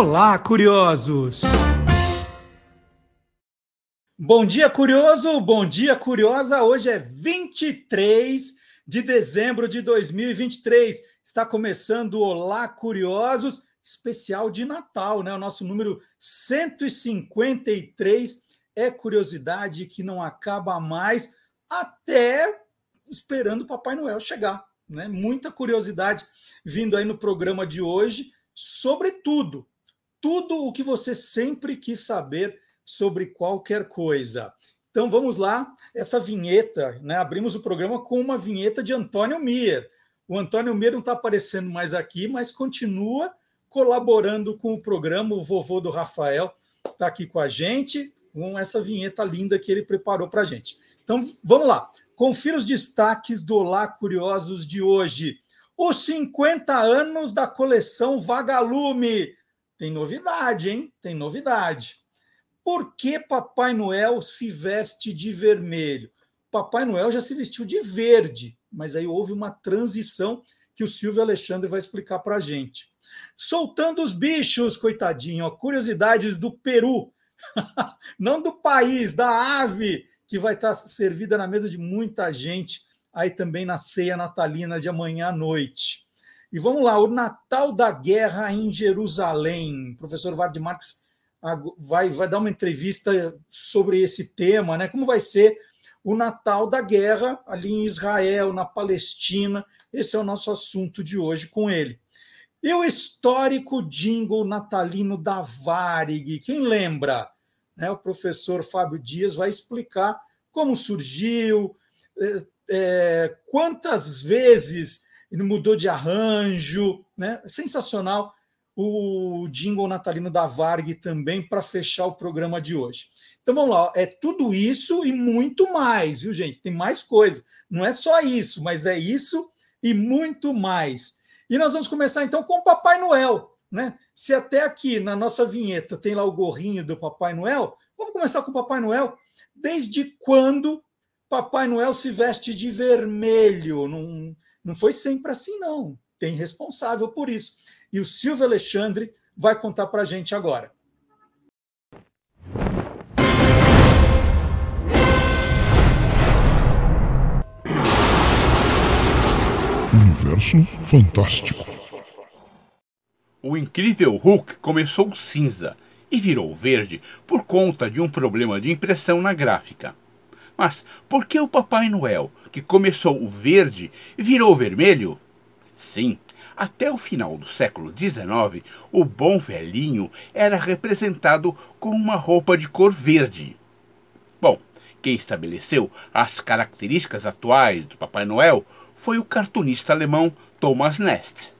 Olá, curiosos! Bom dia, curioso! Bom dia, curiosa! Hoje é 23 de dezembro de 2023. Está começando o Olá, curiosos, especial de Natal, né? O nosso número 153 é curiosidade que não acaba mais até esperando o Papai Noel chegar, né? Muita curiosidade vindo aí no programa de hoje sobre tudo, o que você sempre quis saber sobre qualquer coisa. Então vamos lá, essa vinheta, né? Abrimos o programa com uma vinheta de Antônio Mier. O Antônio Mier não está aparecendo mais aqui, mas continua colaborando com o programa. O vovô do Rafael está aqui com a gente, com essa vinheta linda que ele preparou para a gente. Então vamos lá, confira os destaques do Olá Curiosos de hoje. Os 50 anos da coleção Vagalume. Tem novidade, hein? Tem novidade. Por que Papai Noel se veste de vermelho? Papai Noel já se vestiu de verde, mas aí houve uma transição que o Silvio Alexandre vai explicar para a gente. Soltando os bichos, coitadinho, ó, curiosidades do Peru, não do país, da ave, que vai estar servida na mesa de muita gente aí também na ceia natalina de amanhã à noite. E vamos lá, o Natal da Guerra em Jerusalém. O professor Vard Marx vai, vai dar uma entrevista sobre esse tema, né? Como vai ser o Natal da Guerra ali em Israel, na Palestina. Esse é o nosso assunto de hoje com ele. E o histórico jingle natalino da Varig, quem lembra? Né, o professor Fábio Dias vai explicar como surgiu, é, é, quantas vezes ele mudou de arranjo, né? Sensacional o jingle natalino da Varg também para fechar o programa de hoje. Então vamos lá, é tudo isso e muito mais, viu, gente? Tem mais coisa. Não é só isso, mas é isso e muito mais. E nós vamos começar então com o Papai Noel, né? Se até aqui na nossa vinheta tem lá o gorrinho do Papai Noel, vamos começar com o Papai Noel. Desde quando Papai Noel se veste de vermelho? Não, não foi sempre assim, não. Tem responsável por isso. E o Silvio Alexandre vai contar para a gente agora. Universo Fantástico. O incrível Hulk começou cinza e virou verde por conta de um problema de impressão na gráfica. Mas por que o Papai Noel, que começou verde, virou vermelho? Sim, até o final do século XIX, o bom velhinho era representado com uma roupa de cor verde. Bom, quem estabeleceu as características atuais do Papai Noel foi o cartunista alemão Thomas Nast.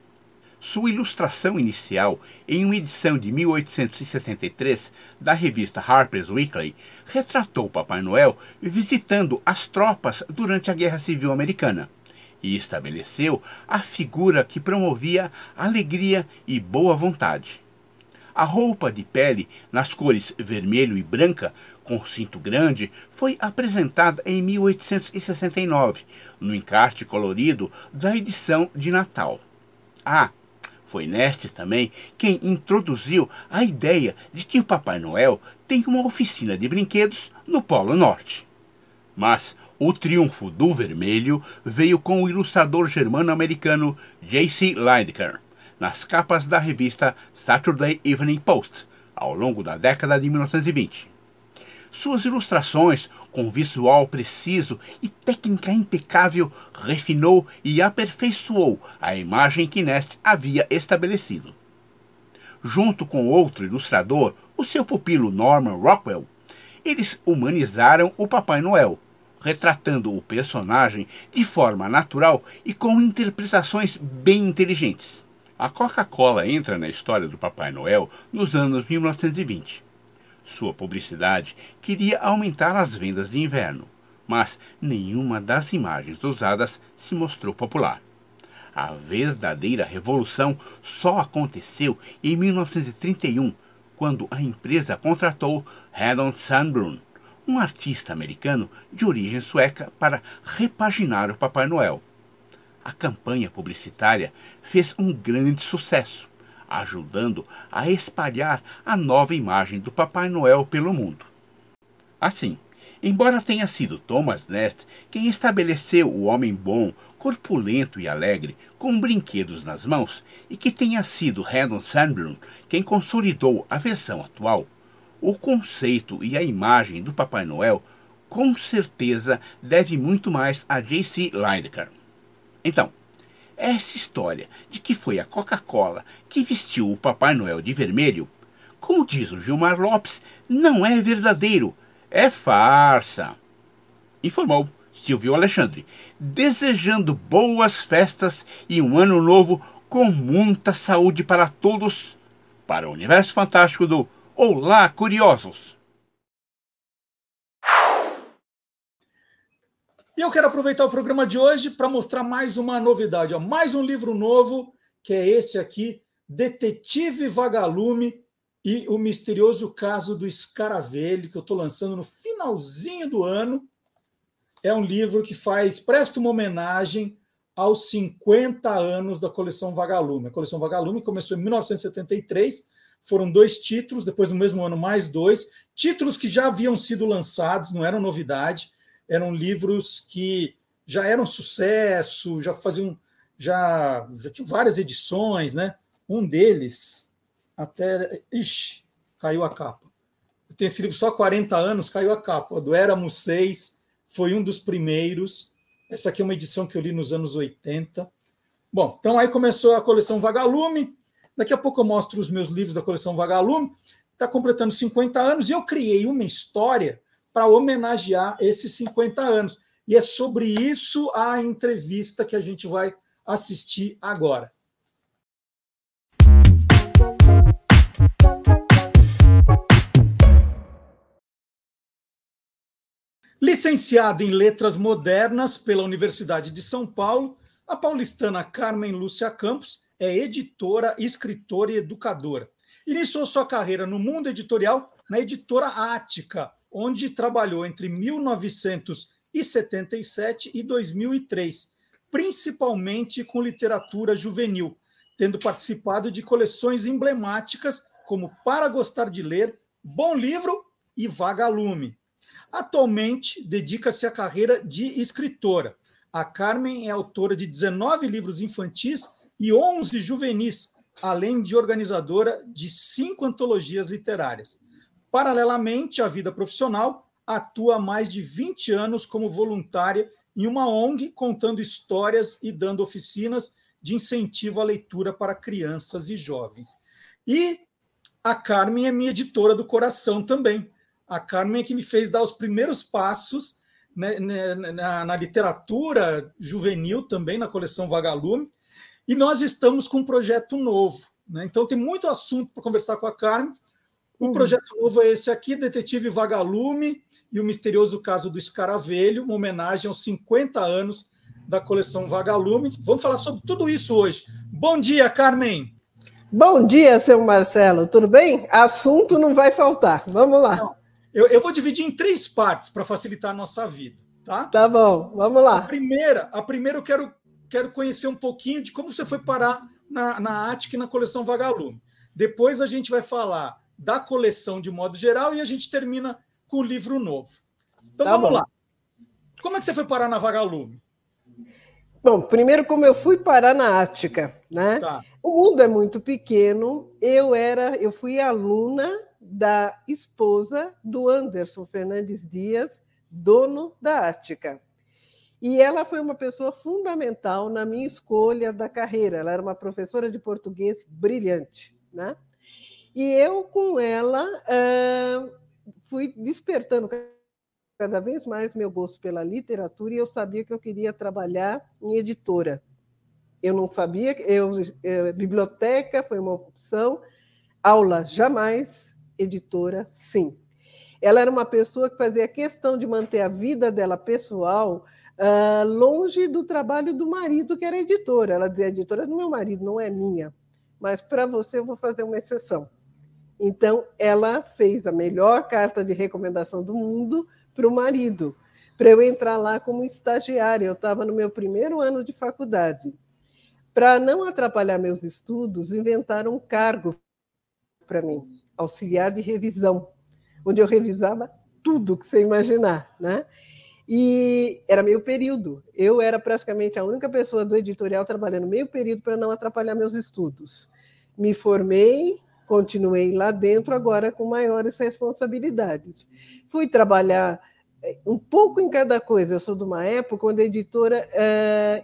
Sua ilustração inicial, em uma edição de 1863 da revista Harper's Weekly, retratou Papai Noel visitando as tropas durante a Guerra Civil Americana e estabeleceu a figura que promovia alegria e boa vontade. A roupa de pele nas cores vermelho e branca, com cinto grande, foi apresentada em 1869, no encarte colorido da edição de Natal. Ah, foi Neste também quem introduziu a ideia de que o Papai Noel tem uma oficina de brinquedos no Polo Norte. Mas o triunfo do vermelho veio com o ilustrador germano-americano J.C. Lidecker, nas capas da revista Saturday Evening Post, ao longo da década de 1920. Suas ilustrações, com visual preciso e técnica impecável, refinou e aperfeiçoou a imagem que Nest havia estabelecido. Junto com outro ilustrador, o seu pupilo Norman Rockwell, eles humanizaram o Papai Noel, retratando o personagem de forma natural e com interpretações bem inteligentes. A Coca-Cola entra na história do Papai Noel nos anos 1920. Sua publicidade queria aumentar as vendas de inverno, mas nenhuma das imagens usadas se mostrou popular. A verdadeira revolução só aconteceu em 1931, quando a empresa contratou Haddon Sandblom um artista americano de origem sueca para repaginar o Papai Noel. A campanha publicitária fez um grande sucesso, ajudando a espalhar a nova imagem do Papai Noel pelo mundo. Assim, embora tenha sido Thomas Nast quem estabeleceu o homem bom, corpulento e alegre, com brinquedos nas mãos, e que tenha sido Haddon Sandblum quem consolidou a versão atual, o conceito e a imagem do Papai Noel com certeza deve muito mais a J.C. Lineker. Então, essa história de que foi a Coca-Cola que vestiu o Papai Noel de vermelho, como diz o Gilmar Lopes, não é verdadeiro, é farsa. Informou Silvio Alexandre, desejando boas festas e um ano novo com muita saúde para todos, para o universo fantástico do Olá, Curiosos! E eu quero aproveitar o programa de hoje para mostrar mais uma novidade, ó, mais um livro novo, que é esse aqui, Detetive Vagalume e o Misterioso Caso do Escaravelho, que eu estou lançando no finalzinho do ano. É um livro que faz, presta uma homenagem aos 50 anos da coleção Vagalume. A coleção Vagalume começou em 1973, foram dois títulos, depois no mesmo ano mais dois, títulos que já haviam sido lançados, não eram novidade eram livros que já eram sucesso, já faziam, já, já tinham várias edições, né? Um deles até, ixi, caiu a capa. Tem esse livro só há 40 anos, caiu a capa. Do Éramos Seis, foi um dos primeiros. Essa aqui é uma edição que eu li nos anos 80. Bom, então aí começou a coleção Vagalume. Daqui a pouco eu mostro os meus livros da coleção Vagalume. Está completando 50 anos e eu criei uma história para homenagear esses 50 anos. E é sobre isso a entrevista que a gente vai assistir agora. Licenciada em Letras Modernas pela Universidade de São Paulo, a paulistana Carmen Lúcia Campos é editora, escritora e educadora. Iniciou sua carreira no mundo editorial na editora Ática, onde trabalhou entre 1977 e 2003, principalmente com literatura juvenil, tendo participado de coleções emblemáticas como Para Gostar de Ler, Bom Livro e Vagalume. Atualmente, dedica-se à carreira de escritora. A Carmen é autora de 19 livros infantis e 11 juvenis, além de organizadora de cinco antologias literárias. Paralelamente à vida profissional, atua há mais de 20 anos como voluntária em uma ONG, contando histórias e dando oficinas de incentivo à leitura para crianças e jovens. E a Carmen é minha editora do coração também. A Carmen é que me fez dar os primeiros passos né, né na, na, literatura juvenil também, na coleção Vagalume. E nós estamos com um projeto novo. Né? Então tem muito assunto para conversar com a Carmen. Um uhum. projeto novo é esse aqui, Detetive Vagalume e o Misterioso Caso do Escaravelho, uma homenagem aos 50 anos da coleção Vagalume. Vamos falar sobre tudo isso hoje. Bom dia, Carmen. Bom dia, seu Marcelo. Tudo bem? Assunto não vai faltar. Vamos lá. Não, eu, eu, vou dividir em três partes para facilitar a nossa vida, tá? Tá bom, vamos lá. A primeira, a primeira eu quero, quero conhecer um pouquinho de como você foi parar na, na ATIC e na coleção Vagalume. Depois a gente vai falar da coleção de modo geral e a gente termina com o livro novo. Então tá vamos bom. lá. Como é que você foi parar na Vagalume? Bom, primeiro como eu fui parar na Ática, né? Tá. O mundo é muito pequeno. Eu era, eu fui aluna da esposa do Anderson Fernandes Dias, dono da Ática. E ela foi uma pessoa fundamental na minha escolha da carreira. Ela era uma professora de português brilhante, né? E eu, com ela, uh, fui despertando cada vez mais meu gosto pela literatura e eu sabia que eu queria trabalhar em editora. Eu não sabia, eu, eu biblioteca foi uma opção, aula jamais, editora sim. Ela era uma pessoa que fazia questão de manter a vida dela pessoal uh, longe do trabalho do marido, que era editora. Ela dizia: a editora é do meu marido, não é minha. Mas para você eu vou fazer uma exceção. Então, ela fez a melhor carta de recomendação do mundo para o marido, para eu entrar lá como estagiária. Eu estava no meu primeiro ano de faculdade. para não atrapalhar meus estudos, inventaram um cargo para mim, auxiliar de revisão, onde eu revisava tudo que você imaginar, né? E era meio período. Eu era praticamente a única pessoa do editorial trabalhando meio período para não atrapalhar meus estudos. Me formei, continuei lá dentro, agora com maiores responsabilidades. Fui trabalhar eh, um pouco em cada coisa. Eu sou de uma época onde a editora é,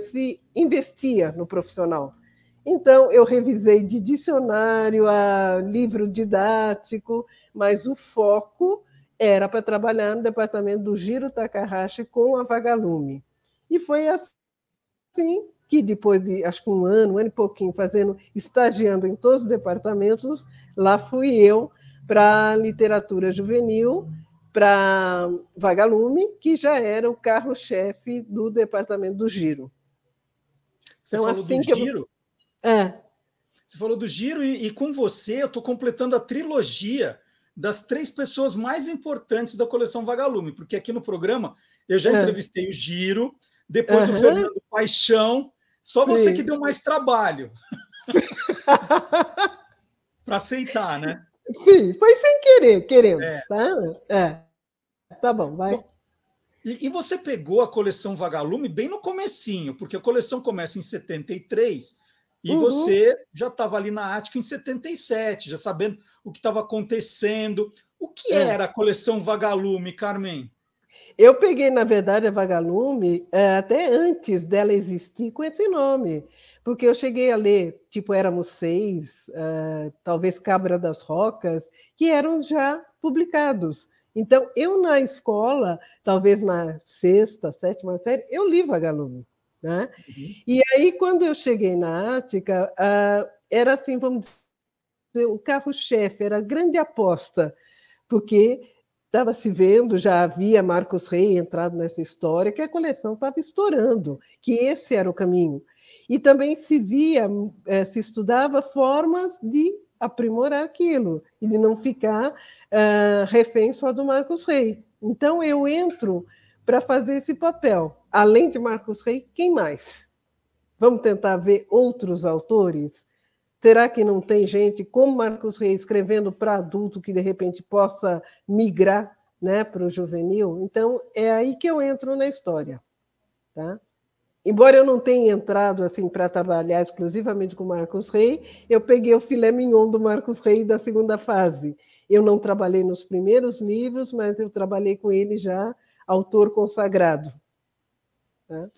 se investia no profissional. Então, eu revisei de dicionário a livro didático, mas o foco era para trabalhar no departamento do Giro Takahashi com a Vagalume. E foi assim que depois de acho que um ano, um ano e pouquinho, fazendo, estagiando em todos os departamentos, lá fui eu para literatura juvenil, para Vagalume, que já era o carro-chefe do departamento do Giro. Você então, falou assim do Giro? Eu... É. Você falou do Giro e, e com você eu estou completando a trilogia das três pessoas mais importantes da coleção Vagalume, porque aqui no programa eu já é. entrevistei o Giro, depois uhum. o Fernando Paixão, só Sim. você que deu mais trabalho para aceitar, né? Sim, foi sem querer, querendo. É. Tá? É. tá bom, vai. E, e, você pegou a coleção Vagalume bem no comecinho, porque a coleção começa em 73 e uhum. você já estava ali na Ática em 77, já sabendo o que estava acontecendo. O que é. era a coleção Vagalume, Carmen? Eu peguei, na verdade, a Vagalume é, até antes dela existir com esse nome, porque eu cheguei a ler, tipo, éramos seis, é, talvez Cabra das Rocas, que eram já publicados. Então, eu na escola, talvez na sexta, sétima série, eu li Vagalume. Né? Uhum. E aí, quando eu cheguei na Ática, uh, era assim, vamos dizer, o carro-chefe, era a grande aposta, porque estava se vendo, já havia Marcos Rey entrado nessa história, que a coleção estava estourando, que esse era o caminho. E também se via, eh, se estudava formas de aprimorar aquilo e de não ficar uh, refém só do Marcos Rey. Então eu entro para fazer esse papel. Além de Marcos Rey, quem mais? Vamos tentar ver outros autores? Será que não tem gente como Marcos Reis escrevendo para adulto que de repente possa migrar né, para o juvenil? Então é aí que eu entro na história. Tá? Embora eu não tenha entrado assim para trabalhar exclusivamente com Marcos Rey, eu peguei o filé mignon do Marcos Rey da segunda fase. Eu não trabalhei nos primeiros livros, mas eu trabalhei com ele já autor consagrado. Tá?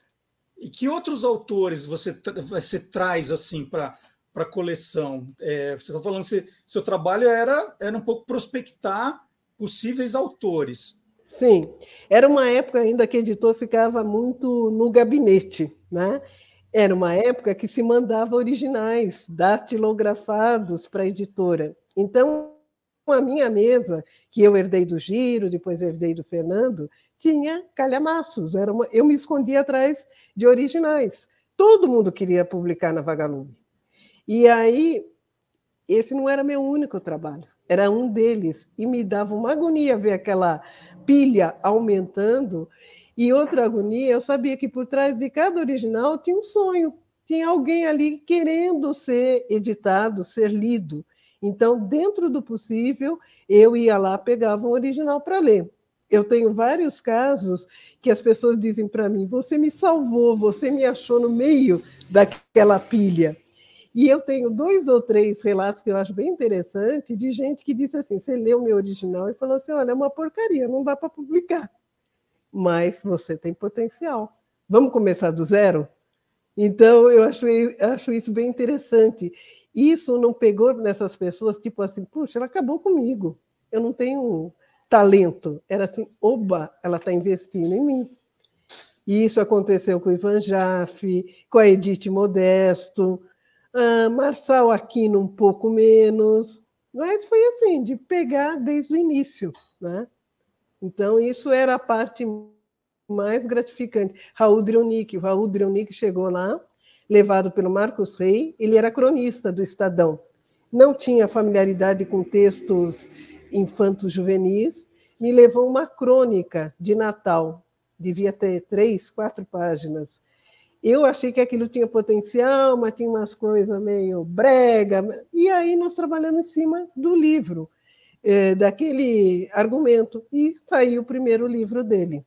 E que outros autores você, você traz assim para para coleção? É, você está falando que seu trabalho era, era um pouco prospectar possíveis autores. Sim, era uma época ainda que editor ficava muito no gabinete, né? Era uma época que se mandava originais, datilografados para a editora. Então, a minha mesa, que eu herdei do Giro, depois herdei do Fernando, tinha calhamaços. Era uma... Eu me escondia atrás de originais. Todo mundo queria publicar na Vagalume. E aí, esse não era meu único trabalho, era um deles. E me dava uma agonia ver aquela pilha aumentando. E outra agonia, eu sabia que por trás de cada original tinha um sonho, tinha alguém ali querendo ser editado, ser lido. Então, dentro do possível, eu ia lá, pegava um original para ler. Eu tenho vários casos que as pessoas dizem para mim: você me salvou, você me achou no meio daquela pilha. E eu tenho dois ou três relatos que eu acho bem interessante de gente que disse assim: você leu meu original e falou assim: olha, é uma porcaria, não dá para publicar. Mas você tem potencial. Vamos começar do zero? Então, eu acho, acho isso bem interessante. Isso não pegou nessas pessoas, tipo assim, puxa, ela acabou comigo, eu não tenho talento. Era assim, oba, ela está investindo em mim. E isso aconteceu com o Ivan Jaffe, com a Edith Modesto, ah, Marçal Aquino um pouco menos, mas foi assim, de pegar desde o início. Né? Então, isso era a parte mais gratificante. Raul Drionic, o Raul Drionic chegou lá, levado pelo Marcos Rey, ele era cronista do Estadão. Não tinha familiaridade com textos infantos juvenis, me levou uma crônica de Natal, devia ter três, quatro páginas, Eu achei que aquilo tinha potencial, mas tinha umas coisas meio brega. E aí nós trabalhamos em cima do livro, é, daquele argumento, e saiu o primeiro livro dele.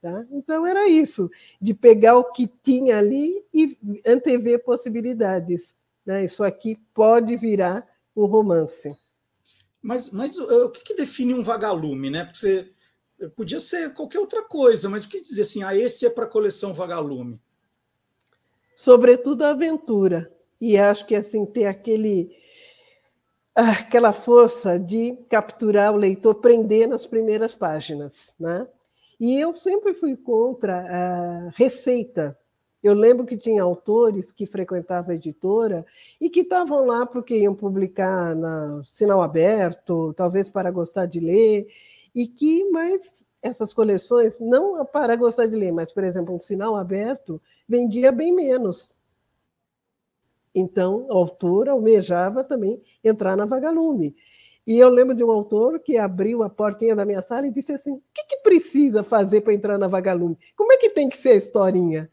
Tá? Então era isso, de pegar o que tinha ali e antever possibilidades. Né? Isso aqui pode virar um romance. Mas, mas uh, o que, define um vagalume, né? Porque você, podia ser qualquer outra coisa, mas o que dizer assim, ah, esse é para a coleção vagalume? Sobretudo a aventura. E acho que assim ter aquele aquela força de capturar o leitor, prender nas primeiras páginas, né? E eu sempre fui contra a receita eu lembro que tinha autores que frequentavam a editora e que estavam lá porque iam publicar na sinal aberto, talvez para gostar de ler, e que, mas essas coleções, não para gostar de ler, mas, por exemplo, um sinal aberto vendia bem menos. Então, o autor almejava também entrar na Vagalume. E eu lembro de um autor que abriu a portinha da minha sala e disse assim: o que, que precisa fazer para entrar na Vagalume? Como é que tem que ser a historinha?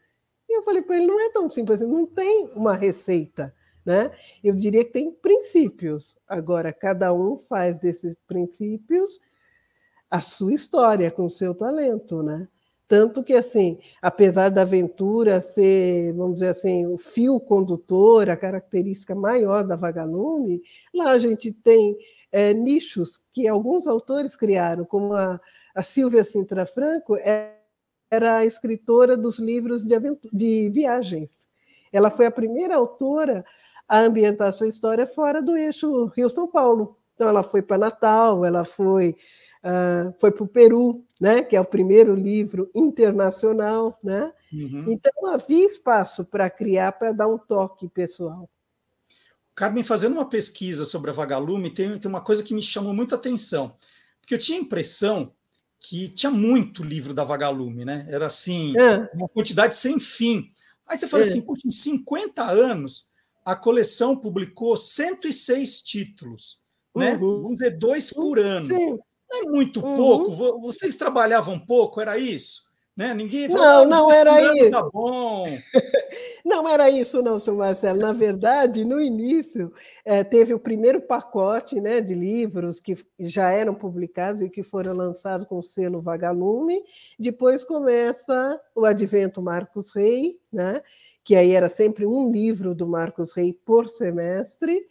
E eu falei para ele, não é tão simples, não tem uma receita, né? Eu diria que tem princípios. Agora, cada um faz desses princípios a sua história, com o seu talento, né? Tanto que, assim, apesar da aventura ser, vamos dizer assim, o fio condutor, a característica maior da Vagalume, lá a gente tem é, nichos que alguns autores criaram, como a, a Silvia Sintra Franco, é, era a escritora dos livros de, de viagens. Ela foi a primeira autora a ambientar sua história fora do eixo Rio-São Paulo. Então, ela foi para Natal, ela foi, uh, foi para o Peru, né, que é o primeiro livro internacional. Né? Uhum. Então, havia espaço para criar, para dar um toque pessoal. Carmen, fazendo uma pesquisa sobre a Vagalume, tem, tem uma coisa que me chamou muita atenção, porque eu tinha a impressão que tinha muito livro da Vagalume, né? Era assim, é. uma quantidade sem fim. Aí você fala é. assim, em 50 anos, a coleção publicou 106 títulos, né? Uhum. Vamos dizer, dois por ano. Sim. Não é muito uhum. pouco? Vocês trabalhavam pouco, era isso? Né? Ninguém falava, não, não era isso. Tá bom. não era isso, não, senhor Marcelo. Na verdade, no início, é, teve o primeiro pacote né, de livros que já eram publicados e que foram lançados com o selo Vagalume. Depois começa o Advento Marcos Rei, né, que aí era sempre um livro do Marcos Rei por semestre.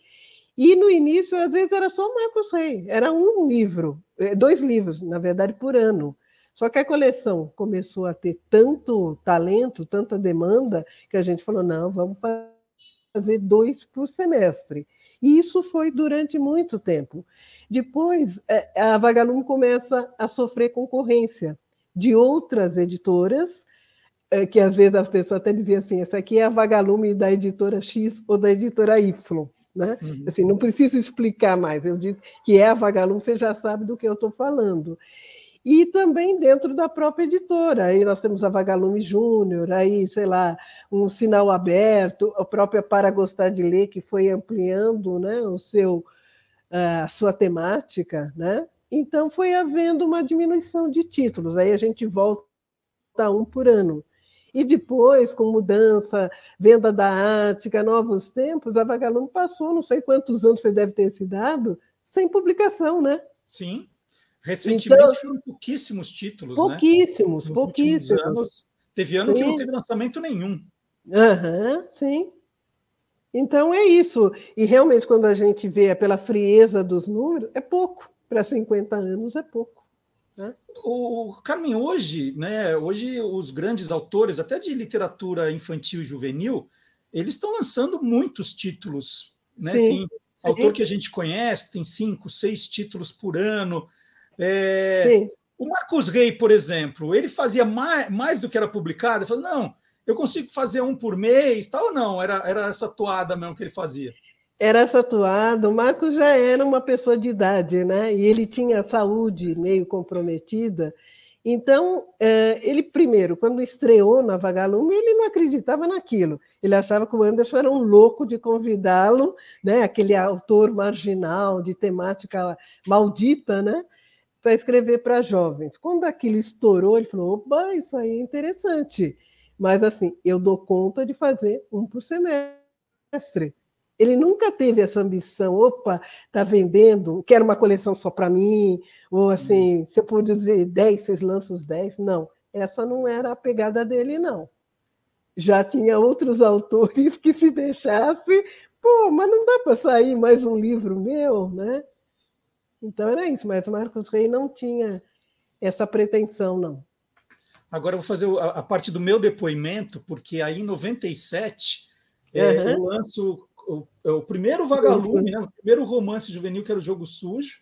E no início, às vezes, era só Marcos Rei, era um livro, é, dois livros, na verdade, por ano. Só que a coleção começou a ter tanto talento, tanta demanda, que a gente falou: não, vamos fazer dois por semestre. E isso foi durante muito tempo. Depois, é, a Vagalume começa a sofrer concorrência de outras editoras, é, que às vezes as pessoas até diziam assim: essa aqui é a Vagalume da editora X ou da editora Y. Né? Uhum. Assim, não preciso explicar mais, eu digo que é a Vagalume, você já sabe do que eu estou falando e também dentro da própria editora. Aí nós temos a Vagalume Júnior, aí, sei lá, um sinal aberto, a própria Para Gostar de Ler, que foi ampliando né, o seu, a sua temática, né? Então foi havendo uma diminuição de títulos, aí a gente volta a um por ano. E depois, com mudança, venda da Ática, novos tempos, a Vagalume passou, não sei quantos anos você deve ter se dado, sem publicação, né? Sim, Recentemente então, foram pouquíssimos títulos, pouquíssimos, né? Pouquíssimos, Anos, teve ano sim. que não teve lançamento nenhum. Uhum, sim. Então é isso. E realmente, quando a gente vê pela frieza dos números, é pouco. Para 50 anos é pouco. Né? O Carmen, hoje, né? Hoje os grandes autores, até de literatura infantil e juvenil, eles estão lançando muitos títulos. Né? Sim, tem sim. autor que a gente conhece, que tem cinco, seis títulos por ano. É, o Marcos Rey, por exemplo, ele fazia mais, mais do que era publicado. Ele falou: não, eu consigo fazer um por mês, tal ou não? Era, era essa toada mesmo que ele fazia. Era toada. O Marcos já era uma pessoa de idade, né? E ele tinha a saúde meio comprometida. Então, é, ele primeiro, quando estreou na Vagalume, ele não acreditava naquilo. Ele achava que o Anderson era um louco de convidá-lo, né? aquele autor marginal, de temática maldita, né? para escrever para jovens. Quando aquilo estourou, ele falou: opa, isso aí é interessante. Mas assim, eu dou conta de fazer um por semestre. Ele nunca teve essa ambição, opa, tá vendendo, quero uma coleção só para mim, ou assim, se eu produzir 10, vocês lançam os 10. Não, essa não era a pegada dele, não. Já tinha outros autores que se deixasse, pô, mas não dá para sair mais um livro meu, né? Então era isso, mas Marcos Rey não tinha essa pretensão, não. Agora eu vou fazer a, parte do meu depoimento, porque aí em 97 uhum. é, eu lanço o, é o primeiro Vagalume, né, o primeiro romance juvenil, que era o Jogo Sujo.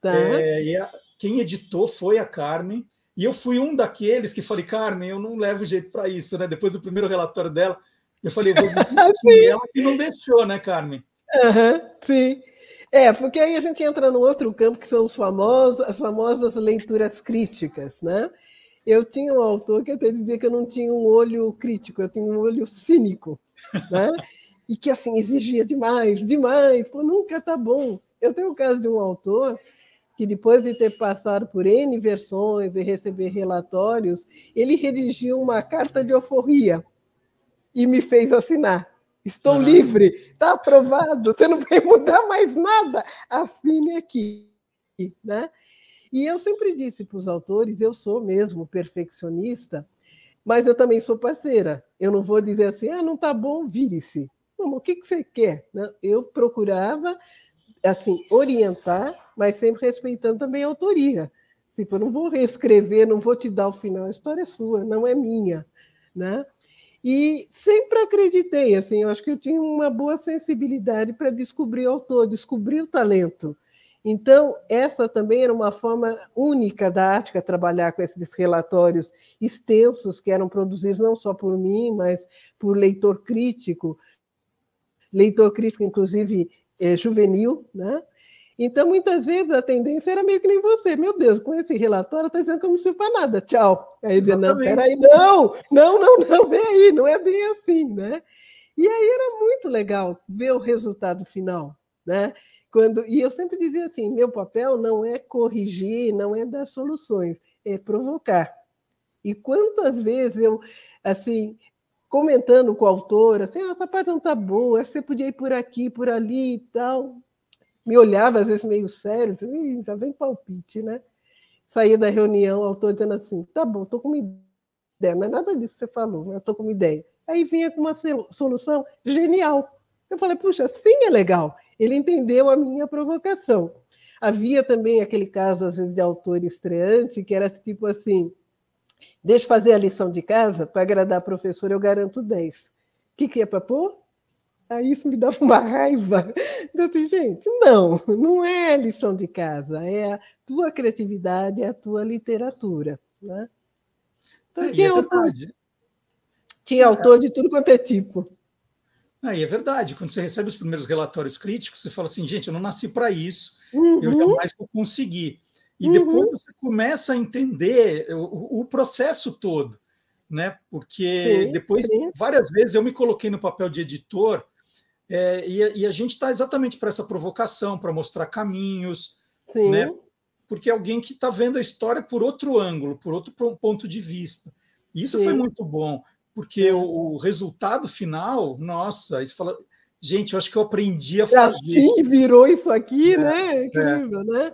Tá. É, e a, quem editou foi a Carmen. E eu fui um daqueles que falei, Carmen, eu não levo jeito para isso, né? Depois do primeiro relatório dela, eu falei, vou ela que não deixou, né, Carmen? Uhum, sim. É, porque aí a gente entra no outro campo que são os famosos, as famosas leituras críticas, né? Eu tinha um autor que até dizia que eu não tinha um olho crítico, eu tinha um olho cínico, né? e que assim exigia demais, demais, pô, nunca tá bom. Eu tenho o caso de um autor que depois de ter passado por N versões e receber relatórios, ele redigiu uma carta de alforria e me fez assinar. Estou uhum. livre, está aprovado, você não vai mudar mais nada, assine aqui. Né? E eu sempre disse para os autores, eu sou mesmo perfeccionista, mas eu também sou parceira. Eu não vou dizer assim, ah, não está bom, vire-se. O que, que você quer? Eu procurava assim orientar, mas sempre respeitando também a autoria. Tipo, eu não vou reescrever, não vou te dar o final, a história é sua, não é minha, né? E sempre acreditei, assim, eu acho que eu tinha uma boa sensibilidade para descobrir o autor, descobrir o talento. Então, essa também era uma forma única da Ática trabalhar com esses relatórios extensos que eram produzidos não só por mim, mas por leitor crítico, leitor crítico, inclusive é, juvenil, né? Então, muitas vezes a tendência era meio que nem você. Meu Deus, com esse relatório está dizendo que eu não sirvo para nada. Tchau. Aí dizia, não, peraí, não, não, não, não, vem aí, não é bem assim, né? E aí era muito legal ver o resultado final, né? Quando, e eu sempre dizia assim: meu papel não é corrigir, não é dar soluções, é provocar. E quantas vezes eu, assim, comentando com o autor, assim, ah, essa parte não está boa, acho que você podia ir por aqui, por ali e tal. Me olhava, às vezes, meio sério, assim, já vem palpite, né? Saía da reunião, o autor dizendo assim: tá bom, estou com uma ideia, é nada disso que você falou, mas estou com uma ideia. Aí vinha com uma solução genial. Eu falei, puxa, sim é legal ele entendeu a minha provocação. Havia também aquele caso, às vezes, de autor estreante, que era tipo assim: deixa fazer a lição de casa, para agradar a professora, eu garanto 10. O que, que é para pôr? Aí isso me dava uma raiva. Eu falei, gente, não, não é lição de casa, é a tua criatividade, é a tua literatura. Né? Então, é, tinha, é autor, tinha autor de tudo quanto é tipo. Aí é verdade, quando você recebe os primeiros relatórios críticos, você fala assim, gente, eu não nasci para isso, uhum. eu jamais vou conseguir. E uhum. depois você começa a entender o, o processo todo, né? Porque sim, depois, sim. várias vezes, eu me coloquei no papel de editor é, e, e, a gente está exatamente para essa provocação, para mostrar caminhos, sim. né? Porque é alguém que está vendo a história por outro ângulo, por outro ponto de vista. E isso foi muito bom porque o, o resultado final, nossa, você fala, gente, eu acho que eu aprendi a fazer. Assim virou isso aqui, é, né? É. Incrível, é. né?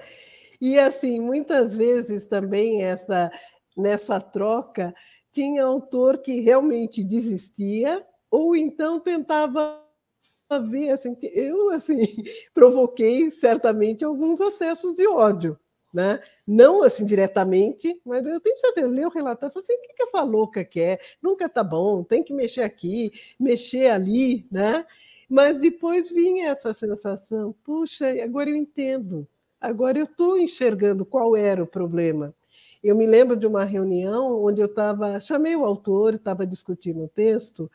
E assim, muitas vezes também essa nessa troca tinha autor que realmente desistia ou então tentava ver assim, eu assim provoquei certamente alguns acessos de ódio né? Não assim diretamente, mas eu tenho certeza, ler o relatório falar assim, o que, que essa louca quer? Nunca tá bom, tem que mexer aqui, mexer ali, né? Mas depois vinha essa sensação, puxa, agora eu entendo, agora eu estou enxergando qual era o problema. Eu me lembro de uma reunião onde eu estava, chamei o autor, estava discutindo o texto,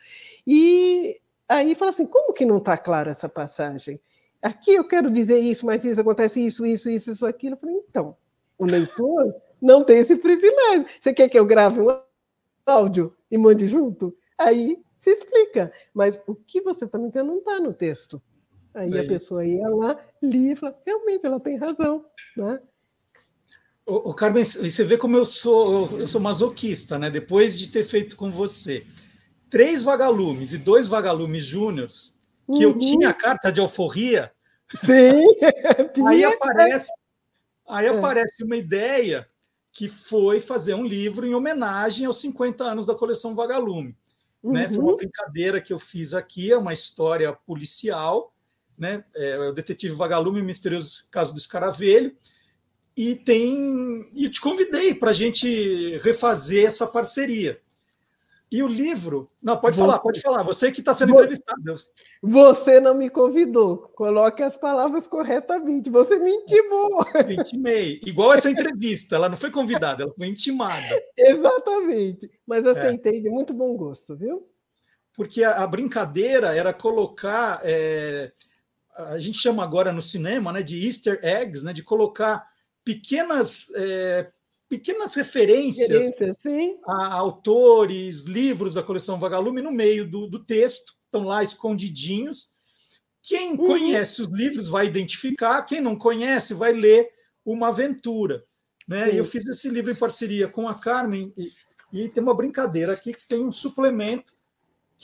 e aí fala assim: como que não está clara essa passagem? aqui eu quero dizer isso, mas isso acontece isso, isso, isso, isso, aquilo. Eu falei, então, o leitor não tem esse privilégio. Você quer que eu grave um áudio e mande junto? Aí se explica. Mas o que você está me entendendo não está no texto. Aí é a pessoa ia lá, lia e falava, realmente, ela tem razão. Né? O, o Carmen, você vê como eu sou, eu sou masoquista, né? Depois de ter feito com você três vagalumes e dois vagalumes júniores, que uhum. eu tinha a carta de alforria. Sim. aí aparece, aí é. aparece uma ideia que foi fazer um livro em homenagem aos 50 anos da coleção Vagalume. Uhum. Né? Foi uma uhum. brincadeira que eu fiz aqui, é uma história policial, né? É o detetive Vagalume, o misterioso caso do escaravelho. E tem. E te convidei para a gente refazer essa parceria. E o livro. Não, pode você, falar, pode falar. Você que está sendo você, entrevistado. Você não me convidou. Coloque as palavras corretamente. Você me intimou. Eu intimei. Igual essa entrevista. Ela não foi convidada, ela foi intimada. Exatamente. Mas aceitei é. de muito bom gosto, viu? Porque a, a brincadeira era colocar. É, a gente chama agora no cinema né, de Easter eggs, né, de colocar pequenas é, pequenas referências a autores, livros da coleção Vagalume no meio do, do texto, estão lá escondidinhos. Quem uhum. conhece os livros vai identificar, quem não conhece vai ler uma aventura. Né? Eu fiz esse livro em parceria com a Carmen, e, e tem uma brincadeira aqui que tem um suplemento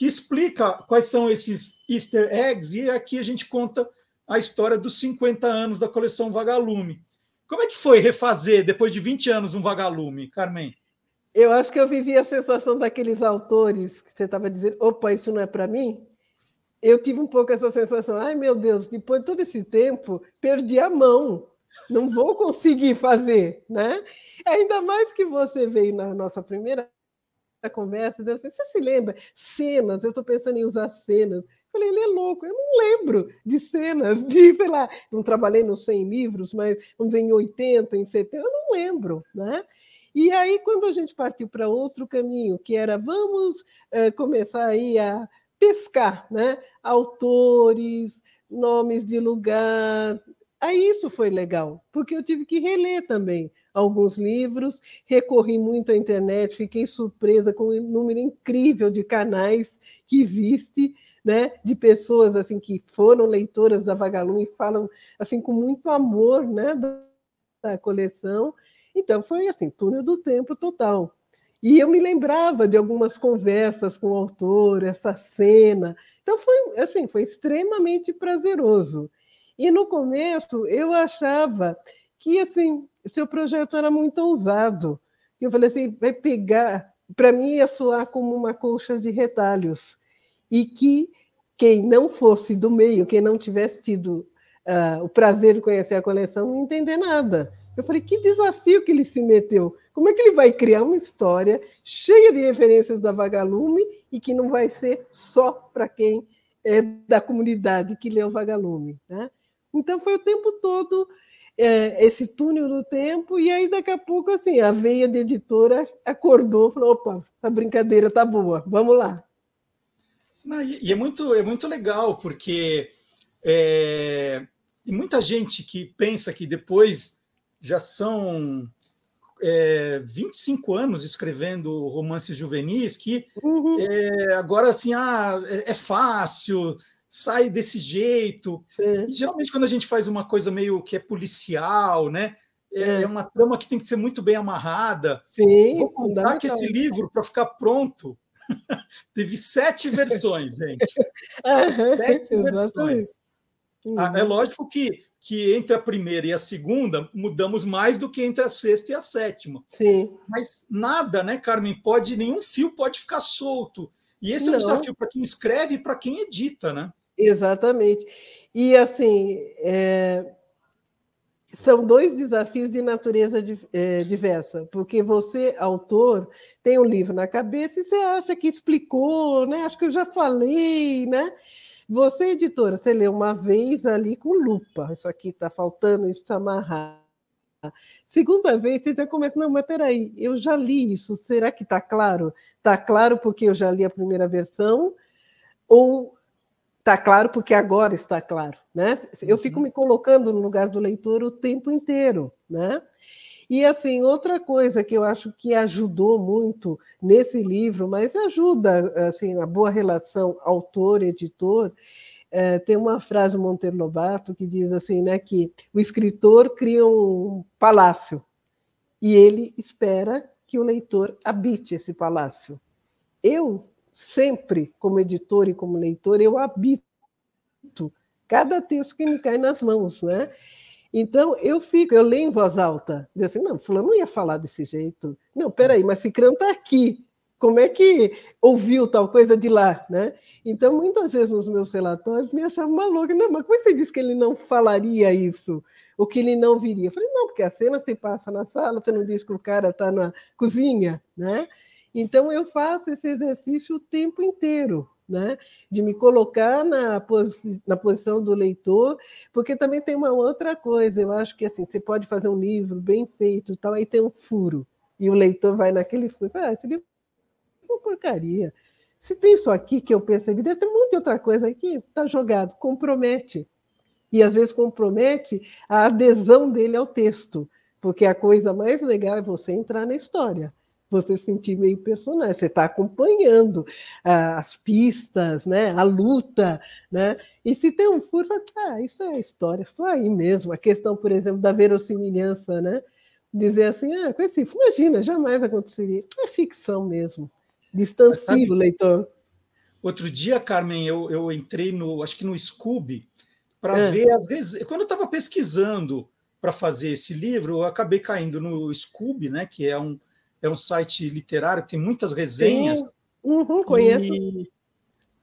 que explica quais são esses easter eggs, e aqui a gente conta a história dos 50 anos da coleção Vagalume. Como é que foi refazer, depois de 20 anos, um vagalume, Carmen? Eu acho que eu vivi a sensação daqueles autores que você estava dizendo, opa, isso não é para mim. Eu tive um pouco essa sensação, ai meu Deus, depois de todo esse tempo, perdi a mão, não vou conseguir fazer, né? Ainda mais que você veio na nossa primeira conversa, você se lembra? Cenas, eu estou pensando em usar cenas. Falei, ele é louco, eu não lembro de cenas, de, sei lá, não trabalhei nos 100 livros, mas vamos dizer, em 80, em 70, eu não lembro, né? E aí, quando a gente partiu para outro caminho, que era vamos uh, começar aí a pescar, né? Autores, nomes de lugar, Aí isso foi legal, porque eu tive que reler também alguns livros, recorri muito à internet, fiquei surpresa com o número incrível de canais que existe, né, de pessoas assim que foram leitoras da Vagalume e falam assim com muito amor, né, da, coleção. Então foi assim, túnel do tempo total. E eu me lembrava de algumas conversas com o autor, essa cena. Então foi assim, foi extremamente prazeroso. E no começo eu achava que assim, o seu projeto era muito ousado. Eu falei assim, vai pegar, para mim ia soar como uma colcha de retalhos. E que quem não fosse do meio, quem não tivesse tido uh, o prazer de conhecer a coleção, não entender nada. Eu falei, que desafio que ele se meteu. Como é que ele vai criar uma história cheia de referências da Vagalume e que não vai ser só para quem é da comunidade que lê o Vagalume? Né? Então foi o tempo todo é, esse túnel do tempo, e aí daqui a pouco assim, a veia de editora acordou, falou: opa, a brincadeira tá boa, vamos lá. Não, e é muito, é muito legal, porque é, muita gente que pensa que depois já são é, 25 anos escrevendo romances juvenis, que uhum. é, agora assim, ah, é, é fácil, sai desse jeito. E, geralmente, quando a gente faz uma coisa meio que é policial, né? É, é, é uma trama que tem que ser muito bem amarrada. Sim. Vou contar que esse livro, para ficar pronto, teve sete versões, gente. sete versões. Ah, é lógico que, que entre a primeira e a segunda mudamos mais do que entre a sexta e a sétima. Sim. Mas nada, né, Carmen? Pode, nenhum fio pode ficar solto. E esse Não. é um desafio para quem escreve e para quem edita, né? Exatamente. E assim, é, são dois desafios de natureza é, diversa, porque você, autor, tem um livro na cabeça e você acha que explicou, né? Acho que eu já falei, né? Você, editora, você lê uma vez ali com lupa, isso aqui está faltando, isso está amarrado. Segunda vez, você já começa, não, mas peraí, eu já li isso, será que está claro? Está claro porque eu já li a primeira versão? Ou Está claro porque agora está claro, né? Eu fico uhum. me colocando no lugar do leitor o tempo inteiro, né? E assim, outra coisa que eu acho que ajudou muito nesse livro, mas ajuda assim a boa relação autor-editor, é, tem uma frase do Monteiro Lobato que diz assim, né, que o escritor cria um palácio e ele espera que o leitor habite esse palácio. Eu sempre, como editor e como leitor, eu habito cada texto que me cai nas mãos, né? Então eu fico, eu leio em voz alta, assim, não, fulano não ia falar desse jeito. Não, peraí, mas Cicrano está aqui. Como é que ouviu tal coisa de lá, né? Então, muitas vezes nos meus relatórios me achavam maluca. Não, mas como é você disse que ele não falaria isso? Ou que ele não viria? Eu falei, não, porque a cena se passa na sala, você não diz que o cara está na cozinha, né? Então, eu faço esse exercício o tempo inteiro, né? de me colocar na, posi na posição do leitor, porque também tem uma outra coisa, eu acho que assim, você pode fazer um livro bem feito, tal, aí tem um furo, e o leitor vai naquele furo, ah, esse livro é uma porcaria. Se tem isso aqui que eu percebi, deve ter um monte de outra coisa aí que está jogado, compromete. E às vezes compromete a adesão dele ao texto, porque a coisa mais legal é você entrar na história você se sentir meio personagem, você está acompanhando ah, as pistas, né, a luta, né? E se tem um furo, ah, isso é história, isso aí mesmo. A questão, por exemplo, da verossimilhança, né? Dizer assim, ah, com esse, imagina, jamais aconteceria. É ficção mesmo. Distancia o leitor. Outro dia, Carmen, eu, eu entrei no, acho que no Scooby, para é. ver as vezes. Quando eu estava pesquisando para fazer esse livro, eu acabei caindo no Scooby, né? Que é um é um site literário que tem muitas resenhas. Uhum, conheço. E,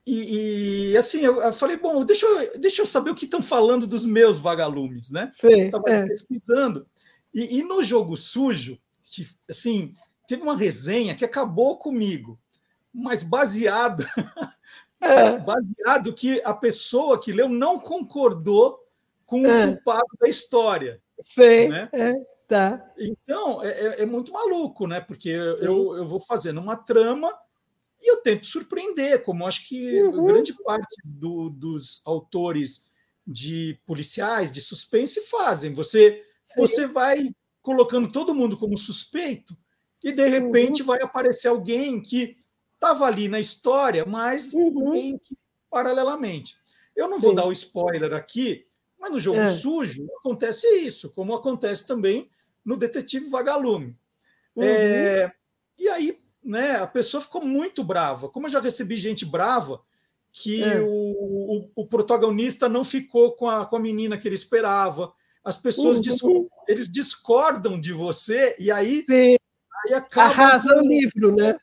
e, e, assim, eu, eu, falei, bom, deixa eu, deixa eu saber o que estão falando dos meus vagalumes, né? Estava é. pesquisando. E, e, no jogo sujo, que, assim, teve uma resenha que acabou comigo, mas baseado, é. baseado que a pessoa que leu não concordou com o é. culpado da história. Sei, né? é. Tá. Então, é, é, é muito maluco, né? Porque eu, eu vou fazendo uma trama e eu tento surpreender, como acho que uhum. grande parte do, dos autores de policiais, de suspense, fazem. Você, você vai colocando todo mundo como suspeito e, de repente, uhum. vai aparecer alguém que estava ali na história, mas uhum. meio que paralelamente. Eu não vou Sim. dar o spoiler aqui, mas no jogo é. sujo acontece isso, como acontece também no Detetive Vagalume. Uhum. É, e aí, né, a pessoa ficou muito brava. Como eu já recebi gente brava, que é. o, o, o, protagonista não ficou com a, com a menina que ele esperava. As pessoas uhum. eles discordam de você, e aí, aí acaba. Arrasa com... o livro, né?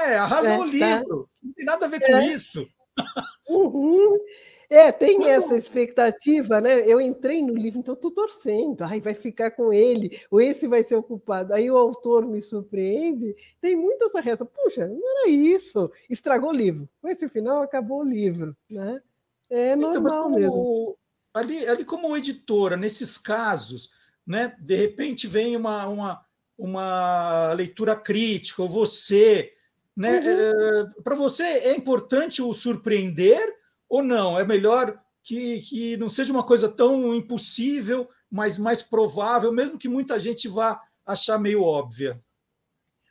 É, arrasa é, o tá. livro. Tá. Não tem nada a ver com é. isso. Uhum. É, tem essa expectativa, né? Eu entrei no livro, então estou torcendo. Ai, vai ficar com ele, ou esse vai ser ocupado. Aí o autor me surpreende. Tem muita essa reação. Puxa, não era isso. Estragou o livro. Com esse final, acabou o livro. Né? É então, normal como, mesmo. Ali, ali, como editora, nesses casos, né? De repente vem uma, uma, uma leitura crítica, ou você. Né? Uhum. É, Para você é importante o surpreender ou não? É melhor que, que não seja uma coisa tão impossível, mas mais provável, mesmo que muita gente vá achar meio óbvia.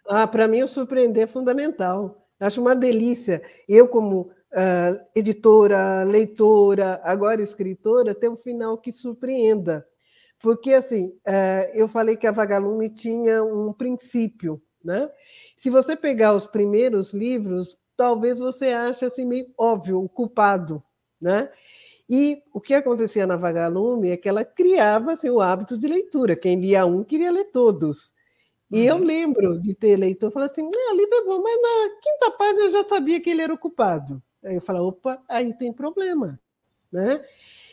Ah, para mim, o surpreender é fundamental. Acho uma delícia. Eu, como uh, editora, leitora, agora escritora, ter um final que surpreenda. Porque, assim, uh, eu falei que a Vagalume tinha um princípio. Né? Se você pegar os primeiros livros, talvez você ache assim meio óbvio o culpado, né? E o que acontecia na Vagalume é que ela criava assim, o hábito de leitura. Quem lia um queria ler todos. E uhum. eu lembro de ter leitor falando assim: o livro é bom, mas na quinta página eu já sabia que ele era o culpado. Aí eu falo: opa, aí tem problema. Né?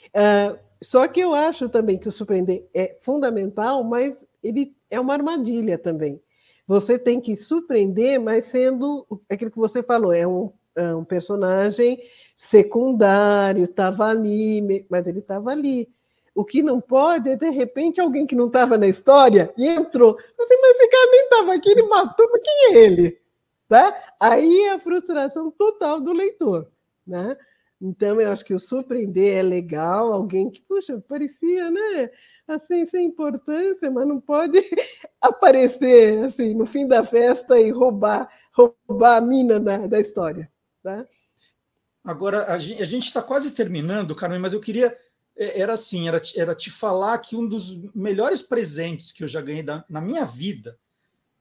Uh, só que eu acho também que o surpreender é fundamental, mas ele é uma armadilha também. Você tem que surpreender, mas sendo aquilo que você falou, é um, é um personagem secundário, estava ali, mas ele estava ali. O que não pode é, de repente, alguém que não estava na história e entrou. Assim, mas esse cara nem estava aqui, ele matou, mas quem é ele? Tá? Aí é a frustração total do leitor. Né? Então, eu acho que o surpreender é legal, alguém que, puxa, parecia, né, assim, sem importância, mas não pode aparecer, assim, no fim da festa e roubar, roubar a mina da, da história, tá? Agora, a gente está quase terminando, Carmen, mas eu queria é, era assim, era, era te falar que um dos melhores presentes que eu já ganhei da, na minha vida,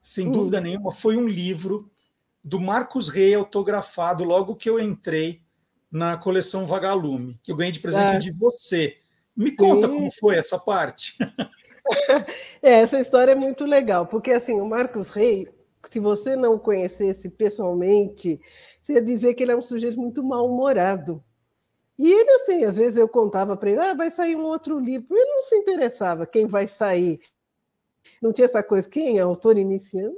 sem uhum. dúvida nenhuma, foi um livro do Marcos Rey autografado logo que eu entrei na coleção Vagalume, que eu ganhei de presente é. de você. Me conta Sim. como foi essa parte. é, essa história é muito legal, porque assim, o Marcos Rey, se você não conhecesse pessoalmente, você ia dizer que ele é um sujeito muito mal-humorado. E ele, assim, às vezes eu contava para ele, ah, vai sair um outro livro. Ele não se interessava quem vai sair. Não tinha essa coisa, quem é autor iniciante,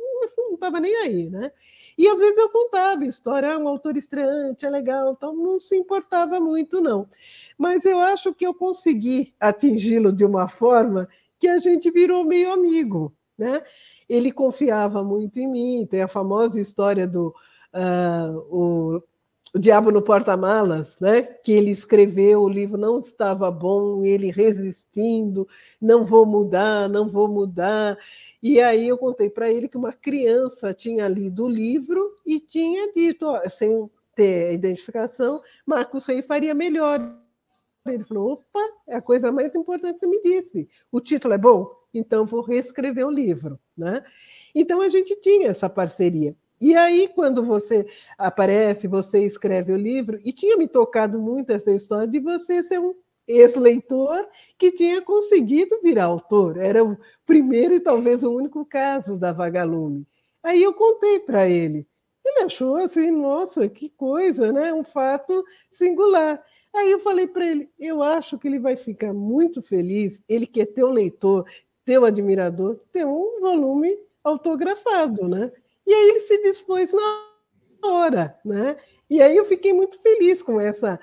não estava nem aí, né? E às vezes eu contava história, ah, um autor estreante, é legal, então não se importava muito, não. Mas eu acho que eu consegui atingi-lo de uma forma que a gente virou meio amigo, né? Ele confiava muito em mim, tem a famosa história do uh, o o Diabo no Porta-Malas, né? que ele escreveu, o livro não estava bom, ele resistindo, não vou mudar, não vou mudar. E aí eu contei para ele que uma criança tinha lido o livro e tinha dito, ó, sem ter identificação, Marcos Rei faria melhor. Ele falou: opa, é a coisa mais importante que você me disse. O título é bom? Então vou reescrever o livro. Né? Então a gente tinha essa parceria. E aí, quando você aparece, você escreve o livro, e tinha me tocado muito essa história de você ser um ex-leitor que tinha conseguido virar autor. Era o primeiro e talvez o único caso da Vagalume. Aí eu contei para ele. Ele achou assim, nossa, que coisa, né? Um fato singular. Aí eu falei para ele, eu acho que ele vai ficar muito feliz, ele quer ter um leitor, teu admirador, ter um volume autografado, né? E aí ele se dispôs na hora, né? E aí eu fiquei muito feliz com essa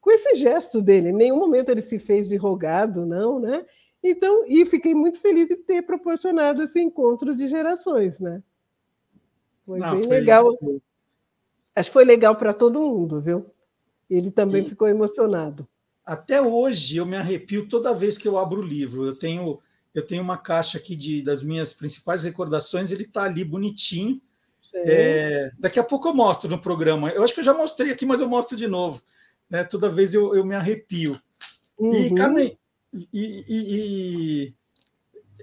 com esse gesto dele. Em nenhum momento ele se fez de rogado, não, né? Então, e fiquei muito feliz de ter proporcionado esse encontro de gerações, né? Foi não, bem foi legal. Isso. Acho que foi legal para todo mundo, viu? Ele também e... ficou emocionado. Até hoje eu me arrepio toda vez que eu abro o livro. Eu tenho eu tenho uma caixa aqui de, das minhas principais recordações, ele está ali bonitinho. É, daqui a pouco eu mostro no programa. Eu acho que eu já mostrei aqui, mas eu mostro de novo. Né? Toda vez eu, eu me arrepio. Uhum. E, Carmen, e, e, e,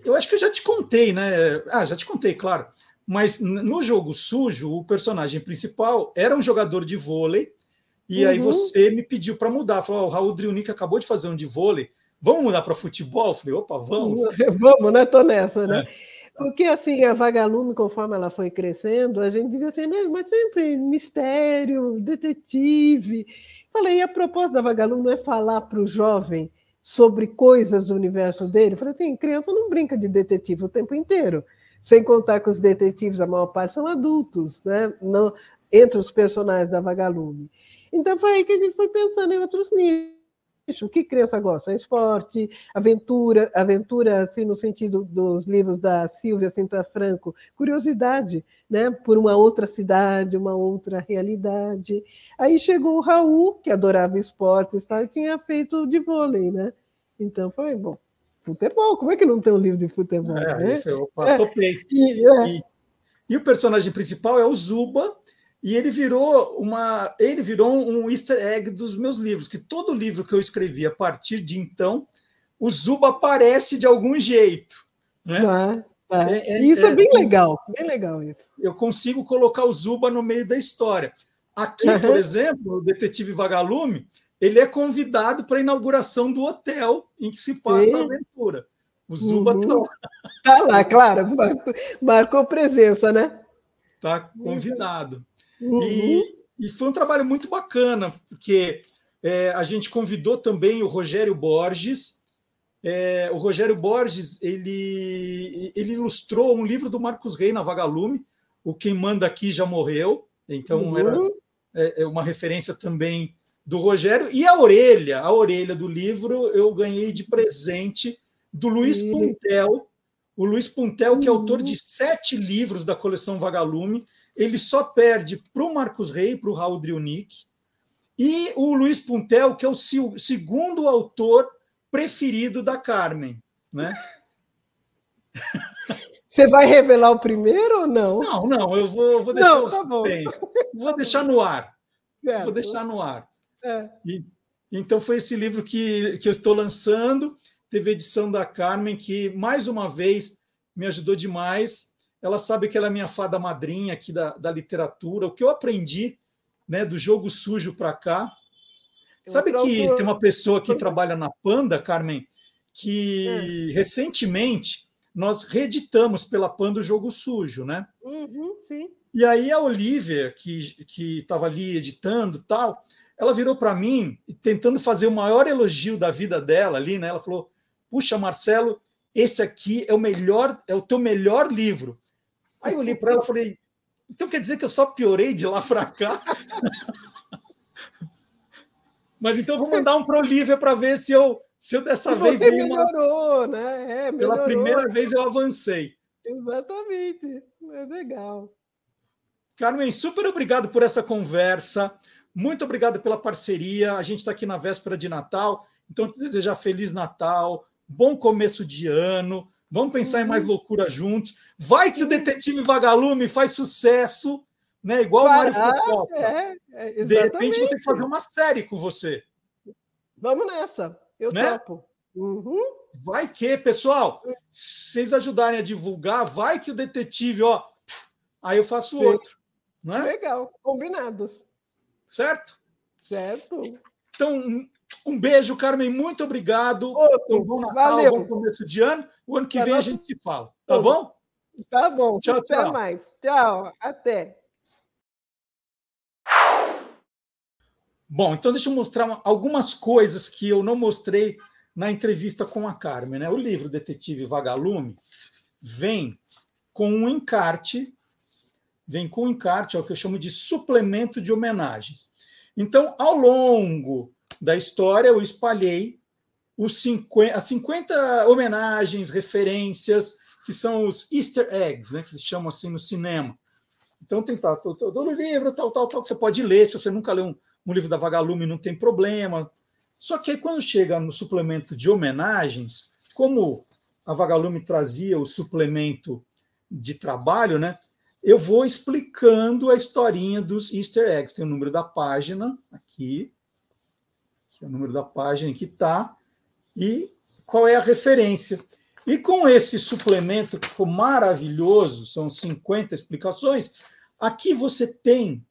eu acho que eu já te contei, né? Ah, já te contei, claro. Mas no jogo sujo, o personagem principal era um jogador de vôlei. E uhum. aí você me pediu para mudar. Falou: oh, o Raul Driunic acabou de fazer um de vôlei vamos mudar para futebol? Eu falei, opa, vamos. vamos, né? Tô nessa, né? É. Porque assim, a Vagalume, conforme ela foi crescendo, a gente dizia assim, né, mas sempre mistério, detetive. Falei, e a proposta da Vagalume não é falar para o jovem sobre coisas do universo dele? Falei assim, criança não brinca de detetive o tempo inteiro. Sem contar que os detetives, a maior parte são adultos, né? Não, entre os personagens da Vagalume. Então foi aí que a gente foi pensando em outros níveis o que criança gosta? É esporte, aventura, aventura assim no sentido dos livros da Silvia Sinta Franco, curiosidade, né, por uma outra cidade, uma outra realidade. Aí chegou o Raul, que adorava esportes, e tinha feito de vôlei, né? Então foi bom. Futebol, como é que não tem um livro de futebol? É, né? isso, opa, é. topei. E, é. e, e o personagem principal é o Zuba, e ele virou uma, ele virou um easter egg dos meus livros, que todo livro que eu escrevi a partir de então, o Zuba aparece de algum jeito, né? É, é, isso é, é bem legal, bem legal isso. Eu consigo colocar o Zuba no meio da história. Aqui, uhum. por exemplo, o detetive Vagalume, ele é convidado para a inauguração do hotel em que se passa Sim. a aventura. O Zuba está uhum. lá. Está lá, claro, marcou presença, né? Está convidado. Uhum. E, e, foi um trabalho muito bacana, porque é, a gente convidou também o Rogério Borges. É, o Rogério Borges ele, ele ilustrou um livro do Marcos Rey na Vagalume, O Quem Manda Aqui Já Morreu. Então uhum. era é, é, uma referência também do Rogério. E a orelha, a orelha do livro, eu ganhei de presente do Luiz uhum. Puntel. O Luiz Puntel, que é autor de uhum. sete livros da coleção Vagalume, ele só perde para o Marcos Rey, para o Raul Driunic, e o Luiz Puntel, que é o segundo autor preferido da Carmen. Né? Você vai revelar o primeiro ou não? Não, não, eu vou, vou deixar não, tá Vou deixar no ar. Certo. Vou deixar no ar. É. E, Então foi esse livro que, que eu estou lançando. Teve edição da Carmen, que mais uma vez me ajudou demais. Ela sabe que ela é minha fada madrinha aqui da, da literatura. O que eu aprendi né, do jogo sujo para cá. Eu sabe que tem uma pessoa que trabalha na Panda, Carmen, que é. recentemente nós reeditamos pela Panda o jogo sujo, né? Uhum, sim. E aí a Olivia, que estava ali editando tal, ela virou para mim, tentando fazer o maior elogio da vida dela ali, né? Ela falou: Puxa, Marcelo, esse aqui é o melhor, é o teu melhor livro. Aí eu olhei para ela e falei: Então quer dizer que eu só piorei de lá para cá? Mas então vou mandar um para Olivia para ver se eu, se eu dessa vez Você melhorou, uma... né? É, melhorou. Pela primeira vez eu avancei. Exatamente. É legal. Carmen, super obrigado por essa conversa. Muito obrigado pela parceria. A gente está aqui na véspera de Natal, então desejar feliz Natal, bom começo de ano. Vamos pensar em mais uhum. loucura juntos. Vai que o detetive vagalume faz sucesso, né? Igual Vai, o Mário Fofoca. É, é, de repente vou ter que fazer uma série com você. Vamos nessa. Eu né? topo. Uhum. Vai que, pessoal, se vocês ajudarem a divulgar, vai que o detetive, ó, aí eu faço Sim. outro. Né? Legal, combinados. Certo? Certo. Então, um beijo, Carmen. Muito obrigado. Outro. Um bom Natal, Valeu. bom começo de ano. O ano que vem a gente se fala. Tá bom? Tá bom. Tchau, Até tchau. mais. Tchau. Até. Bom, então deixa eu mostrar algumas coisas que eu não mostrei na entrevista com a Carmen. Né? O livro Detetive Vagalume vem com um encarte vem com encarte, é o que eu chamo de suplemento de homenagens. Então, ao longo da história, eu espalhei os 50, as 50 homenagens, referências, que são os Easter eggs, né, que eles chamam assim no cinema. Então, tem tá, todo, o livro, tal, tal, tal, que você pode ler. Se você nunca leu um, um livro da Vagalume, não tem problema. Só que aí, quando chega no suplemento de homenagens, como a Vagalume trazia o suplemento de trabalho, né? eu vou explicando a historinha dos easter eggs. Tem o número da página aqui, que é o número da página que está, e qual é a referência. E com esse suplemento que ficou maravilhoso, são 50 explicações, aqui você tem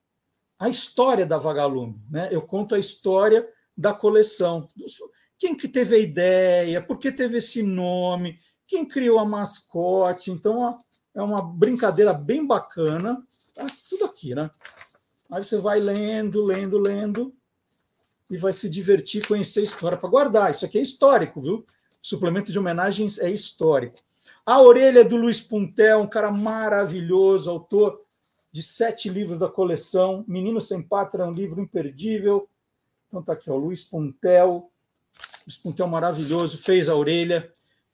a história da Vagalume. Né? Eu conto a história da coleção. Quem que teve a ideia, por que teve esse nome, quem criou a mascote. Então, é uma brincadeira bem bacana. Tá tudo aqui, né? Aí você vai lendo, lendo, lendo e vai se divertir, conhecer a história para guardar. Isso aqui é histórico, viu? Suplemento de homenagens é histórico. A Orelha do Luiz Puntel, um cara maravilhoso, autor de sete livros da coleção. Menino Sem Pátria é um livro imperdível. Então tá aqui, ó, Luiz Puntel. Luiz Puntel maravilhoso, fez a orelha.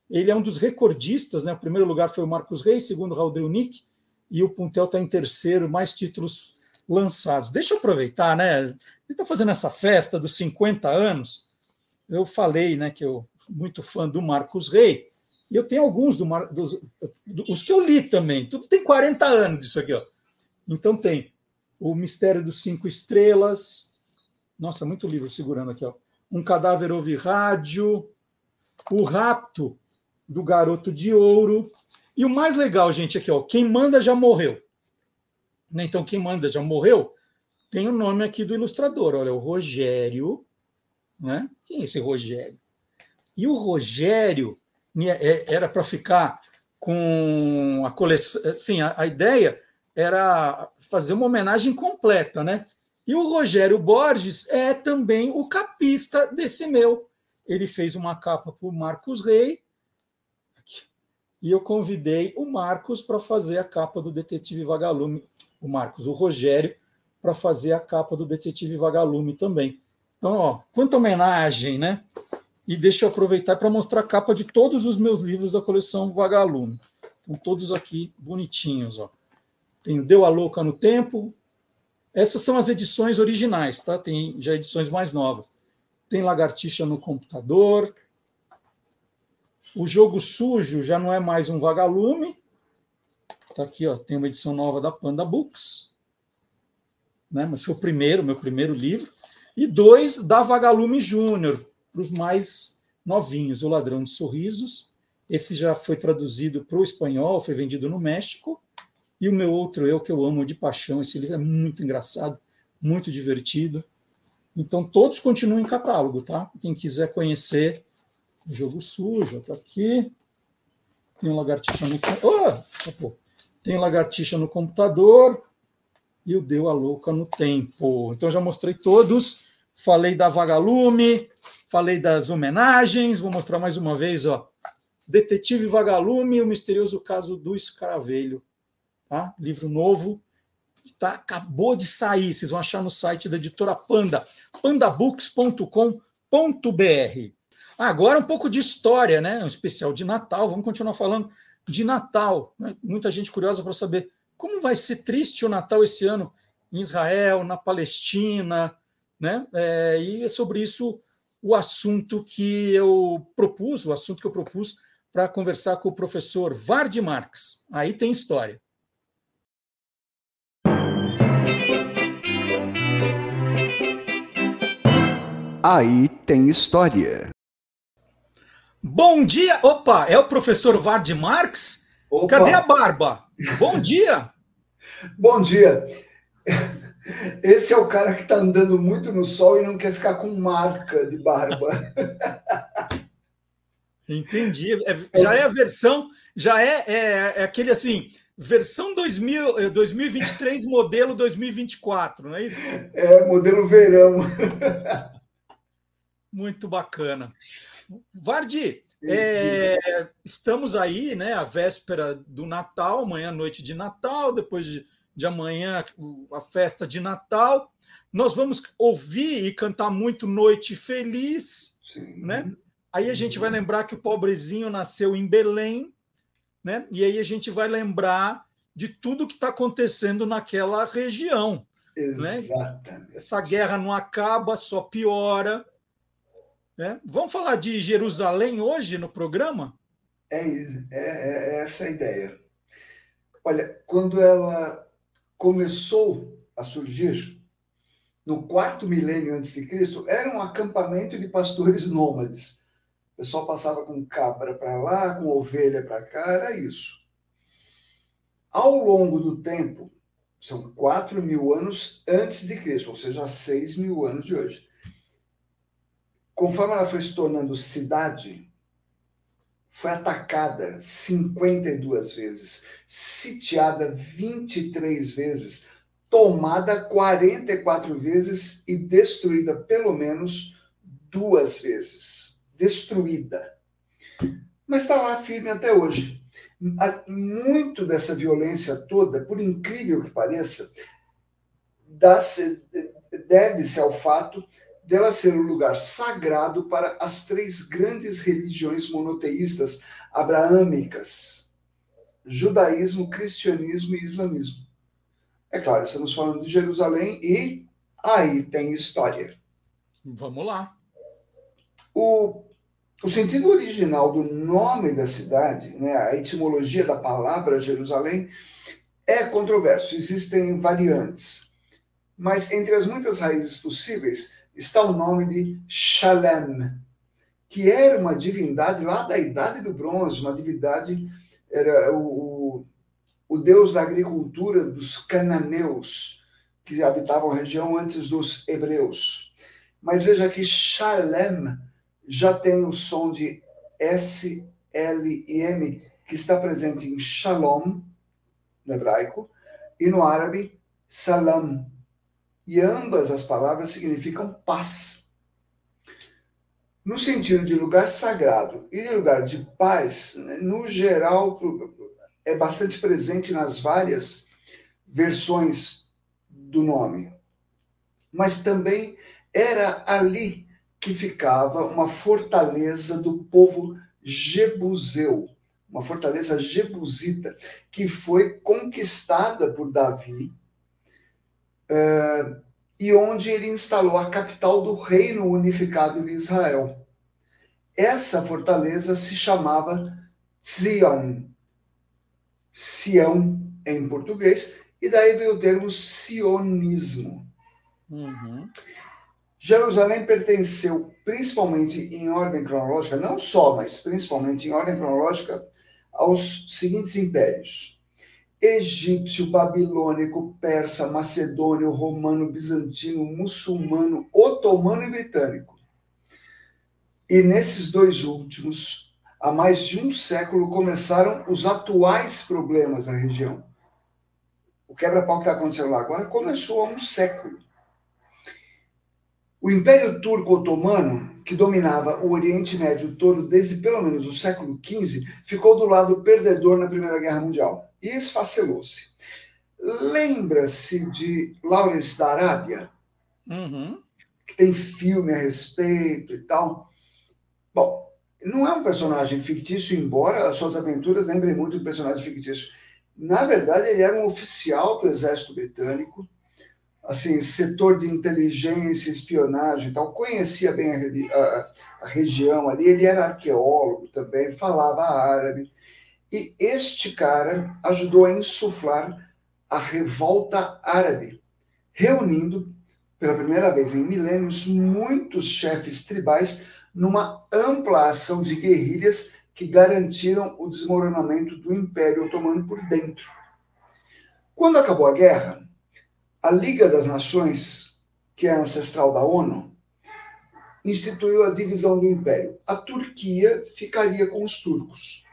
Ele é um dos recordistas, né? O primeiro lugar foi o Marcos Reis, segundo o Raul Drunick, e o Puntel está em terceiro, mais títulos lançados. Deixa eu aproveitar, né? Ele está fazendo essa festa dos 50 anos. Eu falei, né, que eu sou muito fã do Marcos Reis, e eu tenho alguns do Mar... dos os que eu li também. Tudo tem 40 anos disso aqui, ó. Então tem o Mistério dos Cinco Estrelas. Nossa, muito livro segurando aqui, ó. Um cadáver ouve rádio. O Rapto do Garoto de Ouro. E o mais legal, gente, aqui, ó, quem manda já morreu. Né, então, quem manda já morreu, tem o nome aqui do ilustrador. Olha, o Rogério. Né? Quem é esse Rogério? E o Rogério né, é, era para ficar com a coleção. Sim, a, a, ideia era fazer uma homenagem completa, né? E o Rogério Borges é também o capista desse meu. Ele fez uma capa para o Marcos Rey e eu convidei o Marcos para fazer a capa do Detetive Vagalume, o Marcos, o Rogério, para fazer a capa do Detetive Vagalume também. Então, ó, quanta homenagem, né? E deixa eu aproveitar para mostrar a capa de todos os meus livros da coleção Vagalume. Estão todos aqui bonitinhos, ó. Tem Deu a Louca no Tempo. Essas são as edições originais, tá? Tem já edições mais novas. Tem Lagartixa no Computador, o jogo sujo já não é mais um vagalume. Está aqui, ó, tem uma edição nova da Panda Books. Né? Mas foi o primeiro, meu primeiro livro. E dois da Vagalume Júnior, para os mais novinhos, O Ladrão de Sorrisos. Esse já foi traduzido para o espanhol, foi vendido no México. E o meu outro eu, que eu amo de paixão. Esse livro é muito engraçado, muito divertido. Então, todos continuam em catálogo, tá? Quem quiser conhecer, Jogo Sujo, está aqui. Tem um lagartixa no. Oh, escapou. Tem lagartixa no computador e o Deu a Louca no Tempo. Então já mostrei todos. Falei da Vagalume, falei das homenagens. Vou mostrar mais uma vez, ó. Detetive Vagalume, o misterioso caso do escravelho. Tá? Livro novo. Tá, acabou de sair. Vocês vão achar no site da editora Panda, pandabooks.com.br. Agora um pouco de história, né? Um especial de Natal. Vamos continuar falando de Natal. Né? Muita gente curiosa para saber como vai ser triste o Natal esse ano em Israel, na Palestina, né? É, e é sobre isso o assunto que eu propus, o assunto que eu propus para conversar com o professor Vard Marx. Aí tem história. Aí tem história. Bom dia! Opa, é o professor Vard Marx? Opa. Cadê a barba? Bom dia! Bom dia! Esse é o cara que está andando muito no sol e não quer ficar com marca de barba. Entendi. É, já é a versão, já é, é, é aquele assim, versão 2000, 2023, é, modelo 2024, não é isso? É, modelo verão. Muito bacana. Vardi, é, estamos aí, né, a véspera do Natal, amanhã noite de Natal, depois de, de amanhã a festa de Natal. Nós vamos ouvir e cantar muito Noite Feliz, Sim. né? Aí a gente vai lembrar que o pobrezinho nasceu em Belém, né? E aí a gente vai lembrar de tudo que está acontecendo naquela região. Né? Exatamente. Né? Essa guerra não acaba, só piora. Né? Vamos falar de Jerusalém hoje no programa? É, é, é essa a ideia. Olha, quando ela começou a surgir, no quarto milênio antes de Cristo, era um acampamento de pastores nômades. O pessoal passava com cabra para lá, com ovelha para cá, era isso. Ao longo do tempo, são quatro mil anos antes de Cristo, ou seja, seis mil anos de hoje conforme ela foi se tornando cidade, foi atacada 52 vezes, sitiada 23 vezes, tomada 44 vezes e destruída pelo menos duas vezes. Destruída. Mas está lá firme até hoje. Muito dessa violência toda, por incrível que pareça, deve-se ao fato dela ser um lugar sagrado para as três grandes religiões monoteístas abraâmicas: judaísmo, cristianismo e islamismo. É claro, estamos falando de Jerusalém e aí tem história. Vamos lá. O, o sentido original do nome da cidade, né, a etimologia da palavra Jerusalém, é controverso, existem variantes. Mas entre as muitas raízes possíveis, está o nome de Shalem, que era uma divindade lá da Idade do Bronze, uma divindade, era o, o deus da agricultura dos cananeus, que habitavam a região antes dos hebreus. Mas veja que Shalem já tem o som de S, L e M, que está presente em Shalom, no hebraico, e no árabe, Salam, e ambas as palavras significam paz. No sentido de lugar sagrado e de lugar de paz, no geral, é bastante presente nas várias versões do nome. Mas também era ali que ficava uma fortaleza do povo Jebuseu, uma fortaleza jebusita, que foi conquistada por Davi é, e onde ele instalou a capital do Reino Unificado de Israel. Essa fortaleza se chamava Zion, Sião em português, e daí veio o termo sionismo. Uhum. Jerusalém pertenceu, principalmente em ordem cronológica, não só, mas principalmente em ordem cronológica, aos seguintes impérios: egípcio, babilônico, persa, macedônio, romano, bizantino, muçulmano, otomano e britânico. E nesses dois últimos, há mais de um século, começaram os atuais problemas da região. O quebra-pau que está acontecendo lá agora começou há um século. O Império Turco-Otomano, que dominava o Oriente Médio todo desde pelo menos o século XV, ficou do lado perdedor na Primeira Guerra Mundial e esfacelou-se. Lembra-se de Lawrence da Arábia? Uhum. Que tem filme a respeito e tal. Bom, não é um personagem fictício, embora as suas aventuras lembrem muito de um personagem fictício. Na verdade, ele era um oficial do exército britânico assim, setor de inteligência, espionagem e tal, conhecia bem a, a, a, região ali, ele era arqueólogo também, falava árabe. E este cara ajudou a insuflar a revolta árabe, reunindo, pela primeira vez em milênios, muitos chefes tribais numa ampla ação de guerrilhas que garantiram o desmoronamento do Império Otomano por dentro. Quando acabou a guerra, a Liga das Nações, que é ancestral da ONU, instituiu a divisão do império. A Turquia ficaria com os turcos.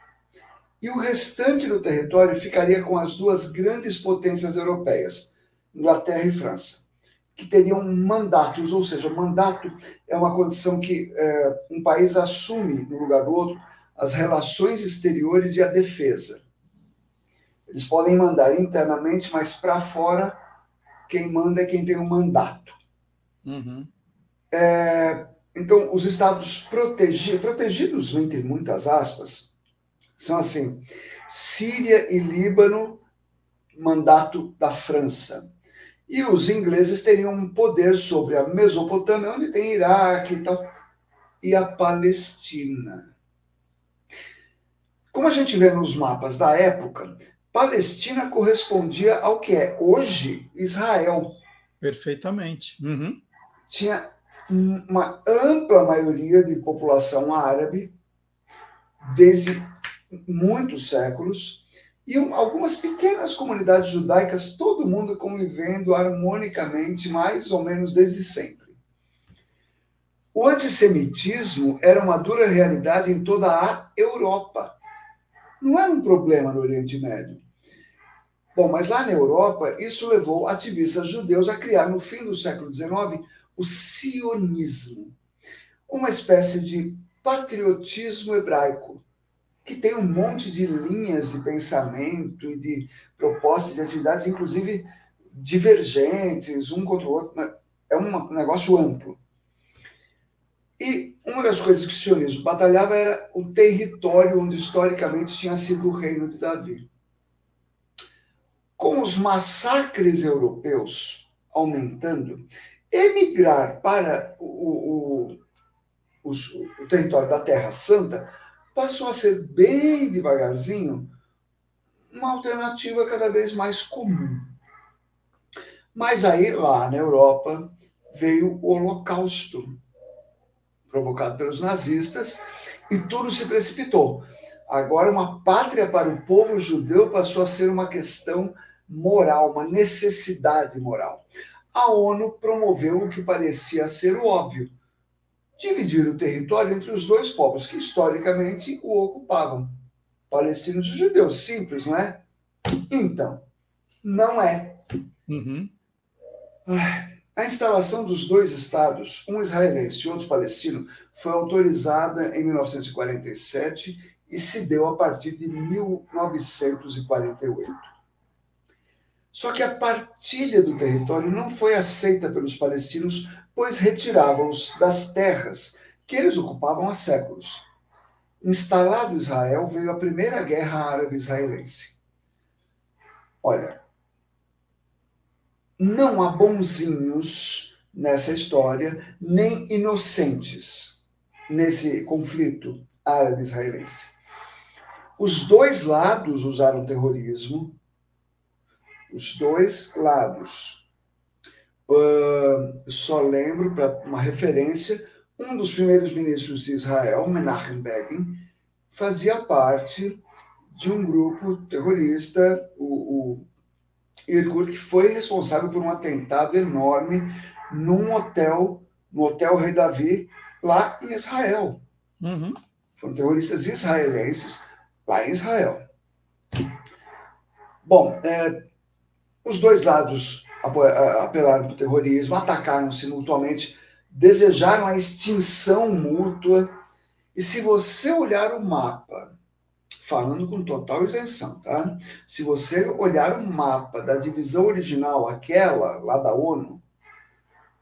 E o restante do território ficaria com as duas grandes potências europeias, Inglaterra e França, que teriam mandatos, ou seja, mandato é uma condição que é, um país assume no lugar do outro as relações exteriores e a defesa. Eles podem mandar internamente, mas para fora quem manda é quem tem o um mandato. Uhum. É, então, os estados protegi protegidos, entre muitas aspas, são assim: Síria e Líbano, mandato da França. E os ingleses teriam um poder sobre a Mesopotâmia, onde tem Iraque e tal, e a Palestina. Como a gente vê nos mapas da época, Palestina correspondia ao que é hoje Israel. Perfeitamente. Uhum. Tinha uma ampla maioria de população árabe desde muitos séculos e algumas pequenas comunidades judaicas, todo mundo convivendo harmonicamente mais ou menos desde sempre. O antissemitismo era uma dura realidade em toda a Europa. Não era um problema no Oriente Médio. Bom, mas lá na Europa, isso levou ativistas judeus a criar, no fim do século XIX, o sionismo, uma espécie de patriotismo hebraico, que tem um monte de linhas de pensamento e de propostas de atividades, inclusive divergentes, um contra o outro. Né? É um negócio amplo. E uma das coisas que o sionismo batalhava era o território onde historicamente tinha sido o reino de Davi com os massacres europeus aumentando, emigrar para o, o, o, o território da Terra Santa passou a ser bem devagarzinho uma alternativa cada vez mais comum. Mas aí, lá na Europa, veio o Holocausto, provocado pelos nazistas, e tudo se precipitou. Agora, uma pátria para o povo judeu passou a ser uma questão moral, uma necessidade moral. A ONU promoveu o que parecia ser o óbvio: dividir o território entre os dois povos que historicamente o ocupavam, palestinos e judeus. Simples, não é? Então, não é. Uhum. A instalação dos dois estados, um israelense e outro palestino, foi autorizada em 1947 e se deu a partir de 1948. Só que a partilha do território não foi aceita pelos palestinos, pois retirava-os das terras que eles ocupavam há séculos. Instalado Israel, veio a primeira guerra árabe-israelense. Olha, não há bonzinhos nessa história, nem inocentes nesse conflito árabe-israelense. Os dois lados usaram terrorismo, os dois lados. Uh, só lembro, para uma referência, um dos primeiros ministros de Israel, Menachem Begin, fazia parte de um grupo terrorista, o, o Irgur, que foi responsável por um atentado enorme num hotel, no Hotel Rei Davi, lá em Israel. Uhum. Foram terroristas israelenses lá em Israel. Bom, é, os dois lados apelaram para o terrorismo, atacaram-se mutuamente, desejaram a extinção mútua. E se você olhar o mapa, falando com total isenção, tá? Se você olhar o mapa da divisão original, aquela lá da ONU,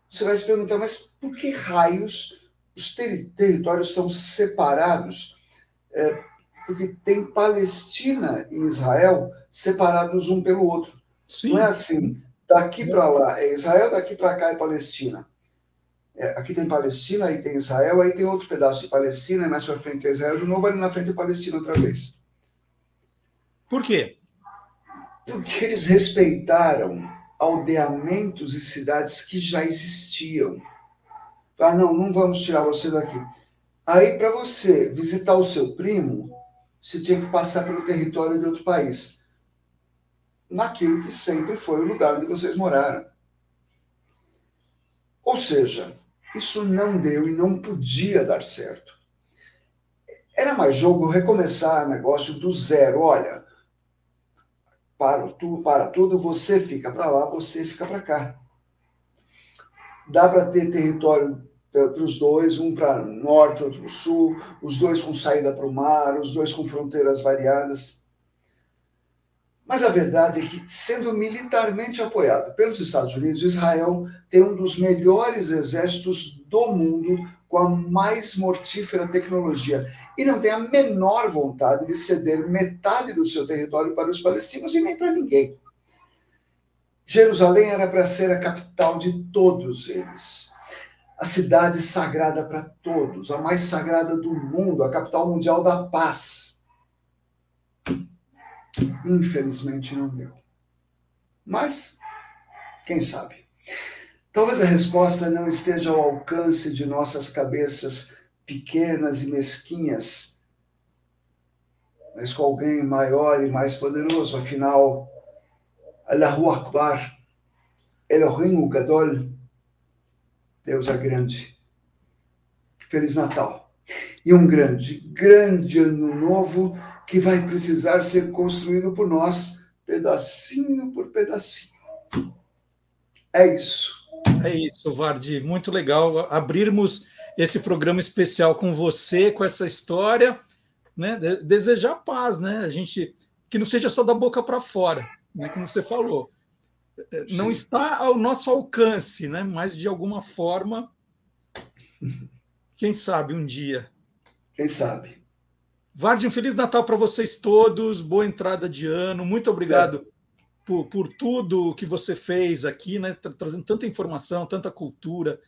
você vai se perguntar, mas por que raios os ter territórios são separados? É, porque tem Palestina e Israel separados um pelo outro. Sim. Não é assim, daqui para lá é Israel, daqui para cá é Palestina. É, aqui tem Palestina, aí tem Israel, aí tem outro pedaço de Palestina, mais para frente é Israel, de novo ali na frente é Palestina outra vez. Por quê? Porque eles respeitaram aldeamentos e cidades que já existiam. Ah, não, não vamos tirar você daqui. Aí, para você visitar o seu primo, você tinha que passar pelo território de outro país. Naquilo que sempre foi o lugar onde vocês moraram. Ou seja, isso não deu e não podia dar certo. Era mais jogo recomeçar negócio do zero. Olha, para, tu, para tudo, você fica para lá, você fica para cá. Dá para ter território para os dois, um para norte, outro para sul, os dois com saída para o mar, os dois com fronteiras variadas. Mas a verdade é que, sendo militarmente apoiado pelos Estados Unidos, Israel tem um dos melhores exércitos do mundo, com a mais mortífera tecnologia, e não tem a menor vontade de ceder metade do seu território para os palestinos e nem para ninguém. Jerusalém era para ser a capital de todos eles a cidade sagrada para todos, a mais sagrada do mundo, a capital mundial da paz. Infelizmente não deu. Mas, quem sabe? Talvez a resposta não esteja ao alcance de nossas cabeças pequenas e mesquinhas, mas com alguém maior e mais poderoso. Afinal, Allahu Akbar, Elohim Gadol, Deus é grande. Feliz Natal. E um grande, grande ano novo que vai precisar ser construído por nós, pedacinho por pedacinho. É isso. É isso, Vardi. Muito legal abrirmos esse programa especial com você, com essa história, né? Desejar paz, né? A gente que não seja só da boca para fora, né? Como você falou não Sim. está ao nosso alcance, né? mas de alguma forma, quem sabe um dia. Quem sabe. Vardy, um Feliz Natal para vocês todos, boa entrada de ano, muito obrigado por, por tudo que você fez aqui, né? trazendo tanta informação, tanta cultura,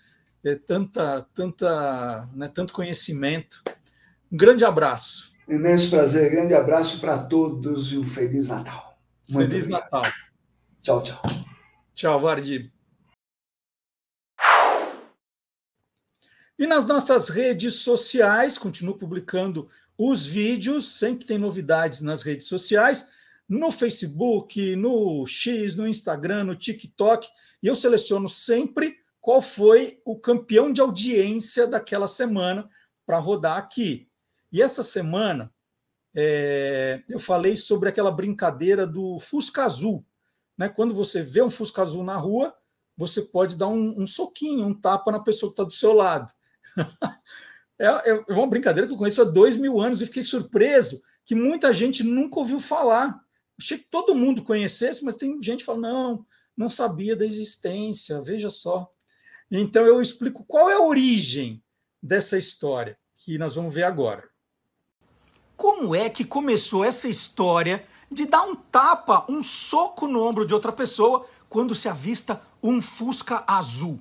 é, tanta, tanta, né? tanto conhecimento. Um grande abraço. Imenso prazer, grande abraço para todos e um Feliz Natal. Muito Feliz obrigado. Natal. Tchau, tchau. Tchau, Vardi. E nas nossas redes sociais, continuo publicando os vídeos, sempre tem novidades nas redes sociais, no Facebook, no X, no Instagram, no TikTok, e eu seleciono sempre qual foi o campeão de audiência daquela semana para rodar aqui. E essa semana é, eu falei sobre aquela brincadeira do Fusca Azul, né? Quando você vê um Fusca azul na rua, você pode dar um, um soquinho, um tapa na pessoa que está do seu lado. É, é, uma brincadeira que eu conheço há dois mil anos e fiquei surpreso que muita gente nunca ouviu falar. Achei que todo mundo conhecesse, mas tem gente que fala, não, não sabia da existência, veja só. Então eu explico qual é a origem dessa história, que nós vamos ver agora. Como é que começou essa história de dar um tapa, um soco no ombro de outra pessoa quando se avista um Fusca azul.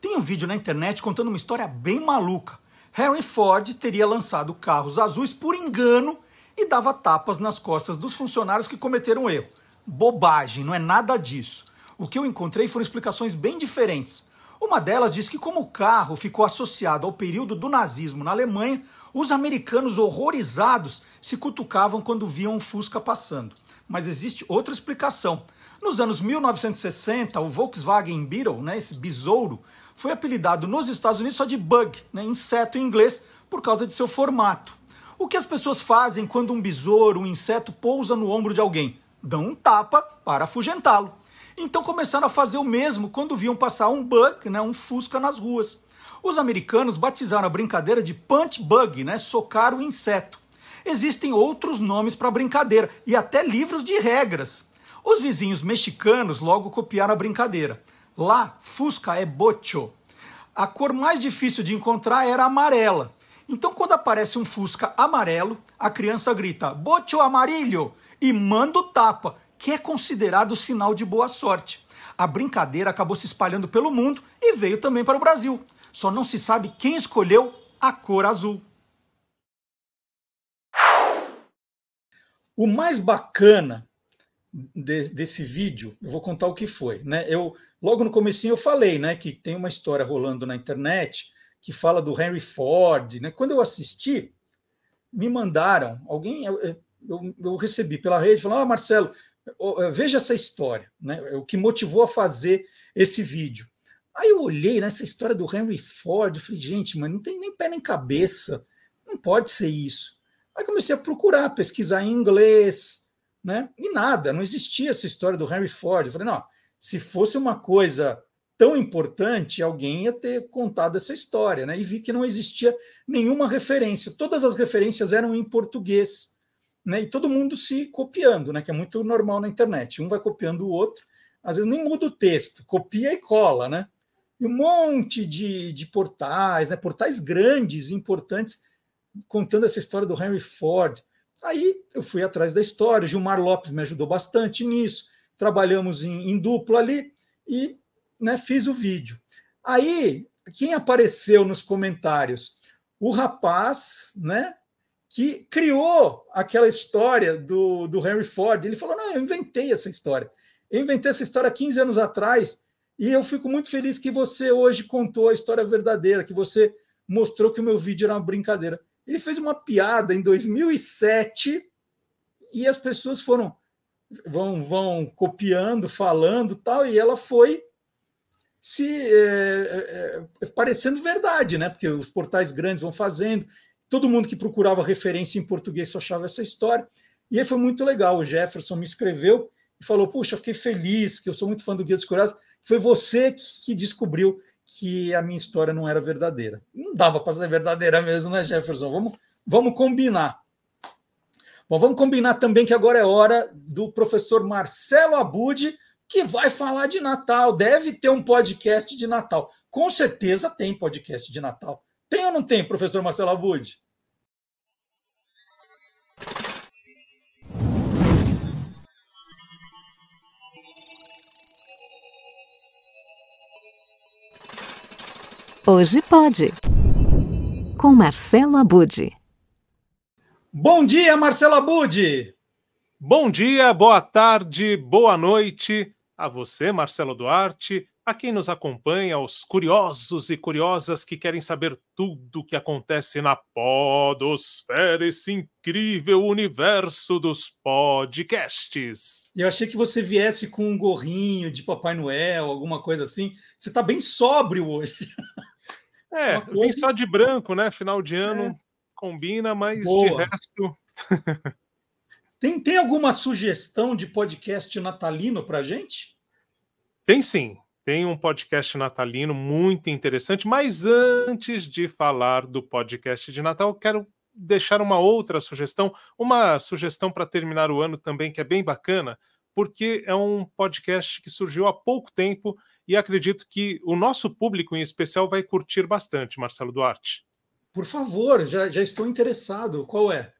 Tem um vídeo na internet contando uma história bem maluca. Harry Ford teria lançado carros azuis por engano e dava tapas nas costas dos funcionários que cometeram erro. Bobagem, não é nada disso. O que eu encontrei foram explicações bem diferentes. Uma delas diz que, como o carro ficou associado ao período do nazismo na Alemanha, os americanos horrorizados se cutucavam quando viam um Fusca passando. Mas existe outra explicação. Nos anos 1960, o Volkswagen Beetle, né, esse besouro, foi apelidado nos Estados Unidos só de bug, né, inseto em inglês, por causa de seu formato. O que as pessoas fazem quando um besouro, um inseto, pousa no ombro de alguém? Dão um tapa para afugentá-lo. Então começaram a fazer o mesmo quando viam passar um bug, né, um fusca nas ruas. Os americanos batizaram a brincadeira de punch bug, né, socar o inseto. Existem outros nomes para a brincadeira e até livros de regras. Os vizinhos mexicanos logo copiaram a brincadeira. Lá, Fusca é bocho. A cor mais difícil de encontrar era amarela. Então, quando aparece um Fusca amarelo, a criança grita bocho amarillo e manda o tapa, que é considerado sinal de boa sorte. A brincadeira acabou se espalhando pelo mundo e veio também para o Brasil. Só não se sabe quem escolheu a cor azul. O mais bacana de, desse vídeo, eu vou contar o que foi. Né? Eu, logo no comecinho eu falei né, que tem uma história rolando na internet que fala do Henry Ford. Né? Quando eu assisti, me mandaram, alguém, eu, eu, eu recebi pela rede, falando, ah, Marcelo, veja essa história, né? o que motivou a fazer esse vídeo. Aí eu olhei nessa história do Henry Ford, falei, gente, mas não tem nem pé nem cabeça, não pode ser isso. Aí comecei a procurar, pesquisar em inglês, né? E nada, não existia essa história do Henry Ford. Eu falei, não, se fosse uma coisa tão importante, alguém ia ter contado essa história, né? E vi que não existia nenhuma referência. Todas as referências eram em português, né? E todo mundo se copiando, né? Que é muito normal na internet. Um vai copiando o outro, às vezes nem muda o texto, copia e cola, né? E um monte de, de portais, né? portais grandes, importantes, contando essa história do Henry Ford. Aí eu fui atrás da história, Gilmar Lopes me ajudou bastante nisso, trabalhamos em, em duplo ali e né, fiz o vídeo. Aí, quem apareceu nos comentários? O rapaz, né, que criou aquela história do, do Henry Ford. Ele falou: Não, eu inventei essa história. Eu inventei essa história 15 anos atrás e eu fico muito feliz que você hoje contou a história verdadeira, que você mostrou que o meu vídeo era uma brincadeira. Ele fez uma piada em 2007 e as pessoas foram vão, vão copiando, falando tal, e ela foi se é, é, parecendo verdade, né? Porque os portais grandes vão fazendo, todo mundo que procurava referência em português só achava essa história. E aí foi muito legal. O Jefferson me escreveu e falou: Puxa, fiquei feliz, que eu sou muito fã do Guia dos Curiosos. Foi você que descobriu que a minha história não era verdadeira. Não dava para ser verdadeira mesmo, né, Jefferson? Vamos, vamos combinar. Bom, vamos combinar também que agora é hora do professor Marcelo Abud, que vai falar de Natal. Deve ter um podcast de Natal. Com certeza tem podcast de Natal. Tem ou não tem, professor Marcelo Abud? Hoje pode. Com Marcelo Abude. Bom dia, Marcelo Abude. Bom dia, boa tarde, boa noite a você, Marcelo Duarte, a quem nos acompanha, aos curiosos e curiosas que querem saber tudo o que acontece na podosfera, esse incrível universo dos podcasts. Eu achei que você viesse com um gorrinho de Papai Noel, alguma coisa assim. Você está bem sóbrio hoje. É, coisa... vim só de branco, né? Final de ano é. Combina, mas Boa. de resto. tem, tem alguma sugestão de podcast natalino para gente? Tem sim. Tem um podcast natalino muito interessante, mas antes de falar do podcast de Natal, quero deixar uma outra sugestão, uma sugestão para terminar o ano também que é bem bacana, porque é um podcast que surgiu há pouco tempo e acredito que o nosso público em especial vai curtir bastante, Marcelo Duarte. Por favor, já, já estou interessado. Qual é?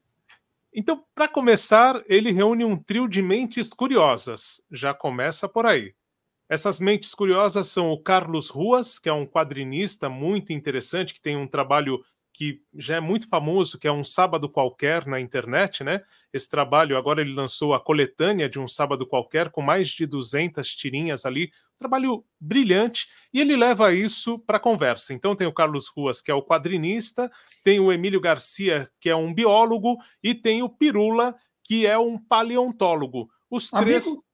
Então, para começar, ele reúne um trio de mentes curiosas. Já começa por aí. Essas mentes curiosas são o Carlos Ruas, que é um quadrinista muito interessante, que tem um trabalho que já é muito famoso, que é um sábado qualquer na internet, né? Esse trabalho, agora ele lançou a coletânea de um sábado qualquer, com mais de 200 tirinhas ali, trabalho brilhante, e ele leva isso para a conversa. Então tem o Carlos Ruas, que é o quadrinista, tem o Emílio Garcia, que é um biólogo, e tem o Pirula, que é um paleontólogo. Os três. Amigo...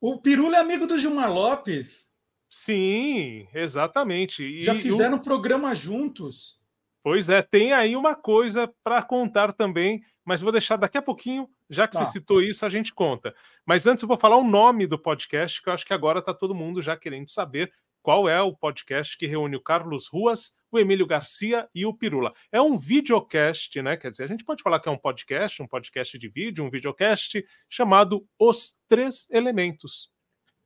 O Pirula é amigo do Gilmar Lopes. Sim, exatamente. E Já fizeram o... programa juntos. Pois é, tem aí uma coisa para contar também, mas vou deixar daqui a pouquinho, já que tá. você citou isso, a gente conta. Mas antes eu vou falar o nome do podcast, que eu acho que agora está todo mundo já querendo saber qual é o podcast que reúne o Carlos Ruas, o Emílio Garcia e o Pirula. É um videocast, né? Quer dizer, a gente pode falar que é um podcast, um podcast de vídeo, um videocast chamado Os Três Elementos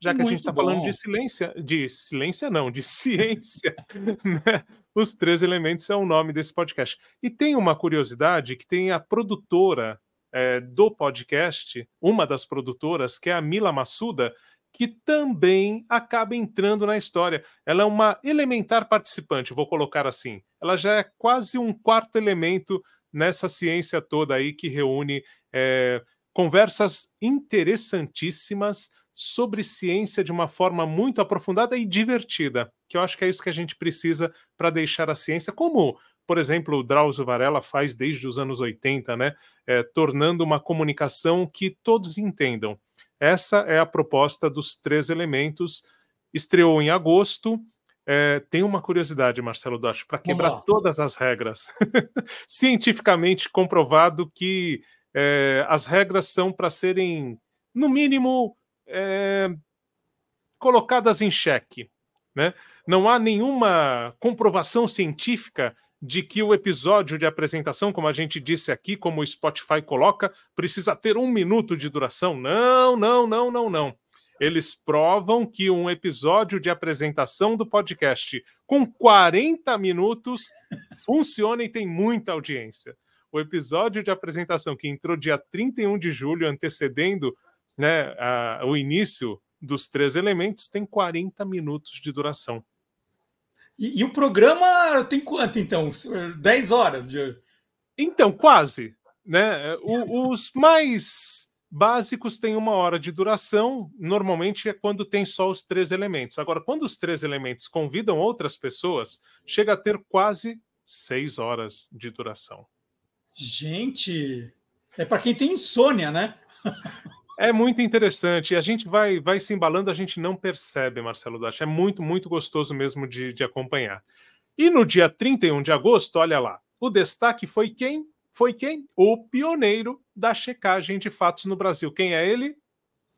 já que Muito a gente está falando de silência, de silência não, de ciência, né? Os três elementos é o nome desse podcast. E tem uma curiosidade que tem a produtora é, do podcast, uma das produtoras, que é a Mila Massuda, que também acaba entrando na história. Ela é uma elementar participante, vou colocar assim. Ela já é quase um quarto elemento nessa ciência toda aí que reúne é, conversas interessantíssimas sobre ciência de uma forma muito aprofundada e divertida, que eu acho que é isso que a gente precisa para deixar a ciência, como, por exemplo, o Drauzio Varela faz desde os anos 80, né? É, tornando uma comunicação que todos entendam. Essa é a proposta dos três elementos. Estreou em agosto. É, tem uma curiosidade, Marcelo Dotti, para quebrar todas as regras. Cientificamente comprovado que é, as regras são para serem, no mínimo, é, colocadas em xeque. Né? Não há nenhuma comprovação científica de que o episódio de apresentação, como a gente disse aqui, como o Spotify coloca, precisa ter um minuto de duração. Não, não, não, não, não. Eles provam que um episódio de apresentação do podcast com 40 minutos funciona e tem muita audiência. O episódio de apresentação que entrou dia 31 de julho, antecedendo né, a, o início dos três elementos tem 40 minutos de duração. E, e, o programa tem quanto, então? 10 horas de. Então, quase. Né? O, os mais básicos têm uma hora de duração, normalmente é quando tem só os três elementos. Agora, quando os três elementos convidam outras pessoas, chega a ter quase seis horas de duração. Gente, é para quem tem insônia, né? É muito interessante. A gente vai, vai se embalando, a gente não percebe, Marcelo Dacha. É muito, muito gostoso mesmo de, de acompanhar. E no dia 31 de agosto, olha lá, o destaque foi quem? Foi quem? O pioneiro da checagem de fatos no Brasil. Quem é ele?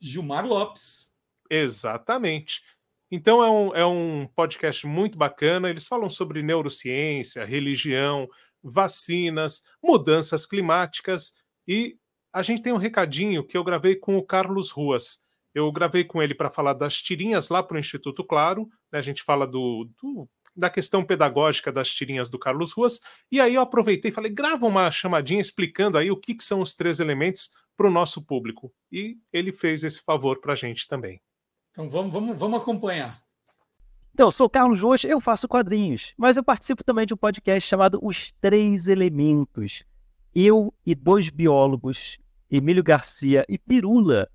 Gilmar Lopes. Exatamente. Então é um, é um podcast muito bacana. Eles falam sobre neurociência, religião, vacinas, mudanças climáticas e a gente tem um recadinho que eu gravei com o Carlos Ruas. Eu gravei com ele para falar das tirinhas lá para o Instituto Claro. Né? A gente fala do, do, da questão pedagógica das tirinhas do Carlos Ruas. E aí eu aproveitei e falei: grava uma chamadinha explicando aí o que, que são os três elementos para o nosso público. E ele fez esse favor para a gente também. Então vamos, vamos, vamos acompanhar. Então, eu sou o Carlos Ruas, eu faço quadrinhos, mas eu participo também de um podcast chamado Os Três Elementos eu e dois biólogos, Emílio Garcia e Pirula,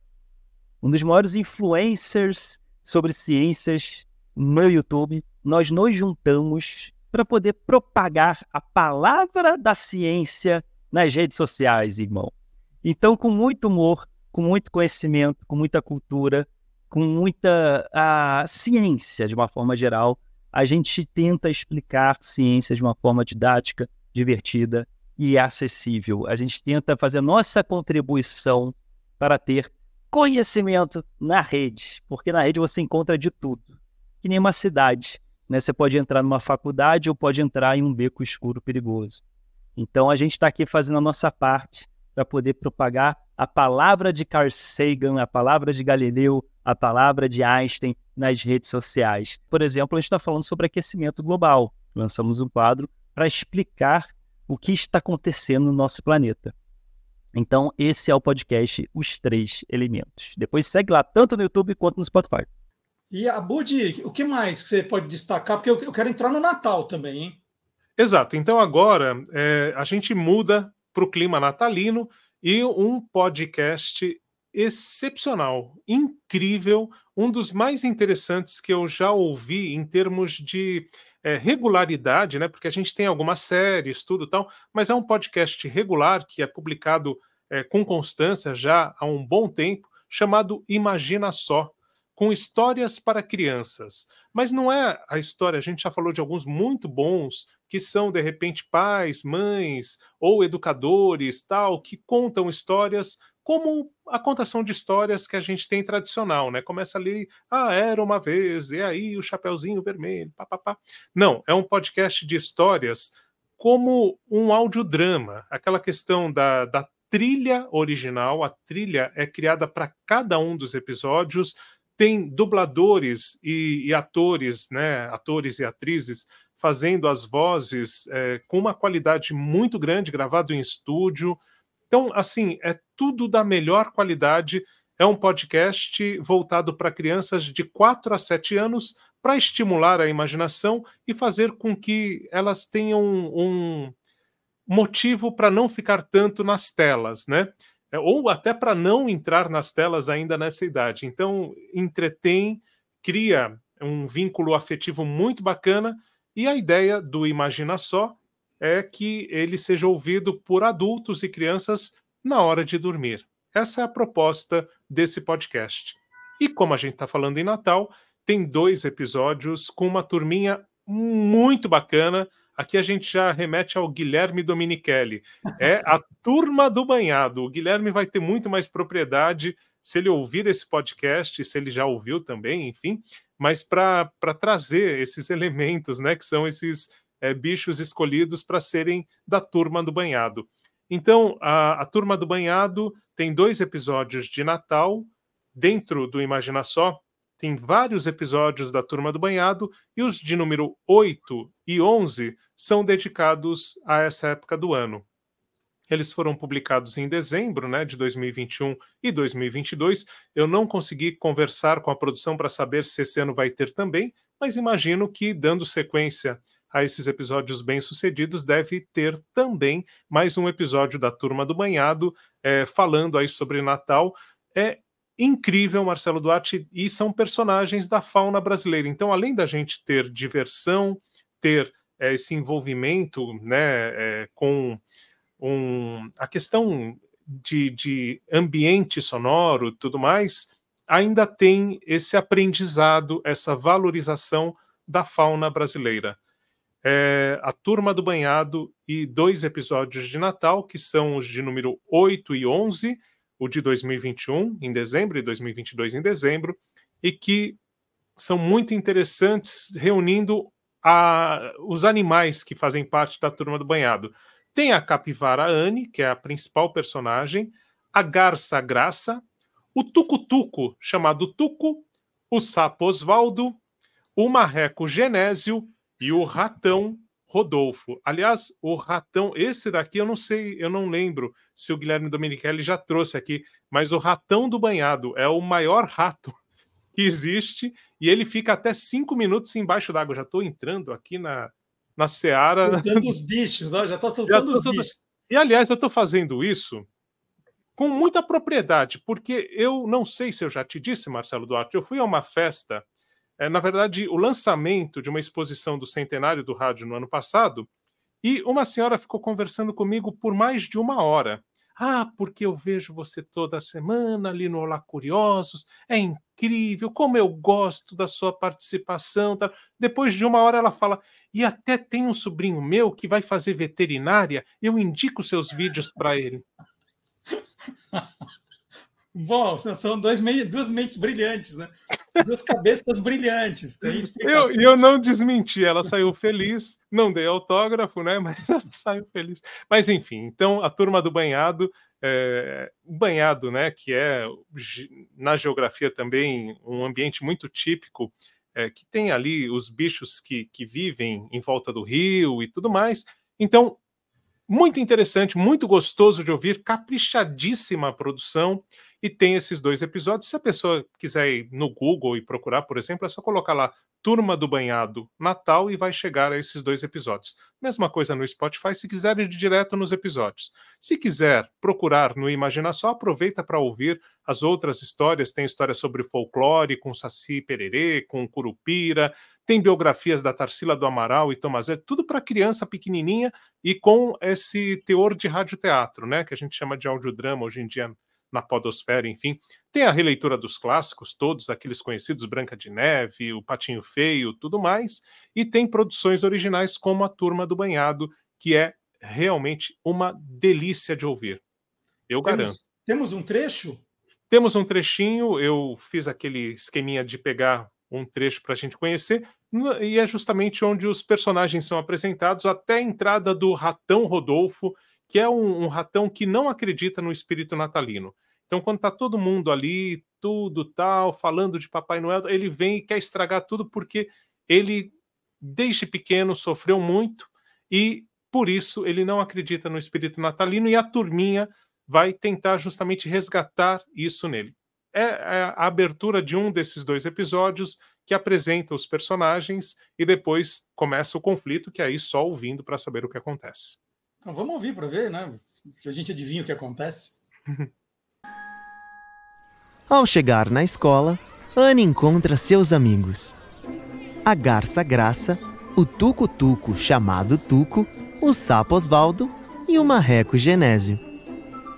um dos maiores influencers sobre ciências no YouTube, nós nos juntamos para poder propagar a palavra da ciência nas redes sociais, irmão. Então, com muito humor, com muito conhecimento, com muita cultura, com muita a, ciência de uma forma geral, a gente tenta explicar ciência de uma forma didática, divertida e acessível. A gente tenta fazer nossa contribuição para ter conhecimento na rede, porque na rede você encontra de tudo, que nem uma cidade. Né? Você pode entrar numa faculdade ou pode entrar em um beco escuro perigoso. Então a gente está aqui fazendo a nossa parte para poder propagar a palavra de Carl Sagan, a palavra de Galileu, a palavra de Einstein nas redes sociais. Por exemplo, a gente está falando sobre aquecimento global. Lançamos um quadro para explicar o que está acontecendo no nosso planeta. Então, esse é o podcast Os Três Elementos. Depois segue lá, tanto no YouTube quanto no Spotify. E a Budi, o que mais você pode destacar? Porque eu quero entrar no Natal também, hein? Exato. Então agora é, a gente muda para o clima natalino e um podcast excepcional, incrível, um dos mais interessantes que eu já ouvi em termos de é, regularidade, né? Porque a gente tem algumas séries, tudo tal, mas é um podcast regular que é publicado é, com constância já há um bom tempo, chamado Imagina Só com histórias para crianças. Mas não é a história, a gente já falou de alguns muito bons, que são, de repente, pais, mães ou educadores, tal, que contam histórias como a contação de histórias que a gente tem tradicional, né? Começa ali, ah, era uma vez, e aí o Chapeuzinho Vermelho, papapá. Não, é um podcast de histórias como um audiodrama, aquela questão da, da trilha original, a trilha é criada para cada um dos episódios, tem dubladores e, e, atores, né, atores e atrizes fazendo as vozes é, com uma qualidade muito grande, gravado em estúdio. Então, assim, é tudo da melhor qualidade. É um podcast voltado para crianças de 4 a 7 anos para estimular a imaginação e fazer com que elas tenham um motivo para não ficar tanto nas telas, né? É, ou até para não entrar nas telas ainda nessa idade. Então, entretém, cria um vínculo afetivo muito bacana, e a ideia do Imagina Só é que ele seja ouvido por adultos e crianças na hora de dormir. Essa é a proposta desse podcast. E como a gente está falando em Natal, tem dois episódios com uma turminha muito bacana Aqui a gente já remete ao Guilherme Dominichelli. É a turma do banhado. O Guilherme vai ter muito mais propriedade se ele ouvir esse podcast, se ele já ouviu também, enfim, mas para trazer esses elementos, né, que são esses é, bichos escolhidos para serem da turma do banhado. Então, a, a turma do banhado tem dois episódios de Natal dentro do Imagina Só, tem vários episódios da Turma do Banhado e os de número 8 e 11 são dedicados a essa época do ano. Eles foram publicados em dezembro né, de 2021 e 2022. Eu não consegui conversar com a produção para saber se esse ano vai ter também, mas imagino que, dando sequência a esses episódios bem-sucedidos, deve ter também mais um episódio da Turma do Banhado, é, falando aí sobre Natal. É, incrível, Marcelo Duarte, e são personagens da fauna brasileira. Então, além da gente ter diversão, ter é, esse envolvimento né, é, com um, a questão de, de ambiente sonoro tudo mais, ainda tem esse aprendizado, essa valorização da fauna brasileira. É, a Turma do Banhado e dois episódios de Natal, que são os de número 8 e 11, o de 2021 em dezembro e 2022 em dezembro, e que são muito interessantes, reunindo a, os animais que fazem parte da turma do banhado. Tem a capivara Anne, que é a principal personagem, a garça Graça, o tucutuco, chamado Tuco, o sapo Osvaldo, o marreco Genésio e o ratão Rodolfo. Aliás, o ratão, esse daqui eu não sei, eu não lembro se o Guilherme Domenichelli já trouxe aqui, mas o ratão do banhado é o maior rato que existe e ele fica até cinco minutos embaixo d'água. Já estou entrando aqui na, na seara. Soltando os bichos, ó, já estou soltando já os bichos. E aliás, eu estou fazendo isso com muita propriedade, porque eu não sei se eu já te disse, Marcelo Duarte, eu fui a uma festa é, na verdade, o lançamento de uma exposição do centenário do rádio no ano passado, e uma senhora ficou conversando comigo por mais de uma hora. Ah, porque eu vejo você toda semana ali no Olá Curiosos, é incrível, como eu gosto da sua participação. Tá? Depois de uma hora ela fala, e até tem um sobrinho meu que vai fazer veterinária, eu indico seus vídeos para ele. Bom, são dois, duas mentes brilhantes, né? Duas cabeças brilhantes. Tem eu, eu não desmenti, ela saiu feliz, não dei autógrafo, né? Mas ela saiu feliz. Mas enfim, então a turma do banhado, é, banhado, né? Que é na geografia também um ambiente muito típico, é, que tem ali os bichos que, que vivem em volta do rio e tudo mais. Então, muito interessante, muito gostoso de ouvir, caprichadíssima a produção e tem esses dois episódios. Se a pessoa quiser ir no Google e procurar, por exemplo, é só colocar lá Turma do Banhado Natal e vai chegar a esses dois episódios. Mesma coisa no Spotify, se quiser ir direto nos episódios. Se quiser procurar no Imagina Só, aproveita para ouvir as outras histórias. Tem história sobre folclore com Saci Pererê, com Curupira, tem biografias da Tarsila do Amaral e Tomazé, tudo para criança pequenininha e com esse teor de radioteatro, né, que a gente chama de audiodrama hoje em dia na podosfera, enfim. Tem a releitura dos clássicos, todos aqueles conhecidos, Branca de Neve, O Patinho Feio, tudo mais, e tem produções originais como A Turma do Banhado, que é realmente uma delícia de ouvir. Eu temos, garanto. Temos um trecho? Temos um trechinho, eu fiz aquele esqueminha de pegar um trecho para a gente conhecer, e é justamente onde os personagens são apresentados até a entrada do ratão Rodolfo, que é um, um ratão que não acredita no espírito natalino. Então, quando está todo mundo ali, tudo tal, falando de Papai Noel, ele vem e quer estragar tudo porque ele, desde pequeno, sofreu muito e, por isso, ele não acredita no espírito natalino e a turminha vai tentar justamente resgatar isso nele é, é a abertura de um desses dois episódios que apresenta os personagens e depois começa o conflito, que é aí só ouvindo para saber o que acontece. Então vamos ouvir para ver, né? Que a gente adivinha o que acontece. Ao chegar na escola, Anne encontra seus amigos. A garça Graça, o tuco-tuco chamado Tuco, o sapo Osvaldo e o marreco Genésio.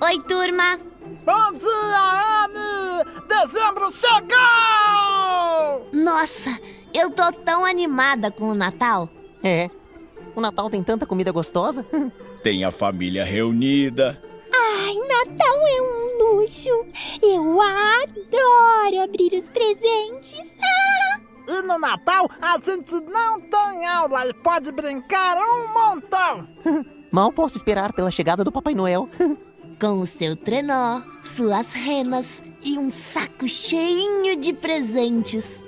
Oi, turma! Bom dia, Anne! Dezembro chegou! Nossa, eu tô tão animada com o Natal. É, o Natal tem tanta comida gostosa. Tem a família reunida. Ai, Natal é um luxo. Eu adoro abrir os presentes. Ah! E no Natal a gente não tem aula e pode brincar um montão. Mal posso esperar pela chegada do Papai Noel. com o seu trenó, suas renas e um saco cheinho de presentes.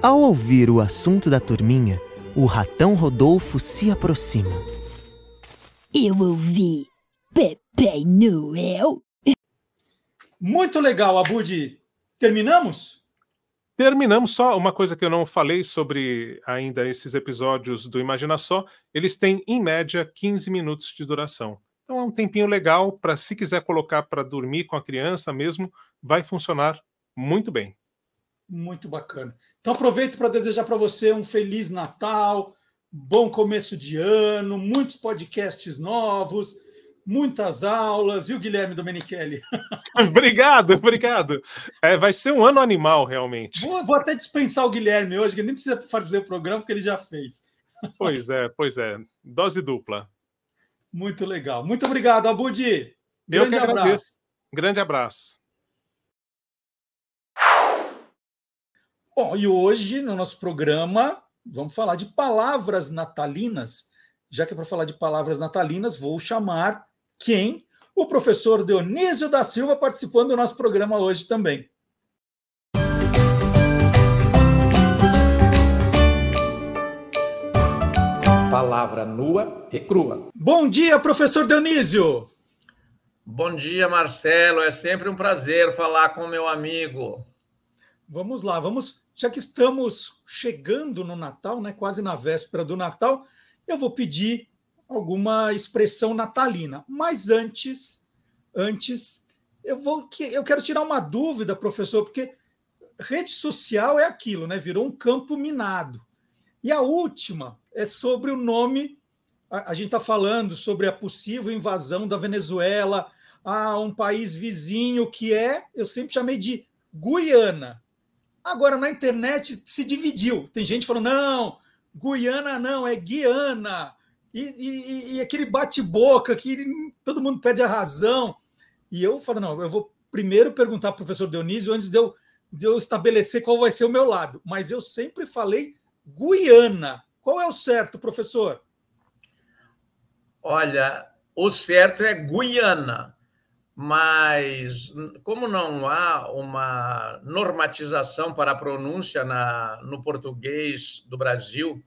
Ao ouvir o assunto da turminha, o ratão Rodolfo se aproxima. Eu ouvi Pepe Noel. Muito legal, Abud. Terminamos? Terminamos só uma coisa que eu não falei sobre ainda esses episódios do Imagina Só. Eles têm, em média, 15 minutos de duração. Então é um tempinho legal para, se quiser colocar para dormir com a criança mesmo, vai funcionar muito bem. Muito bacana. Então aproveito para desejar para você um feliz Natal, bom começo de ano, muitos podcasts novos, muitas aulas, viu, Guilherme Domenichelli? obrigado, obrigado. É, vai ser um ano animal, realmente. Vou, vou, até dispensar o Guilherme hoje, que nem precisa fazer o programa, porque ele já fez. Pois é, pois é. Dose dupla. Muito legal. Muito obrigado, Abudi. Grande abraço. Grande abraço. Bom, e hoje, no nosso programa, vamos falar de palavras natalinas. Já que é para falar de palavras natalinas, vou chamar quem? O professor Dionísio da Silva participando do nosso programa hoje também. palavra nua e crua. Bom dia, professor Dionísio. Bom dia, Marcelo. É sempre um prazer falar com meu amigo. Vamos lá, vamos. Já que estamos chegando no Natal, né, quase na véspera do Natal, eu vou pedir alguma expressão natalina. Mas antes, antes, eu vou eu quero tirar uma dúvida, professor, porque rede social é aquilo, né? Virou um campo minado. E a última é sobre o nome. A, a gente está falando sobre a possível invasão da Venezuela a um país vizinho que é, eu sempre chamei de Guiana. Agora, na internet se dividiu. Tem gente falando, não, Guiana não, é Guiana. E, e, e aquele bate-boca que todo mundo pede a razão. E eu falo, não, eu vou primeiro perguntar para o professor Dionísio antes de eu, de eu estabelecer qual vai ser o meu lado. Mas eu sempre falei Guiana. Qual é o certo, professor? Olha, o certo é Guiana, mas como não há uma normatização para a pronúncia na, no português do Brasil,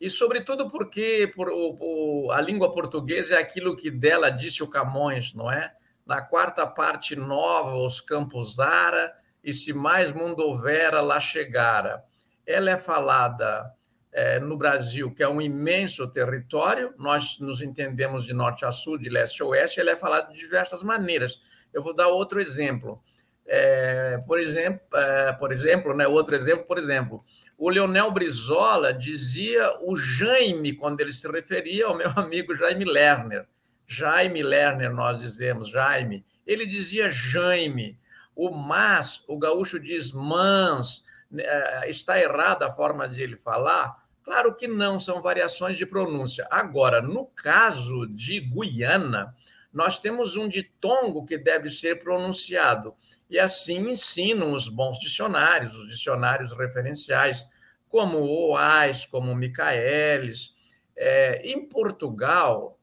e sobretudo porque por, o, a língua portuguesa é aquilo que dela disse o Camões, não é? na quarta parte nova os campos ara, e se mais mundo houvera, lá chegara. Ela é falada no Brasil, que é um imenso território, nós nos entendemos de norte a sul, de leste a oeste, ela é falada de diversas maneiras. Eu vou dar outro exemplo. É, por exemplo, é, por exemplo, né, outro exemplo, por exemplo, o Leonel Brizola dizia o Jaime quando ele se referia ao meu amigo Jaime Lerner. Jaime Lerner, nós dizemos, Jaime. Ele dizia Jaime. O mas, o gaúcho diz mans. É, está errada a forma de ele falar? Claro que não, são variações de pronúncia. Agora, no caso de Guiana, nós temos um ditongo que deve ser pronunciado. E assim ensinam os bons dicionários, os dicionários referenciais, como o OAS, como o Michaelis. É, em Portugal,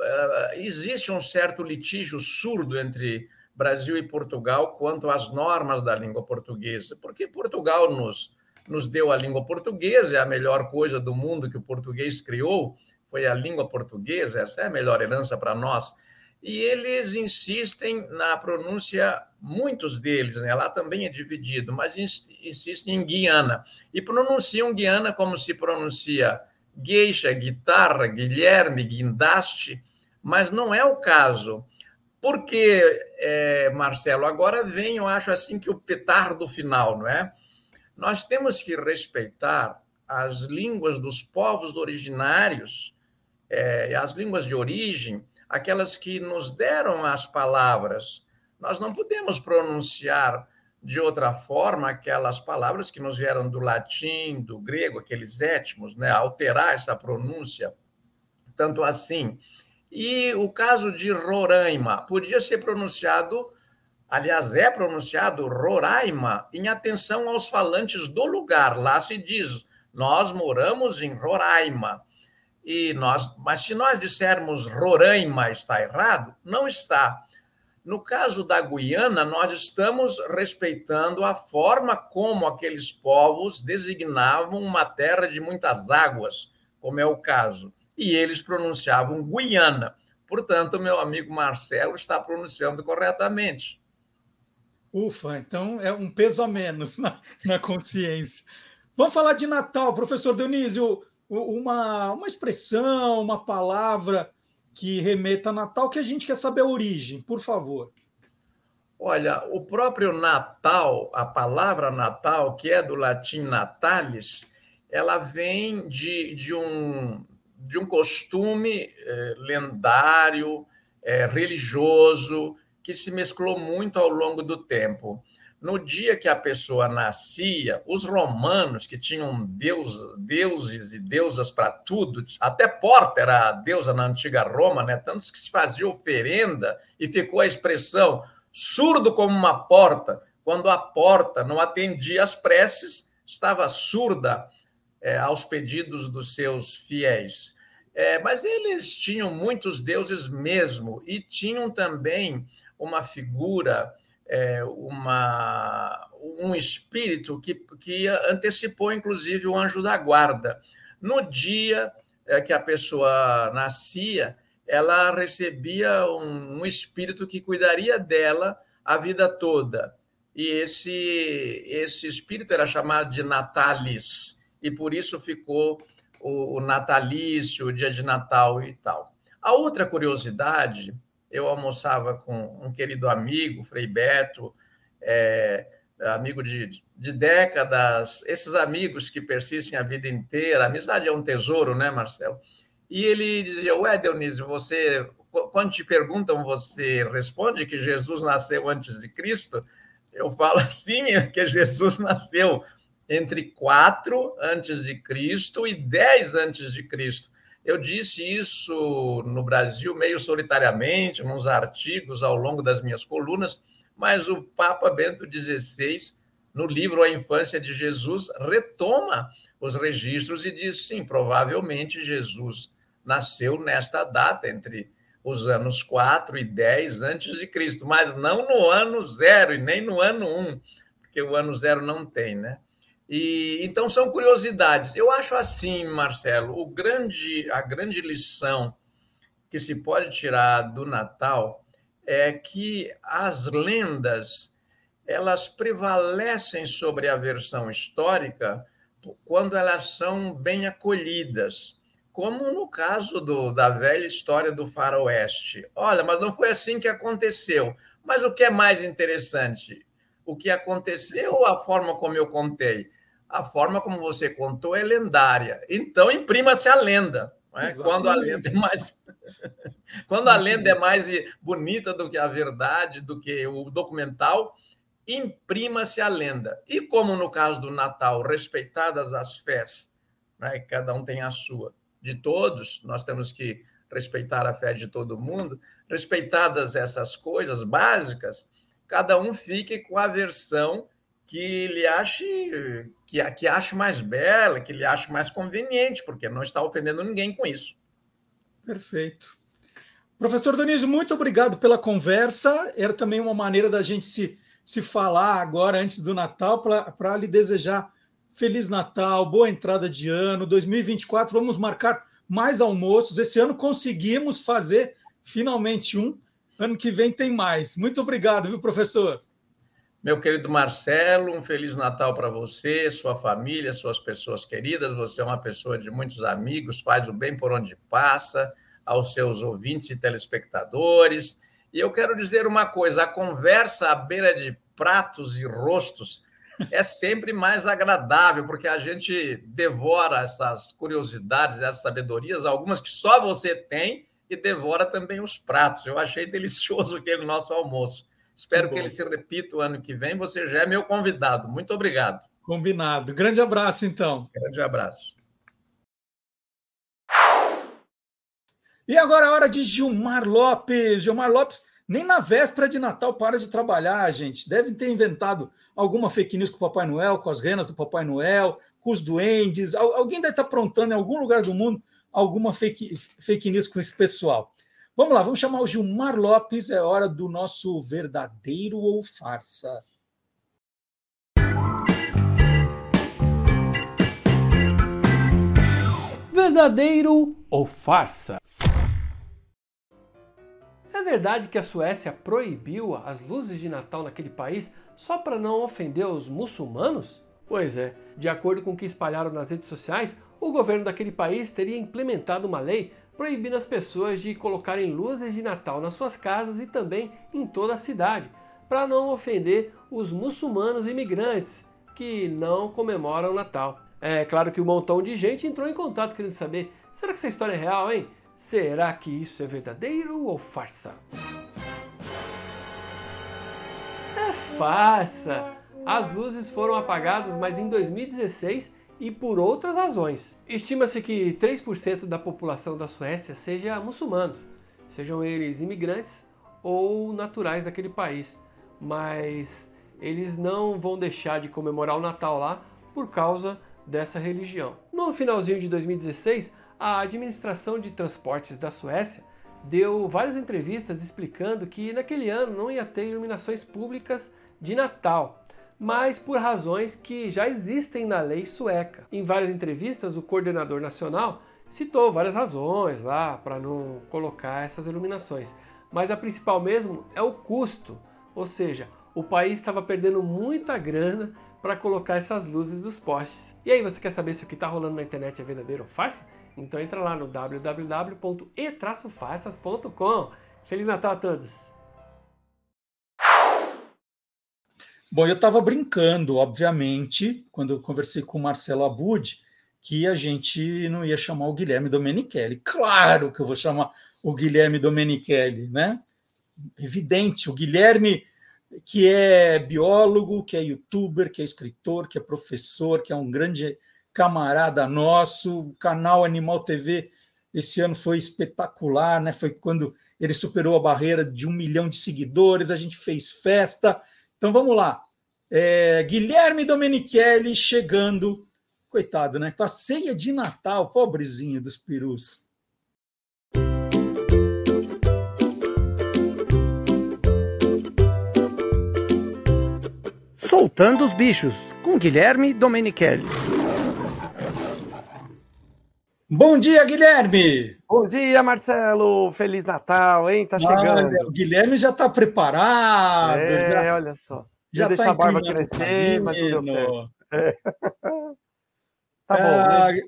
é, existe um certo litígio surdo entre Brasil e Portugal quanto às normas da língua portuguesa, porque Portugal nos, nos deu a língua portuguesa, é a melhor coisa do mundo que o português criou, foi a língua portuguesa, essa é a melhor herança para nós e eles insistem na pronúncia, muitos deles, né? lá também é dividido, mas insistem em Guiana, e pronunciam Guiana como se pronuncia gueixa, guitarra, Guilherme, guindaste, mas não é o caso. Porque, é, Marcelo, agora vem, eu acho assim, que o petardo final, não é? Nós temos que respeitar as línguas dos povos originários, é, as línguas de origem, aquelas que nos deram as palavras. Nós não podemos pronunciar de outra forma aquelas palavras que nos vieram do latim, do grego, aqueles étmos, né? alterar essa pronúncia, tanto assim. E o caso de Roraima podia ser pronunciado, aliás, é pronunciado Roraima, em atenção aos falantes do lugar. Lá se diz: nós moramos em Roraima. E nós, mas se nós dissermos Roraima está errado, não está. No caso da Guiana, nós estamos respeitando a forma como aqueles povos designavam uma terra de muitas águas, como é o caso. E eles pronunciavam Guiana. Portanto, meu amigo Marcelo está pronunciando corretamente. Ufa, então é um peso a menos na, na consciência. Vamos falar de Natal, professor Dionísio uma, uma expressão, uma palavra que remeta a Natal, que a gente quer saber a origem, por favor. Olha, o próprio Natal, a palavra Natal, que é do latim natalis, ela vem de, de, um, de um costume eh, lendário, eh, religioso, que se mesclou muito ao longo do tempo no dia que a pessoa nascia, os romanos, que tinham deus, deuses e deusas para tudo, até porta era deusa na antiga Roma, né? tantos que se fazia oferenda e ficou a expressão surdo como uma porta, quando a porta não atendia às preces, estava surda é, aos pedidos dos seus fiéis. É, mas eles tinham muitos deuses mesmo, e tinham também uma figura é, uma, um espírito que, que antecipou, inclusive, o anjo da guarda. No dia é, que a pessoa nascia, ela recebia um, um espírito que cuidaria dela a vida toda. E esse, esse espírito era chamado de Natalis, e por isso ficou o, o natalício, o dia de Natal e tal. A outra curiosidade eu almoçava com um querido amigo, Frei Beto, é, amigo de, de décadas, esses amigos que persistem a vida inteira. A amizade é um tesouro, né, Marcelo? E ele dizia: Ué, Dionísio, você, quando te perguntam, você responde que Jesus nasceu antes de Cristo? Eu falo assim, que Jesus nasceu entre 4 antes de Cristo e 10 antes de Cristo. Eu disse isso no Brasil meio solitariamente, nos artigos ao longo das minhas colunas, mas o Papa Bento XVI, no livro A Infância de Jesus, retoma os registros e diz: sim, provavelmente Jesus nasceu nesta data, entre os anos 4 e 10 antes de Cristo, mas não no ano zero e nem no ano 1, porque o ano zero não tem, né? E então são curiosidades. Eu acho assim, Marcelo, o grande, a grande lição que se pode tirar do Natal é que as lendas elas prevalecem sobre a versão histórica quando elas são bem acolhidas, como no caso do, da velha história do faroeste. Olha, mas não foi assim que aconteceu. Mas o que é mais interessante? O que aconteceu ou a forma como eu contei? A forma como você contou é lendária. Então, imprima-se a lenda. É? Quando a lenda é mais quando a lenda é mais bonita do que a verdade, do que o documental, imprima-se a lenda. E como no caso do Natal, respeitadas as fés, né, cada um tem a sua, de todos, nós temos que respeitar a fé de todo mundo, respeitadas essas coisas básicas, cada um fique com a versão que lhe ache que, que ache mais bela, que lhe ache mais conveniente, porque não está ofendendo ninguém com isso. Perfeito. Professor Dionísio, muito obrigado pela conversa. Era também uma maneira da gente se se falar agora, antes do Natal, para lhe desejar Feliz Natal, boa entrada de ano, 2024. Vamos marcar mais almoços. Esse ano conseguimos fazer finalmente um. Ano que vem tem mais. Muito obrigado, viu, professor? Meu querido Marcelo, um Feliz Natal para você, sua família, suas pessoas queridas. Você é uma pessoa de muitos amigos, faz o bem por onde passa, aos seus ouvintes e telespectadores. E eu quero dizer uma coisa: a conversa à beira de pratos e rostos é sempre mais agradável, porque a gente devora essas curiosidades, essas sabedorias, algumas que só você tem, e devora também os pratos. Eu achei delicioso aquele nosso almoço. Espero que, ele se repita o ano que vem. Você já é meu convidado. Muito obrigado. Combinado. Grande abraço, então. Grande abraço. E agora a hora de Gilmar Lopes. Gilmar Lopes, nem na véspera de Natal para de trabalhar, gente. Devem ter inventado alguma fake news com o Papai Noel, com as renas do Papai Noel, com os duendes. Alguém deve estar aprontando em algum lugar do mundo alguma fake, fake news com esse pessoal. Vamos lá, vamos chamar o Gilmar Lopes. É hora do nosso verdadeiro ou farsa. Verdadeiro ou farsa? É verdade que a Suécia proibiu as luzes de Natal naquele país só para não ofender os muçulmanos? Pois é, de acordo com o que espalharam nas redes sociais, o governo daquele país teria implementado uma lei proibindo as pessoas de colocarem luzes de Natal nas suas casas e também em toda a cidade, para não ofender os muçulmanos imigrantes que não comemoram o Natal. É claro que um montão de gente entrou em contato querendo saber: será que essa história é real, hein? Será que isso é verdadeiro ou farsa? É farsa! As luzes foram apagadas, mas em 2016 e por outras razões. Estima-se que 3% da população da Suécia seja muçulmanos, sejam eles imigrantes ou naturais daquele país, mas eles não vão deixar de comemorar o Natal lá por causa dessa religião. No finalzinho de 2016, a administração de transportes da Suécia deu várias entrevistas explicando que naquele ano não ia ter iluminações públicas de Natal, mas por razões que já existem na lei sueca. Em várias entrevistas, o coordenador nacional citou várias razões lá para não colocar essas iluminações, mas a principal mesmo é o custo, ou seja, o país estava perdendo muita grana para colocar essas luzes dos postes. E aí, você quer saber se o que está rolando na internet é verdadeiro ou farsa? Então entra lá no www.e-farsas.com. Feliz Natal a todos! Bom, eu estava brincando, obviamente, quando eu conversei com o Marcelo Abud, que a gente não ia chamar o Guilherme Domenichelli. Claro que eu vou chamar o Guilherme Domenichelli, né? Evidente, o Guilherme que é biólogo, que é youtuber, que é escritor, que é professor, que é um grande camarada nosso, o canal Animal TV esse ano foi espetacular, né? Foi quando ele superou a barreira de um milhão de seguidores, a gente fez festa. Então vamos lá. É, Guilherme Domenichelli chegando, coitado, né? Com a ceia de Natal, pobrezinho dos perus. Soltando os bichos, com Guilherme Domenichelli. Bom dia, Guilherme! Bom dia, Marcelo! Feliz Natal, hein? Tá chegando. Olha, o Guilherme já está preparado. É, já, olha só. Já deixa tá a barba crescer, mas não deu. É. Tá bom. Ah, né?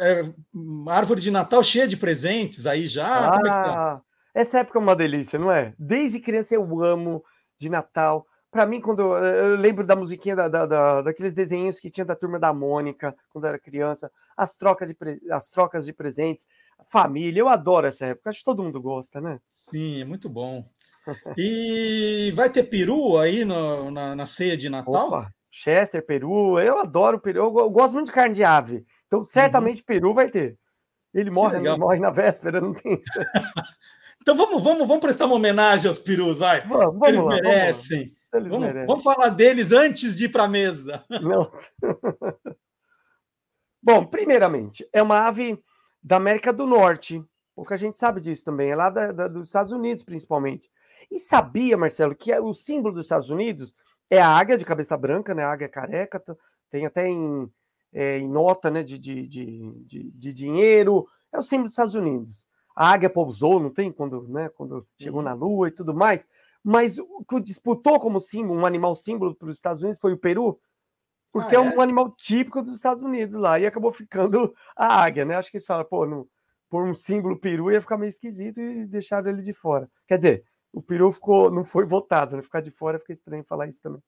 é, árvore de Natal cheia de presentes aí já? É tá? Ah, essa época é uma delícia, não é? Desde criança eu amo de Natal. Para mim, quando eu, eu lembro da musiquinha da, da- da- daqueles desenhos que tinha da turma da Mônica quando eu era criança, as trocas de, as trocas de presentes, família, eu adoro essa época. Acho que todo mundo gosta, né? Sim, é muito bom. E vai ter peru aí no- na, na ceia de Natal? Opa, Chester, peru, eu adoro peru. Eu, eu gosto muito de carne de ave. Então, certamente peru vai ter. Ele morre, Uhum. legal. morre na véspera, não tem isso. Então vamos, vamos, vamos prestar uma homenagem aos perus, vai. Vamos, vamos Eles lá. merecem. Eles vamos, merecem. vamos falar deles antes de ir para a mesa. Bom, primeiramente, é uma ave da América do Norte. Pouca gente sabe disso também. É lá da- da- dos Estados Unidos, principalmente. E sabia, Marcelo, que o símbolo dos Estados Unidos é a águia de cabeça branca, né? A águia careca. Tem até em, é, em nota né, de, de, de, de- de dinheiro. É o símbolo dos Estados Unidos. A águia pousou, não tem? Quando, né, quando chegou na Lua e tudo mais. Mas o que disputou como símbolo, um animal símbolo para os Estados Unidos foi o Peru. Porque Ah, é é? um animal típico dos Estados Unidos lá, e acabou ficando a águia, né? Acho que eles falaram, pô, não, por um símbolo peru ia ficar meio esquisito e deixaram ele de fora. Quer dizer, o peru ficou, não foi votado, né? Ficar de fora fica estranho falar isso também.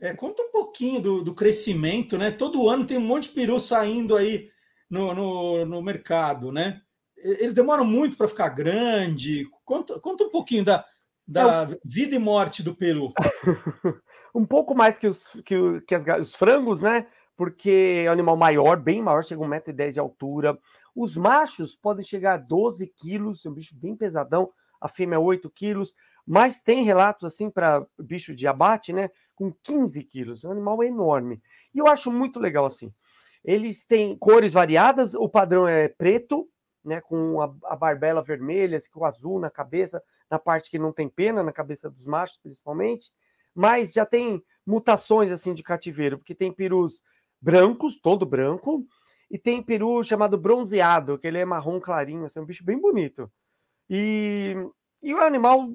É, conta um pouquinho do, do crescimento, né? Todo ano tem um monte de peru saindo aí no, no, no mercado, né? Eles demoram muito para ficar grande. Conta, conta um pouquinho da, da vida e morte do peru. um pouco mais que os, que, que as os frangos, né? Porque é um animal maior, bem maior, chega a 1,10m de altura. Os machos podem chegar a 12 quilos, é um bicho bem pesadão. A fêmea 8 quilos. Mas tem relatos, assim, para bicho de abate, né? Com 15 quilos. É um animal enorme. E eu acho muito legal, assim. Eles têm cores variadas, o padrão é preto, né? Com a, a barbela vermelha, assim, com azul na cabeça, na parte que não tem pena, na cabeça dos machos, principalmente mas já tem mutações assim de cativeiro, porque tem perus brancos, todo branco, e tem peru chamado bronzeado, que ele é marrom clarinho, assim, é um bicho bem bonito. E, e o animal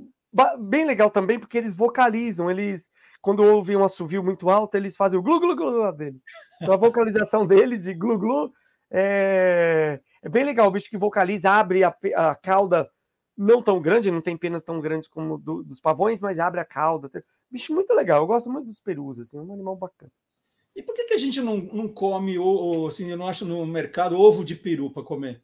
bem legal também, porque eles vocalizam, eles quando ouvem um assovio muito alto, eles fazem o glu glu glu dele. Então a vocalização dele de glu glu é, é bem legal, o bicho que vocaliza, abre a, a cauda não tão grande, não tem penas tão grandes como do- dos pavões, mas abre a cauda. Bicho muito legal, eu gosto muito dos perus, assim, é um animal bacana. E por que, que a gente não, não come, ou, ou, assim, eu não acho no mercado ovo de peru para comer?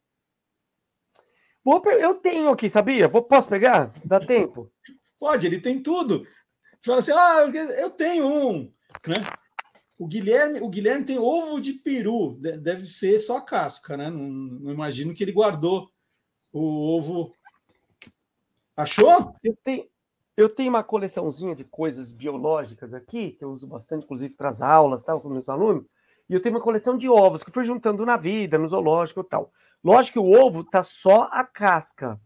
Boa Eu tenho aqui, sabia? Posso pegar? Dá tempo? Pode, ele tem tudo. Fala assim, ah, eu tenho um, né? O Guilherme, o Guilherme tem ovo de peru, de- deve ser só a casca, né? Não, não imagino que ele guardou o ovo. Achou? Eu tenho, eu tenho uma coleçãozinha de coisas biológicas aqui, que eu uso bastante, inclusive, para as aulas, tal, com meus alunos. E eu tenho uma coleção de ovos que eu fui juntando na vida, no zoológico e tal. Lógico que o ovo tá só a casca,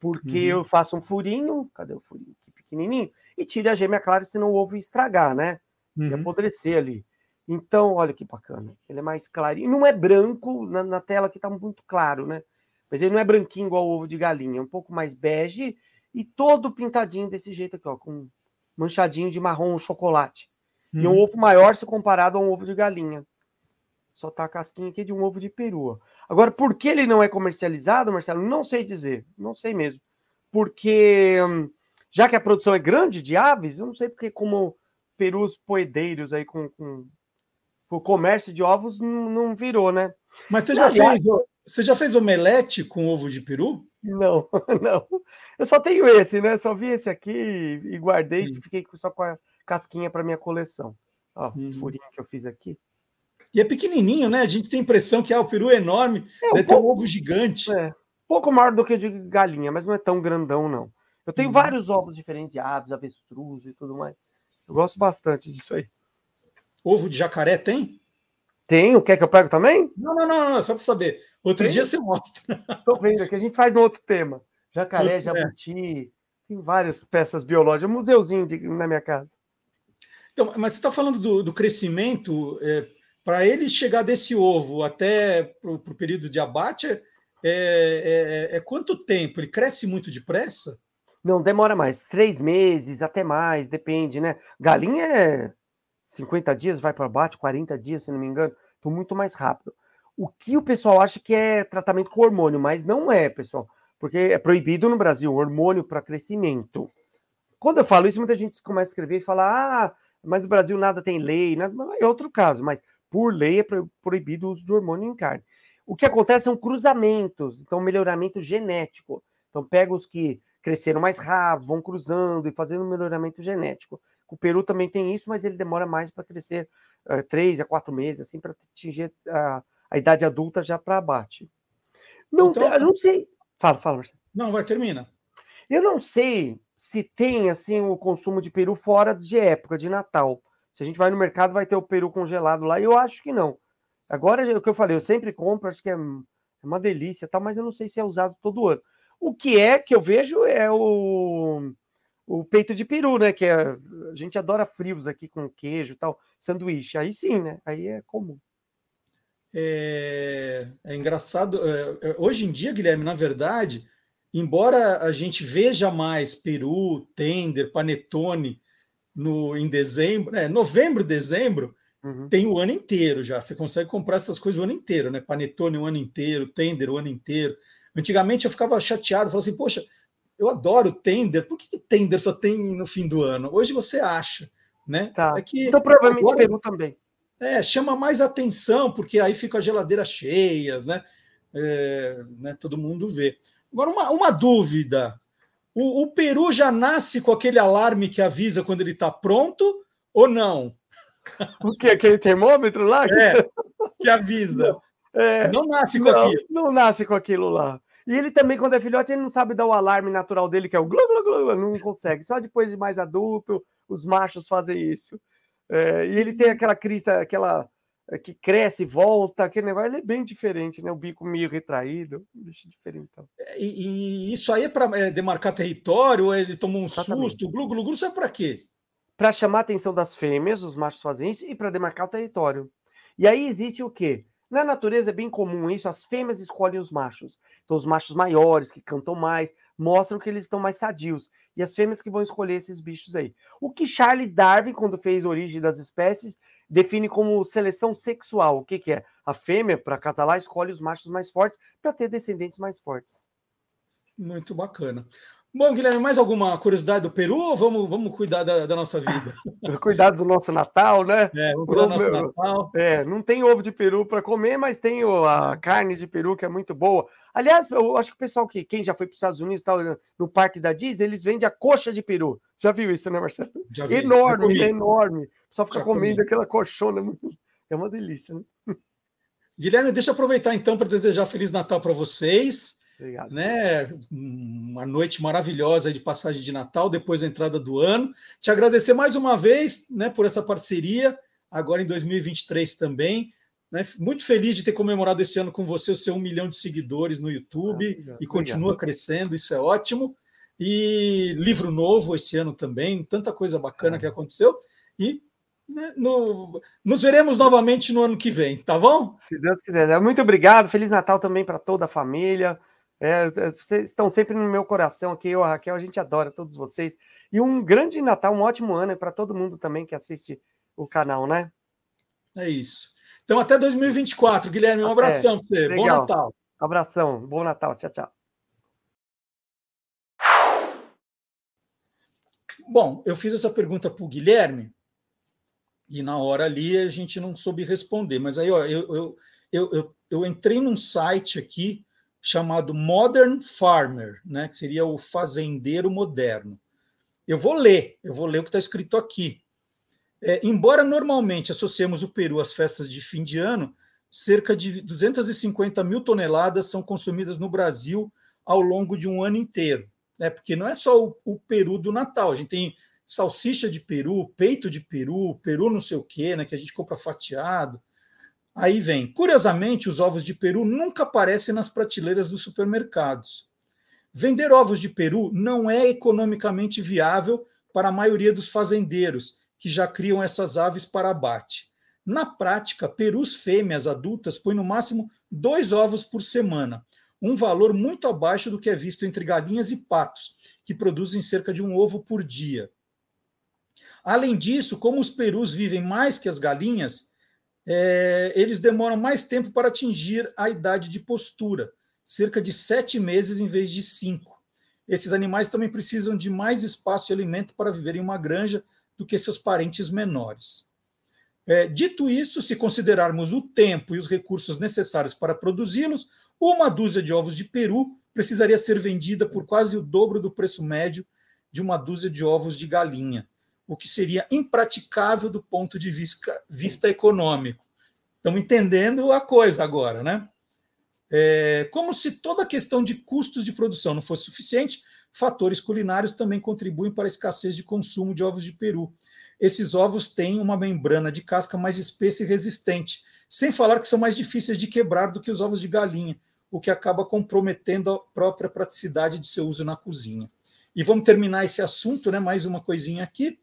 porque Uhum. eu faço um furinho, cadê o furinho aqui pequenininho, e tiro a gêmea clara, senão o ovo estragar, né? Uhum. apodrecer ali. Então, olha que bacana. Ele é mais clarinho. Não é branco, na, na tela aqui tá muito claro, né? Mas ele não é branquinho igual o ovo de galinha, é um pouco mais bege e todo pintadinho desse jeito aqui, ó, com manchadinho de marrom chocolate. E um Uhum. ovo maior se comparado a um ovo de galinha. Só tá a casquinha aqui de um ovo de peru. ó. Agora, por que ele não é comercializado, Marcelo? Não sei dizer. Não sei mesmo. Porque, hum, já que a produção é grande de aves, eu não sei porque como perus poedeiros aí com, com o comércio de ovos não, não virou, né? Mas você já, fez, você já fez omelete com ovo de peru? Não, não. Eu só tenho esse, né? Só vi esse aqui e guardei e fiquei só com a casquinha para minha coleção. Ó, o furinho que eu fiz aqui. E é pequenininho, né? A gente tem a impressão que ah, o peru é enorme, É, um deve ter um pouco- ovo gigante. É, pouco maior do que o de galinha, mas não é tão grandão, não. Eu tenho Uhum. vários ovos diferentes de aves, avestruz e tudo mais. Eu gosto bastante disso aí. Ovo de jacaré tem? Tenho, quer que eu pego também? Não, não, não, não só para saber. Outro Tem? dia você mostra. Tô vendo, que a gente faz no outro tema. Jacaré, Outro- é. jabuti, tem várias peças biológicas, um museuzinho de- na minha casa. Então, mas você está falando do, do crescimento para ele chegar desse ovo até para o período de abate, é, é, é, é, quanto tempo? Ele cresce muito depressa? Não, demora mais. Três meses, até mais, depende, né? Galinha é 50 dias, vai para abate, 40 dias, se não me engano. Então, muito mais rápido. O que o pessoal acha que é tratamento com hormônio, mas não é, pessoal. Porque é proibido no Brasil hormônio para crescimento. Quando eu falo isso, muita gente começa a escrever e fala: ah, mas no Brasil nada tem lei, nada... é outro caso, mas por lei é proibido o uso de hormônio em carne. O que acontece são cruzamentos, então melhoramento genético. Então pega os que cresceram mais rápido, vão cruzando e fazendo melhoramento genético. O Peru também tem isso, mas ele demora mais para crescer uh, três a quatro meses, assim, para atingir a, a, idade adulta já para abate. Não, então, eu não sei. Fala, fala, Marcelo. Não, vai, termina. Eu não sei se tem assim o consumo de peru fora de época de Natal. Se a gente vai no mercado, vai ter o peru congelado lá. Eu acho que não. Agora, o que eu falei, eu sempre compro, acho que é, é uma delícia, tal, mas eu não sei se é usado todo ano. O que é que eu vejo é o, o peito de peru, né? Que é, a gente adora frios aqui com queijo e tal, sanduíche. Aí sim, né? Aí é comum. É, é engraçado. É, é hoje em dia, Guilherme, na verdade, embora a gente veja mais peru, tender, panetone no, em dezembro, né, novembro, dezembro, uhum. tem o ano inteiro já. Você consegue comprar essas coisas o ano inteiro, né? Panetone o ano inteiro, tender o ano inteiro. Antigamente eu ficava chateado, falava assim, poxa, eu adoro tender, por que, que tender só tem no fim do ano? Hoje você acha, né? Tá. É que então provavelmente agora, Peru também. É, chama mais atenção, porque aí fica a geladeira cheias, né? É, né? Todo mundo vê. Agora, uma, uma dúvida: o, o, Peru já nasce com aquele alarme que avisa quando ele está pronto ou não? O que? Aquele termômetro lá? É, que avisa. Não, é, não nasce com não, aquilo. Não nasce com aquilo lá. E ele também, quando é filhote, ele não sabe dar o alarme natural dele, que é o glu, glu, glu, não consegue. Só depois de mais adulto, os machos fazem isso. É, e ele tem aquela crista, aquela é, que cresce, volta, aquele negócio, ele é bem diferente, né? O bico meio retraído, um bicho diferente. Então. E, e, isso aí é para é, demarcar território, ele tomou um Exatamente. susto, glu, glu, glu, isso é para quê? Para chamar a atenção das fêmeas, os machos fazem isso, e para demarcar o território. E aí existe o quê? Na natureza é bem comum isso, as fêmeas escolhem os machos. Então, os machos maiores, que cantam mais, mostram que eles estão mais sadios. E as fêmeas que vão escolher esses bichos aí. O que Charles Darwin, quando fez Origem das Espécies, define como seleção sexual. O que, que é? A fêmea, para acasalar, escolhe os machos mais fortes para ter descendentes mais fortes. Muito bacana. Bom, Guilherme, mais alguma curiosidade do Peru ou vamos, vamos cuidar da, da nossa vida? cuidar do nosso Natal, né? É, vamos cuidar do nosso Natal. É, não tem ovo de peru para comer, mas tem a carne de peru que é muito boa. Aliás, eu acho que o pessoal que quem já foi para os Estados Unidos, no parque da Disney, eles vendem a coxa de peru. Já viu isso, né, Marcelo? Já vi, enorme, enorme. Só fica já comendo comi. aquela coxona. É uma delícia, né? Guilherme, deixa eu aproveitar então para desejar Feliz Natal para vocês. Obrigado. Né? Uma noite maravilhosa de passagem de Natal, depois da entrada do ano. Te agradecer mais uma vez né, por essa parceria, agora em 2023 também. Né? Muito feliz de ter comemorado esse ano com você o seu um milhão de seguidores no YouTube ah, e continua obrigado. crescendo, isso é ótimo. E livro novo esse ano também, tanta coisa bacana é. que aconteceu. E né, no, nos veremos novamente no ano que vem, tá bom? Se Deus quiser. Muito obrigado, Feliz Natal também para toda a família. É, é, vocês estão sempre no meu coração aqui, eu, a Raquel, a gente adora todos vocês. E um grande Natal, um ótimo ano para todo mundo também que assiste o canal, né? É isso. Então, até 2024, Guilherme. Um abração para você. Legal. Bom Natal. Abração. Bom Natal. Tchau, tchau. Bom, eu fiz essa pergunta para o Guilherme e na hora ali a gente não soube responder. Mas aí ó, eu, eu, eu, eu, eu entrei num site aqui chamado Modern Farmer, né, que seria o fazendeiro moderno. Eu vou ler, eu vou ler o que está escrito aqui. É, embora normalmente associemos o Peru às festas de fim de ano, cerca de 250 mil toneladas são consumidas no Brasil ao longo de um ano inteiro. Né? Porque não é só o, o peru do Natal, a gente tem salsicha de peru, peito de peru, peru não sei o quê, né, que a gente compra fatiado. Aí vem, curiosamente, os ovos de peru nunca aparecem nas prateleiras dos supermercados. Vender ovos de peru não é economicamente viável para a maioria dos fazendeiros que já criam essas aves para abate. Na prática, perus fêmeas adultas põem no máximo dois ovos por semana, um valor muito abaixo do que é visto entre galinhas e patos, que produzem cerca de um ovo por dia. Além disso, como os perus vivem mais que as galinhas, é, eles demoram mais tempo para atingir a idade de postura, cerca de sete meses em vez de cinco. Esses animais também precisam de mais espaço e alimento para viver em uma granja do que seus parentes menores. É, dito isso, se considerarmos o tempo e os recursos necessários para produzi-los, uma dúzia de ovos de peru precisaria ser vendida por quase o dobro do preço médio de uma dúzia de ovos de galinha o que seria impraticável do ponto de vista, vista econômico. Estamos entendendo a coisa agora, né? É, como se toda a questão de custos de produção não fosse suficiente, fatores culinários também contribuem para a escassez de consumo de ovos de peru. Esses ovos têm uma membrana de casca mais espessa e resistente, sem falar que são mais difíceis de quebrar do que os ovos de galinha, o que acaba comprometendo a própria praticidade de seu uso na cozinha. E vamos terminar esse assunto, né? Mais uma coisinha aqui.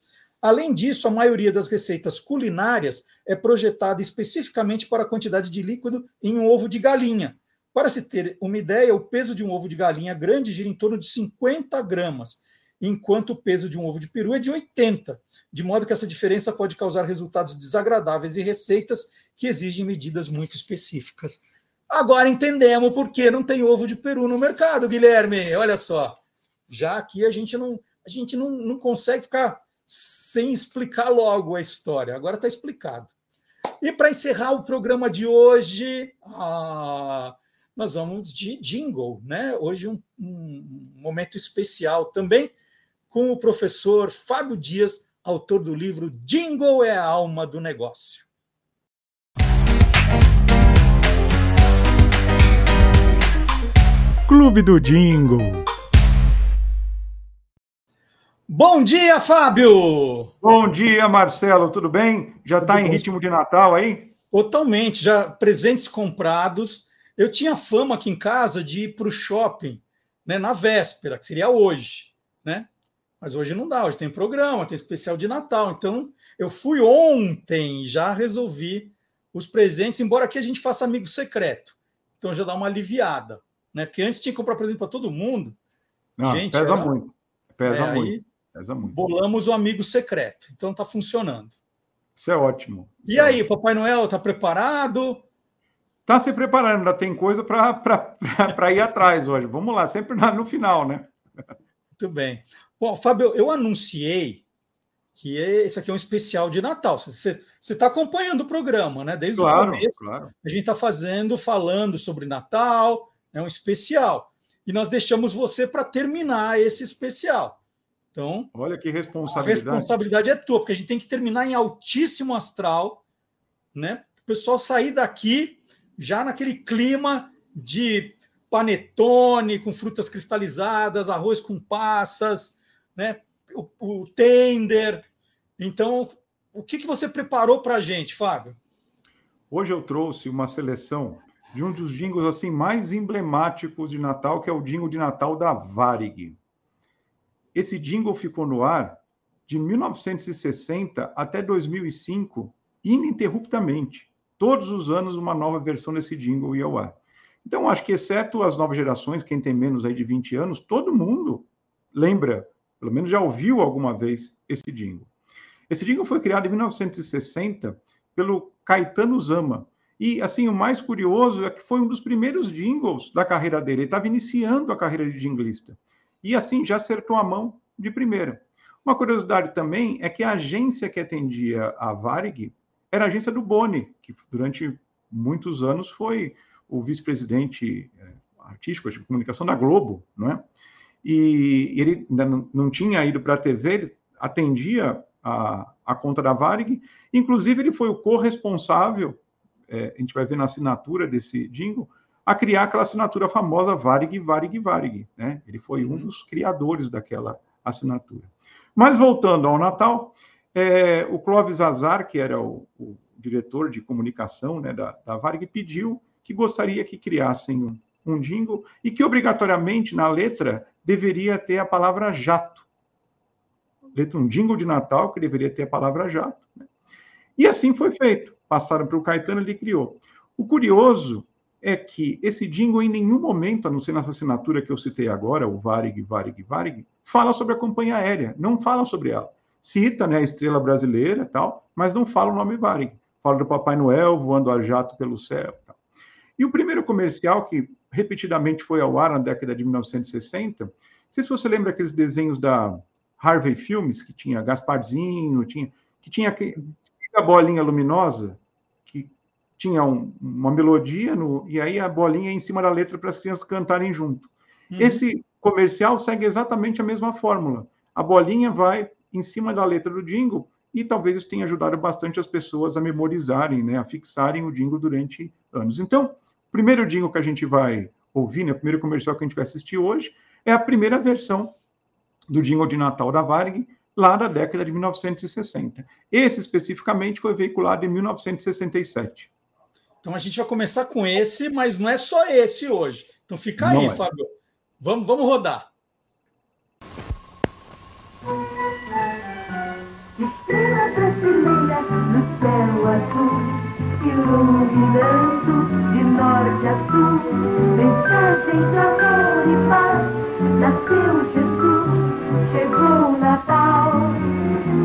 Além disso, a maioria das receitas culinárias é projetada especificamente para a quantidade de líquido em um ovo de galinha. Para se ter uma ideia, o peso de um ovo de galinha grande gira em torno de 50 gramas, enquanto o peso de um ovo de peru é de 80, de modo que essa diferença pode causar resultados desagradáveis e receitas que exigem medidas muito específicas. Agora entendemos por que não tem ovo de peru no mercado, Guilherme. Olha só. Já aqui a gente não, a gente não, não consegue ficar sem explicar logo a história. Agora está explicado. E para encerrar o programa de hoje, ah, nós vamos de jingle, né? Hoje um, um momento especial também com o professor Fábio Dias, autor do livro Jingle é a alma do negócio. Clube do Jingle. Bom dia, Fábio! Bom dia, Marcelo, tudo bem? Já está em ritmo de Natal aí? Totalmente, já presentes comprados. Eu tinha fama aqui em casa de ir para o shopping né, na véspera, que seria hoje, né? Mas hoje não dá, hoje tem programa, tem especial de Natal. Então, eu fui ontem e já resolvi os presentes, embora aqui a gente faça amigo secreto. Então já dá uma aliviada, né? Porque antes tinha que comprar presente para todo mundo. Não, gente, pesa era... muito. Pesa é, muito. Aí, Pesa muito. Bolamos o amigo secreto. Então está funcionando. Isso é ótimo. E aí, Papai Noel está preparado? Está se preparando, ainda tem coisa para ir atrás hoje. Vamos lá, sempre no final, né? Muito bem. Bom, Fábio, eu anunciei que esse aqui é um especial de Natal. Você está acompanhando o programa, né? Desde claro, o começo. Claro. A gente está fazendo, falando sobre Natal, é um especial. E nós deixamos você para terminar esse especial. Então, olha que responsabilidade. A responsabilidade é tua, porque a gente tem que terminar em altíssimo astral, né? O pessoal sair daqui já naquele clima de panetone com frutas cristalizadas, arroz com passas, né? O, o tender. Então, o que, que você preparou para a gente, Fábio? Hoje eu trouxe uma seleção de um dos jingles assim mais emblemáticos de Natal, que é o jingle de Natal da Varig. Esse jingle ficou no ar de 1960 até 2005, ininterruptamente. Todos os anos, uma nova versão desse jingle ia ao ar. Então, acho que, exceto as novas gerações, quem tem menos aí de 20 anos, todo mundo lembra, pelo menos já ouviu alguma vez esse jingle. Esse jingle foi criado em 1960 pelo Caetano Zama. E, assim, o mais curioso é que foi um dos primeiros jingles da carreira dele. Ele estava iniciando a carreira de jinglista e assim já acertou a mão de primeira. Uma curiosidade também é que a agência que atendia a Varig era a agência do Boni, que durante muitos anos foi o vice-presidente é, artístico de comunicação da Globo, não é? E ele ainda não, não tinha ido para a TV, ele atendia a, a conta da Varig, inclusive ele foi o corresponsável, é, a gente vai ver na assinatura desse jingle, a criar aquela assinatura famosa Varig, Varig, Varig. Né? Ele foi um uhum. dos criadores daquela assinatura. Mas voltando ao Natal, é, o Clóvis Azar, que era o, o diretor de comunicação né, da, da Varig, pediu que gostaria que criassem um, um jingle e que obrigatoriamente na letra deveria ter a palavra jato. Letra um jingle de Natal que deveria ter a palavra jato. Né? E assim foi feito. Passaram para o Caetano, ele criou. O curioso é que esse jingle, em nenhum momento, a não ser nessa assinatura que eu citei agora, o Varig, Varig, Varig, fala sobre a companhia aérea, não fala sobre ela. Cita né, a estrela brasileira tal, mas não fala o nome Varig. Fala do Papai Noel voando a jato pelo céu. Tal. E o primeiro comercial, que repetidamente foi ao ar na década de 1960, não sei se você lembra aqueles desenhos da Harvey Filmes, que tinha Gasparzinho, tinha, que tinha a bolinha luminosa, tinha um, uma melodia no, e aí a bolinha em cima da letra para as crianças cantarem junto. Uhum. Esse comercial segue exatamente a mesma fórmula. A bolinha vai em cima da letra do jingle e talvez isso tenha ajudado bastante as pessoas a memorizarem, né, a fixarem o jingle durante anos. Então, o primeiro jingle que a gente vai ouvir, né, o primeiro comercial que a gente vai assistir hoje, é a primeira versão do jingle de Natal da Varig, lá da década de 1960. Esse especificamente foi veiculado em 1967. Então a gente vai começar com esse, mas não é só esse hoje. Então fica aí, é. Fábio. Vamos, vamos rodar. Estrela brasileira no céu azul, iluminando de norte a sul. De amor e paz, nasceu Jesus, chegou o Natal.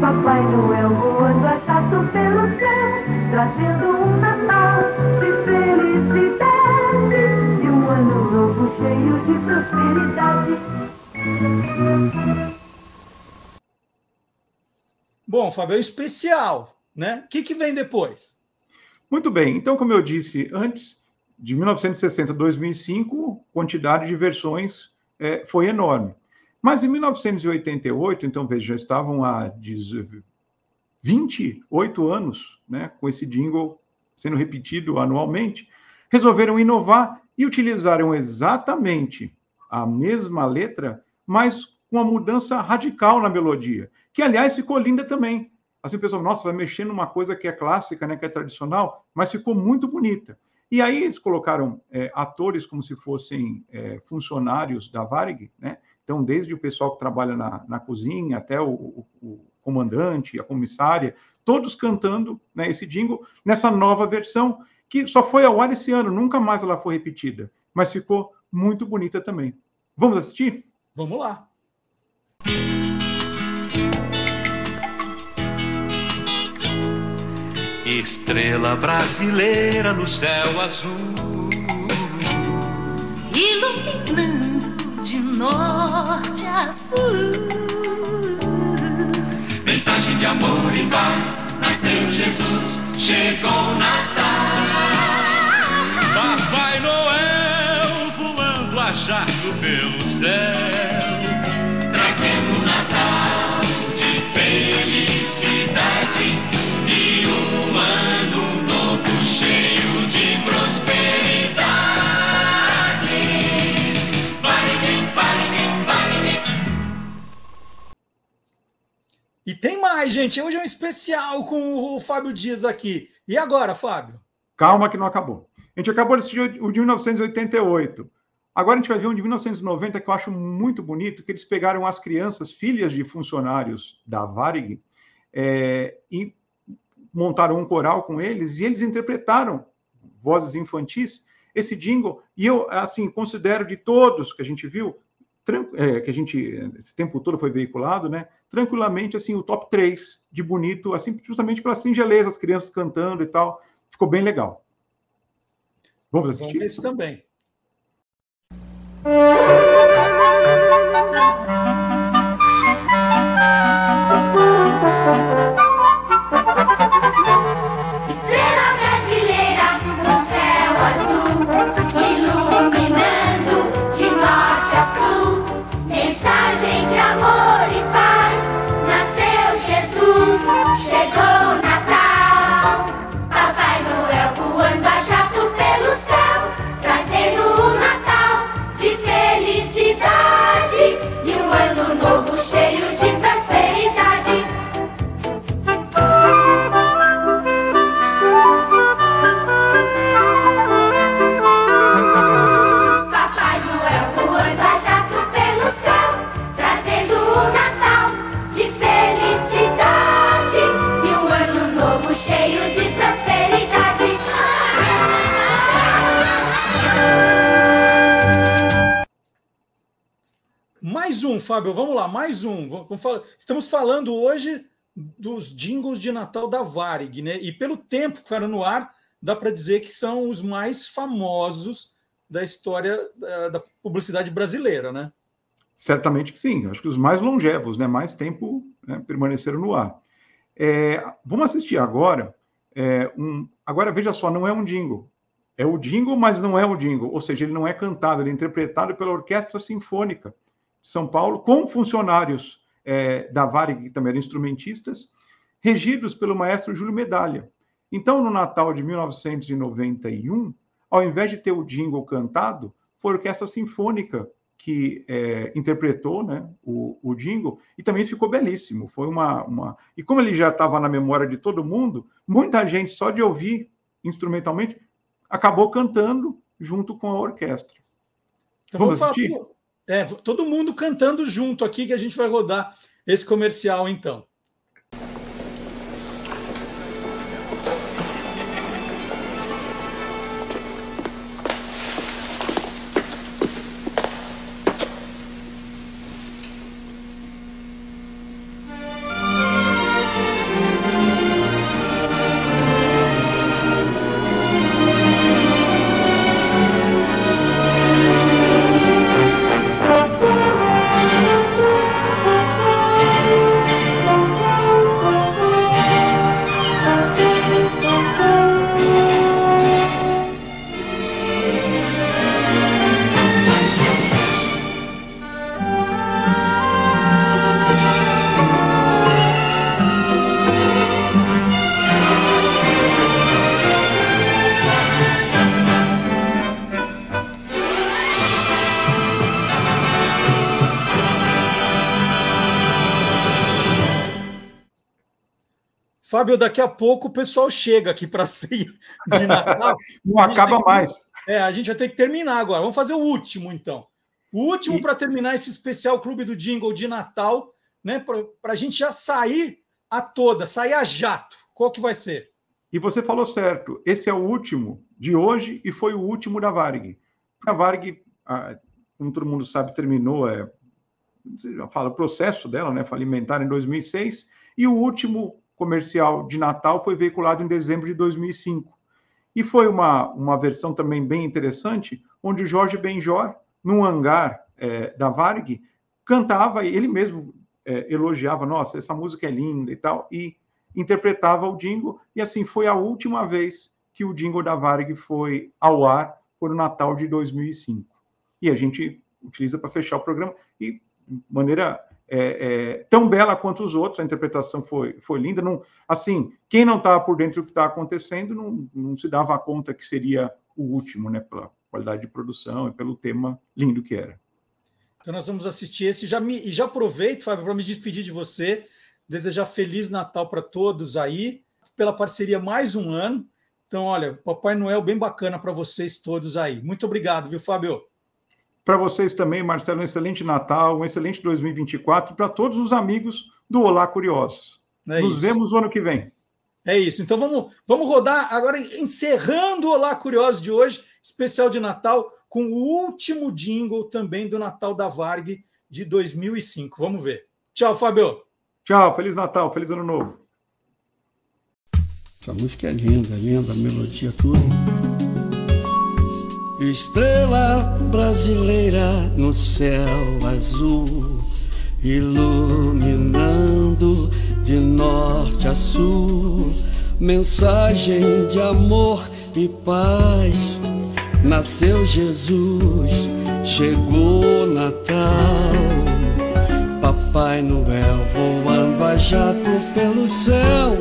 Papai Noel voando a chato pelo céu, trazendo um Bom, Fábio, é especial, né? O que, que vem depois? Muito bem. Então, como eu disse antes, de 1960 a 2005, quantidade de versões é, foi enorme. Mas em 1988, então veja, já estavam há 28 anos né, com esse jingle sendo repetido anualmente, resolveram inovar e utilizaram exatamente a mesma letra, mas com uma mudança radical na melodia, que aliás ficou linda também. Assim o pessoal, nossa, vai mexer numa coisa que é clássica, né, que é tradicional, mas ficou muito bonita. E aí eles colocaram é, atores como se fossem é, funcionários da Varig, né? Então, desde o pessoal que trabalha na, na cozinha até o, o, o, comandante, a comissária, todos cantando né, esse jingle nessa nova versão, que só foi ao ar esse ano, nunca mais ela foi repetida, mas ficou muito bonita também. Vamos assistir? Vamos lá. Estrela brasileira no céu azul, iluminando de norte a sul. Mensagem de amor e paz, nasceu Jesus, chegou Natal. Papai Noel voando a jato pelo céu. E tem mais, gente. Hoje é um especial com o Fábio Dias aqui. E agora, Fábio? Calma que não acabou. A gente acabou de assistir o de 1988. Agora a gente vai ver um de 1990 que eu acho muito bonito, que eles pegaram as crianças, filhas de funcionários da Varig, é, e montaram um coral com eles, e eles interpretaram vozes infantis esse jingle, e eu, assim, considero de todos que a gente viu, é, que a gente, esse tempo todo foi veiculado, né? Tranquilamente, assim, o top 3 de bonito, assim, justamente pela singeleza, as crianças cantando e tal. Ficou bem legal. Vamos assistir? Vamos esse também. Fábio. Vamos lá, mais um. Estamos falando hoje dos jingles de Natal da Varig, né? E pelo tempo que ficaram no ar, dá para dizer que são os mais famosos da história da, da, publicidade brasileira, né? Certamente que sim. Acho que os mais longevos, né? Mais tempo né? permaneceram no ar. É, vamos assistir agora. É, um, agora veja só, não é um jingle. É o jingle, mas não é o jingle. Ou seja, ele não é cantado, ele é interpretado pela Orquestra Sinfônica São Paulo, com funcionários é, da Varig, que também eram instrumentistas, regidos pelo maestro Júlio Medalha. Então, no Natal de 1991, ao invés de ter o jingle cantado, foi a Orquestra Sinfônica que é, interpretou né, o, o jingle e também ficou belíssimo. Foi uma, uma... E como ele já estava na memória de todo mundo, muita gente, só de ouvir instrumentalmente, acabou cantando junto com a orquestra. Então, vamos, vamos assistir? Falar, é, todo mundo cantando junto aqui que a gente vai rodar esse comercial então. Fábio, daqui a pouco o pessoal chega aqui para ceia de Natal. Não acaba que, mais. É, a gente vai ter que terminar agora. Vamos fazer o último, então. O último e... para terminar esse especial Clube do Jingle de Natal, né? Para a gente já sair a toda, sair a jato. Qual que vai ser? E você falou certo. Esse é o último de hoje e foi o último da Varg. A Varg, como todo mundo sabe, terminou, é, fala, o processo dela, né? Falimentar em 2006. E o último comercial de Natal foi veiculado em dezembro de 2005. E foi uma, uma versão também bem interessante, onde o Jorge Benjor, num hangar é, da Varg, cantava, ele mesmo é, elogiava, nossa, essa música é linda e tal, e interpretava o jingle, e assim foi a última vez que o jingle da Varg foi ao ar, no Natal de 2005. E a gente utiliza para fechar o programa, e de maneira é, é, tão bela quanto os outros, a interpretação foi, foi linda. Não, assim, quem não estava por dentro do que está acontecendo não, não se dava conta que seria o último, né, pela qualidade de produção e pelo tema lindo que era. Então nós vamos assistir esse. Já me, já aproveito, Fábio, para me despedir de você, desejar Feliz Natal para todos aí, pela parceria mais um ano. Então, olha, Papai Noel bem bacana para vocês todos aí. Muito obrigado, viu, Fábio? Para vocês também, Marcelo, um excelente Natal, um excelente 2024 para todos os amigos do Olá Curiosos. É Nos isso. vemos no ano que vem. É isso. Então vamos, vamos rodar agora, encerrando o Olá Curiosos de hoje, especial de Natal, com o último jingle também do Natal da Varg de 2005. Vamos ver. Tchau, Fábio. Tchau, Feliz Natal, Feliz Ano Novo. Essa música é linda, linda, a melodia, tudo. Estrela brasileira no céu azul, iluminando de norte a sul. Mensagem de amor e paz. Nasceu Jesus, chegou Natal. Papai Noel voando a jato pelo céu,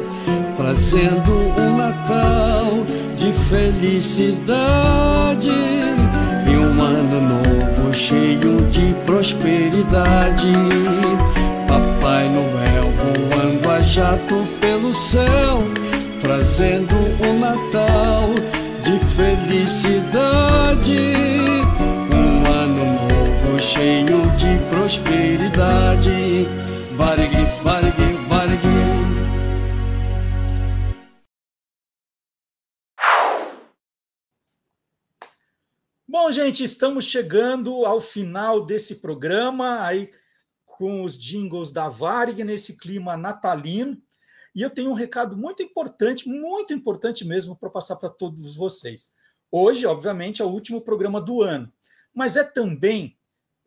trazendo um Natal de felicidade e um ano novo cheio de prosperidade. Papai Noel voando a jato pelo céu, trazendo um Natal de felicidade. Um ano novo cheio de prosperidade. Vargue, vargue. Bom, gente, estamos chegando ao final desse programa. Aí com os jingles da Varig nesse clima natalino. E eu tenho um recado muito importante, muito importante mesmo, para passar para todos vocês. Hoje, obviamente, é o último programa do ano, mas é também,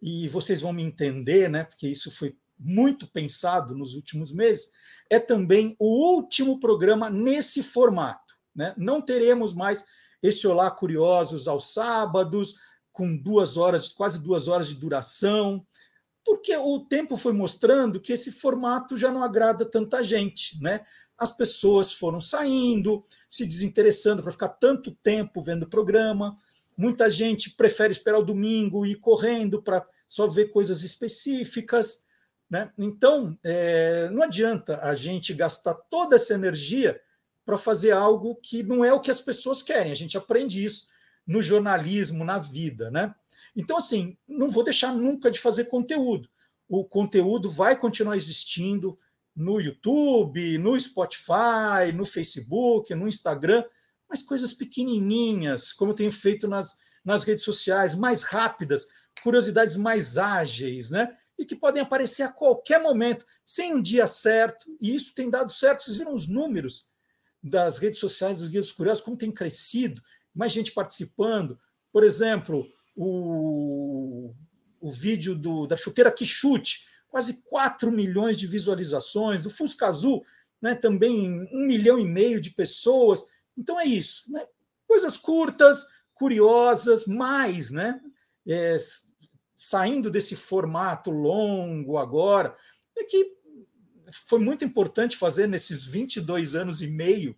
e vocês vão me entender, né, porque isso foi muito pensado nos últimos meses, é também o último programa nesse formato. Né? Não teremos mais esse Olá Curiosos aos sábados, com duas horas, quase duas horas de duração, porque o tempo foi mostrando que esse formato já não agrada tanta gente, né? As pessoas foram saindo, se desinteressando para ficar tanto tempo vendo o programa. Muita gente prefere esperar o domingo e ir correndo para só ver coisas específicas. Né? Então, é, não adianta a gente gastar toda essa energia para fazer algo que não é o que as pessoas querem. A gente aprende isso no jornalismo, na vida. Né? Então, assim, não vou deixar nunca de fazer conteúdo. O conteúdo vai continuar existindo no YouTube, no Spotify, no Facebook, no Instagram, mas coisas pequenininhas, como eu tenho feito nas, nas redes sociais, mais rápidas, curiosidades mais ágeis, né? E que podem aparecer a qualquer momento, sem um dia certo, e isso tem dado certo. Vocês viram os números das redes sociais dos Guias Curiosos, como tem crescido, mais gente participando. Por exemplo, o, o vídeo do, da chuteira que chute, quase 4 milhões de visualizações, do Fusca Azul, né, também um milhão e meio de pessoas. Então é isso, né? coisas curtas, curiosas, mais, né? É, saindo desse formato longo agora, é que foi muito importante fazer nesses 22 anos e meio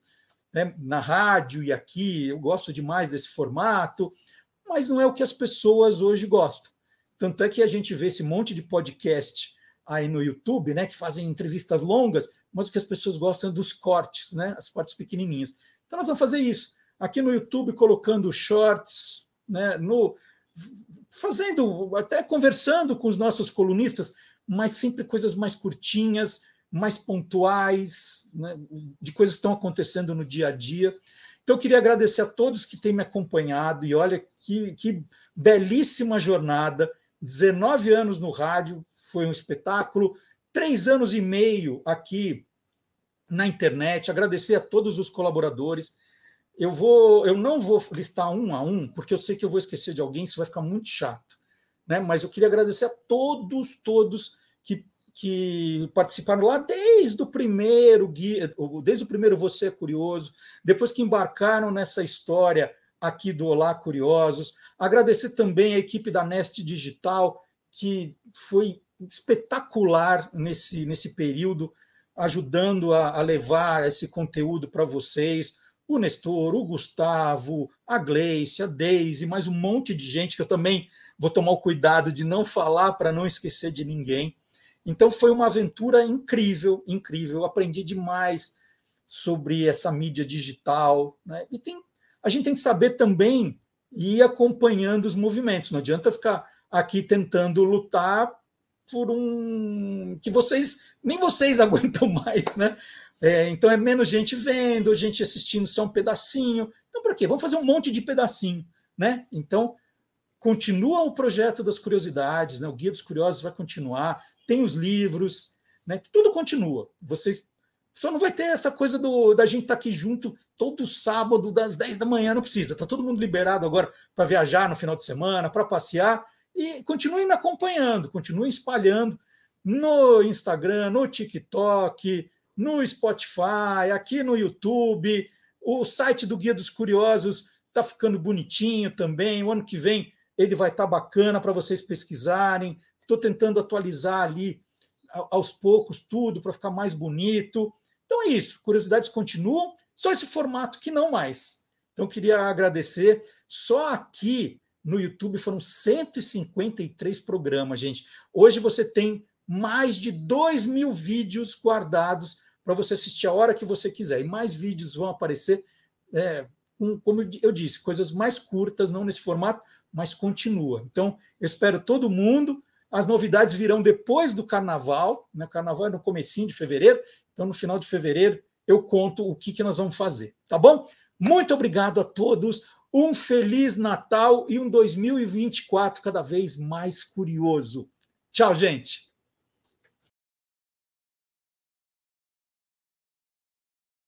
né, na rádio e aqui. Eu gosto demais desse formato mas não é o que as pessoas hoje gostam. Tanto é que a gente vê esse monte de podcast aí no YouTube, né, que fazem entrevistas longas, mas o que as pessoas gostam é dos cortes, né, as partes pequenininhas. Então nós vamos fazer isso aqui no YouTube, colocando shorts, né, no fazendo até conversando com os nossos colunistas, mas sempre coisas mais curtinhas, mais pontuais, né, de coisas que estão acontecendo no dia a dia. Então, eu queria agradecer a todos que têm me acompanhado e olha que, que belíssima jornada. 19 anos no rádio, foi um espetáculo. Três anos e meio aqui na internet. Agradecer a todos os colaboradores. Eu vou, eu não vou listar um a um, porque eu sei que eu vou esquecer de alguém, isso vai ficar muito chato. Né? Mas eu queria agradecer a todos, todos que que participaram lá desde o primeiro guia, desde o primeiro Você é Curioso, depois que embarcaram nessa história aqui do Olá Curiosos. Agradecer também a equipe da Nest Digital, que foi espetacular nesse, nesse período, ajudando a, a levar esse conteúdo para vocês. O Nestor, o Gustavo, a Gleice, a Deise, mais um monte de gente que eu também vou tomar o cuidado de não falar para não esquecer de ninguém. Então foi uma aventura incrível, incrível. aprendi demais sobre essa mídia digital. Né? E tem, a gente tem que saber também ir acompanhando os movimentos. Não adianta ficar aqui tentando lutar por um que vocês nem vocês aguentam mais, né? É, então é menos gente vendo, gente assistindo só um pedacinho. Então para quê? Vamos fazer um monte de pedacinho, né? Então continua o projeto das curiosidades, né? O Guia dos Curiosos vai continuar tem os livros, né? Tudo continua. Vocês só não vai ter essa coisa do, da gente estar tá aqui junto todo sábado das 10 da manhã, não precisa. Tá todo mundo liberado agora para viajar no final de semana, para passear e continuem acompanhando, continuem espalhando no Instagram, no TikTok, no Spotify, aqui no YouTube. O site do Guia dos Curiosos está ficando bonitinho também. O ano que vem ele vai estar tá bacana para vocês pesquisarem. Estou tentando atualizar ali aos poucos tudo para ficar mais bonito. Então é isso, curiosidades continuam, só esse formato que não mais. Então queria agradecer. Só aqui no YouTube foram 153 programas, gente. Hoje você tem mais de 2 mil vídeos guardados para você assistir a hora que você quiser. E mais vídeos vão aparecer, é, com, como eu disse, coisas mais curtas, não nesse formato, mas continua. Então, eu espero todo mundo. As novidades virão depois do carnaval, né? O carnaval é no comecinho de fevereiro, então no final de fevereiro eu conto o que, que nós vamos fazer, tá bom? Muito obrigado a todos, um feliz Natal e um 2024 cada vez mais curioso. Tchau, gente!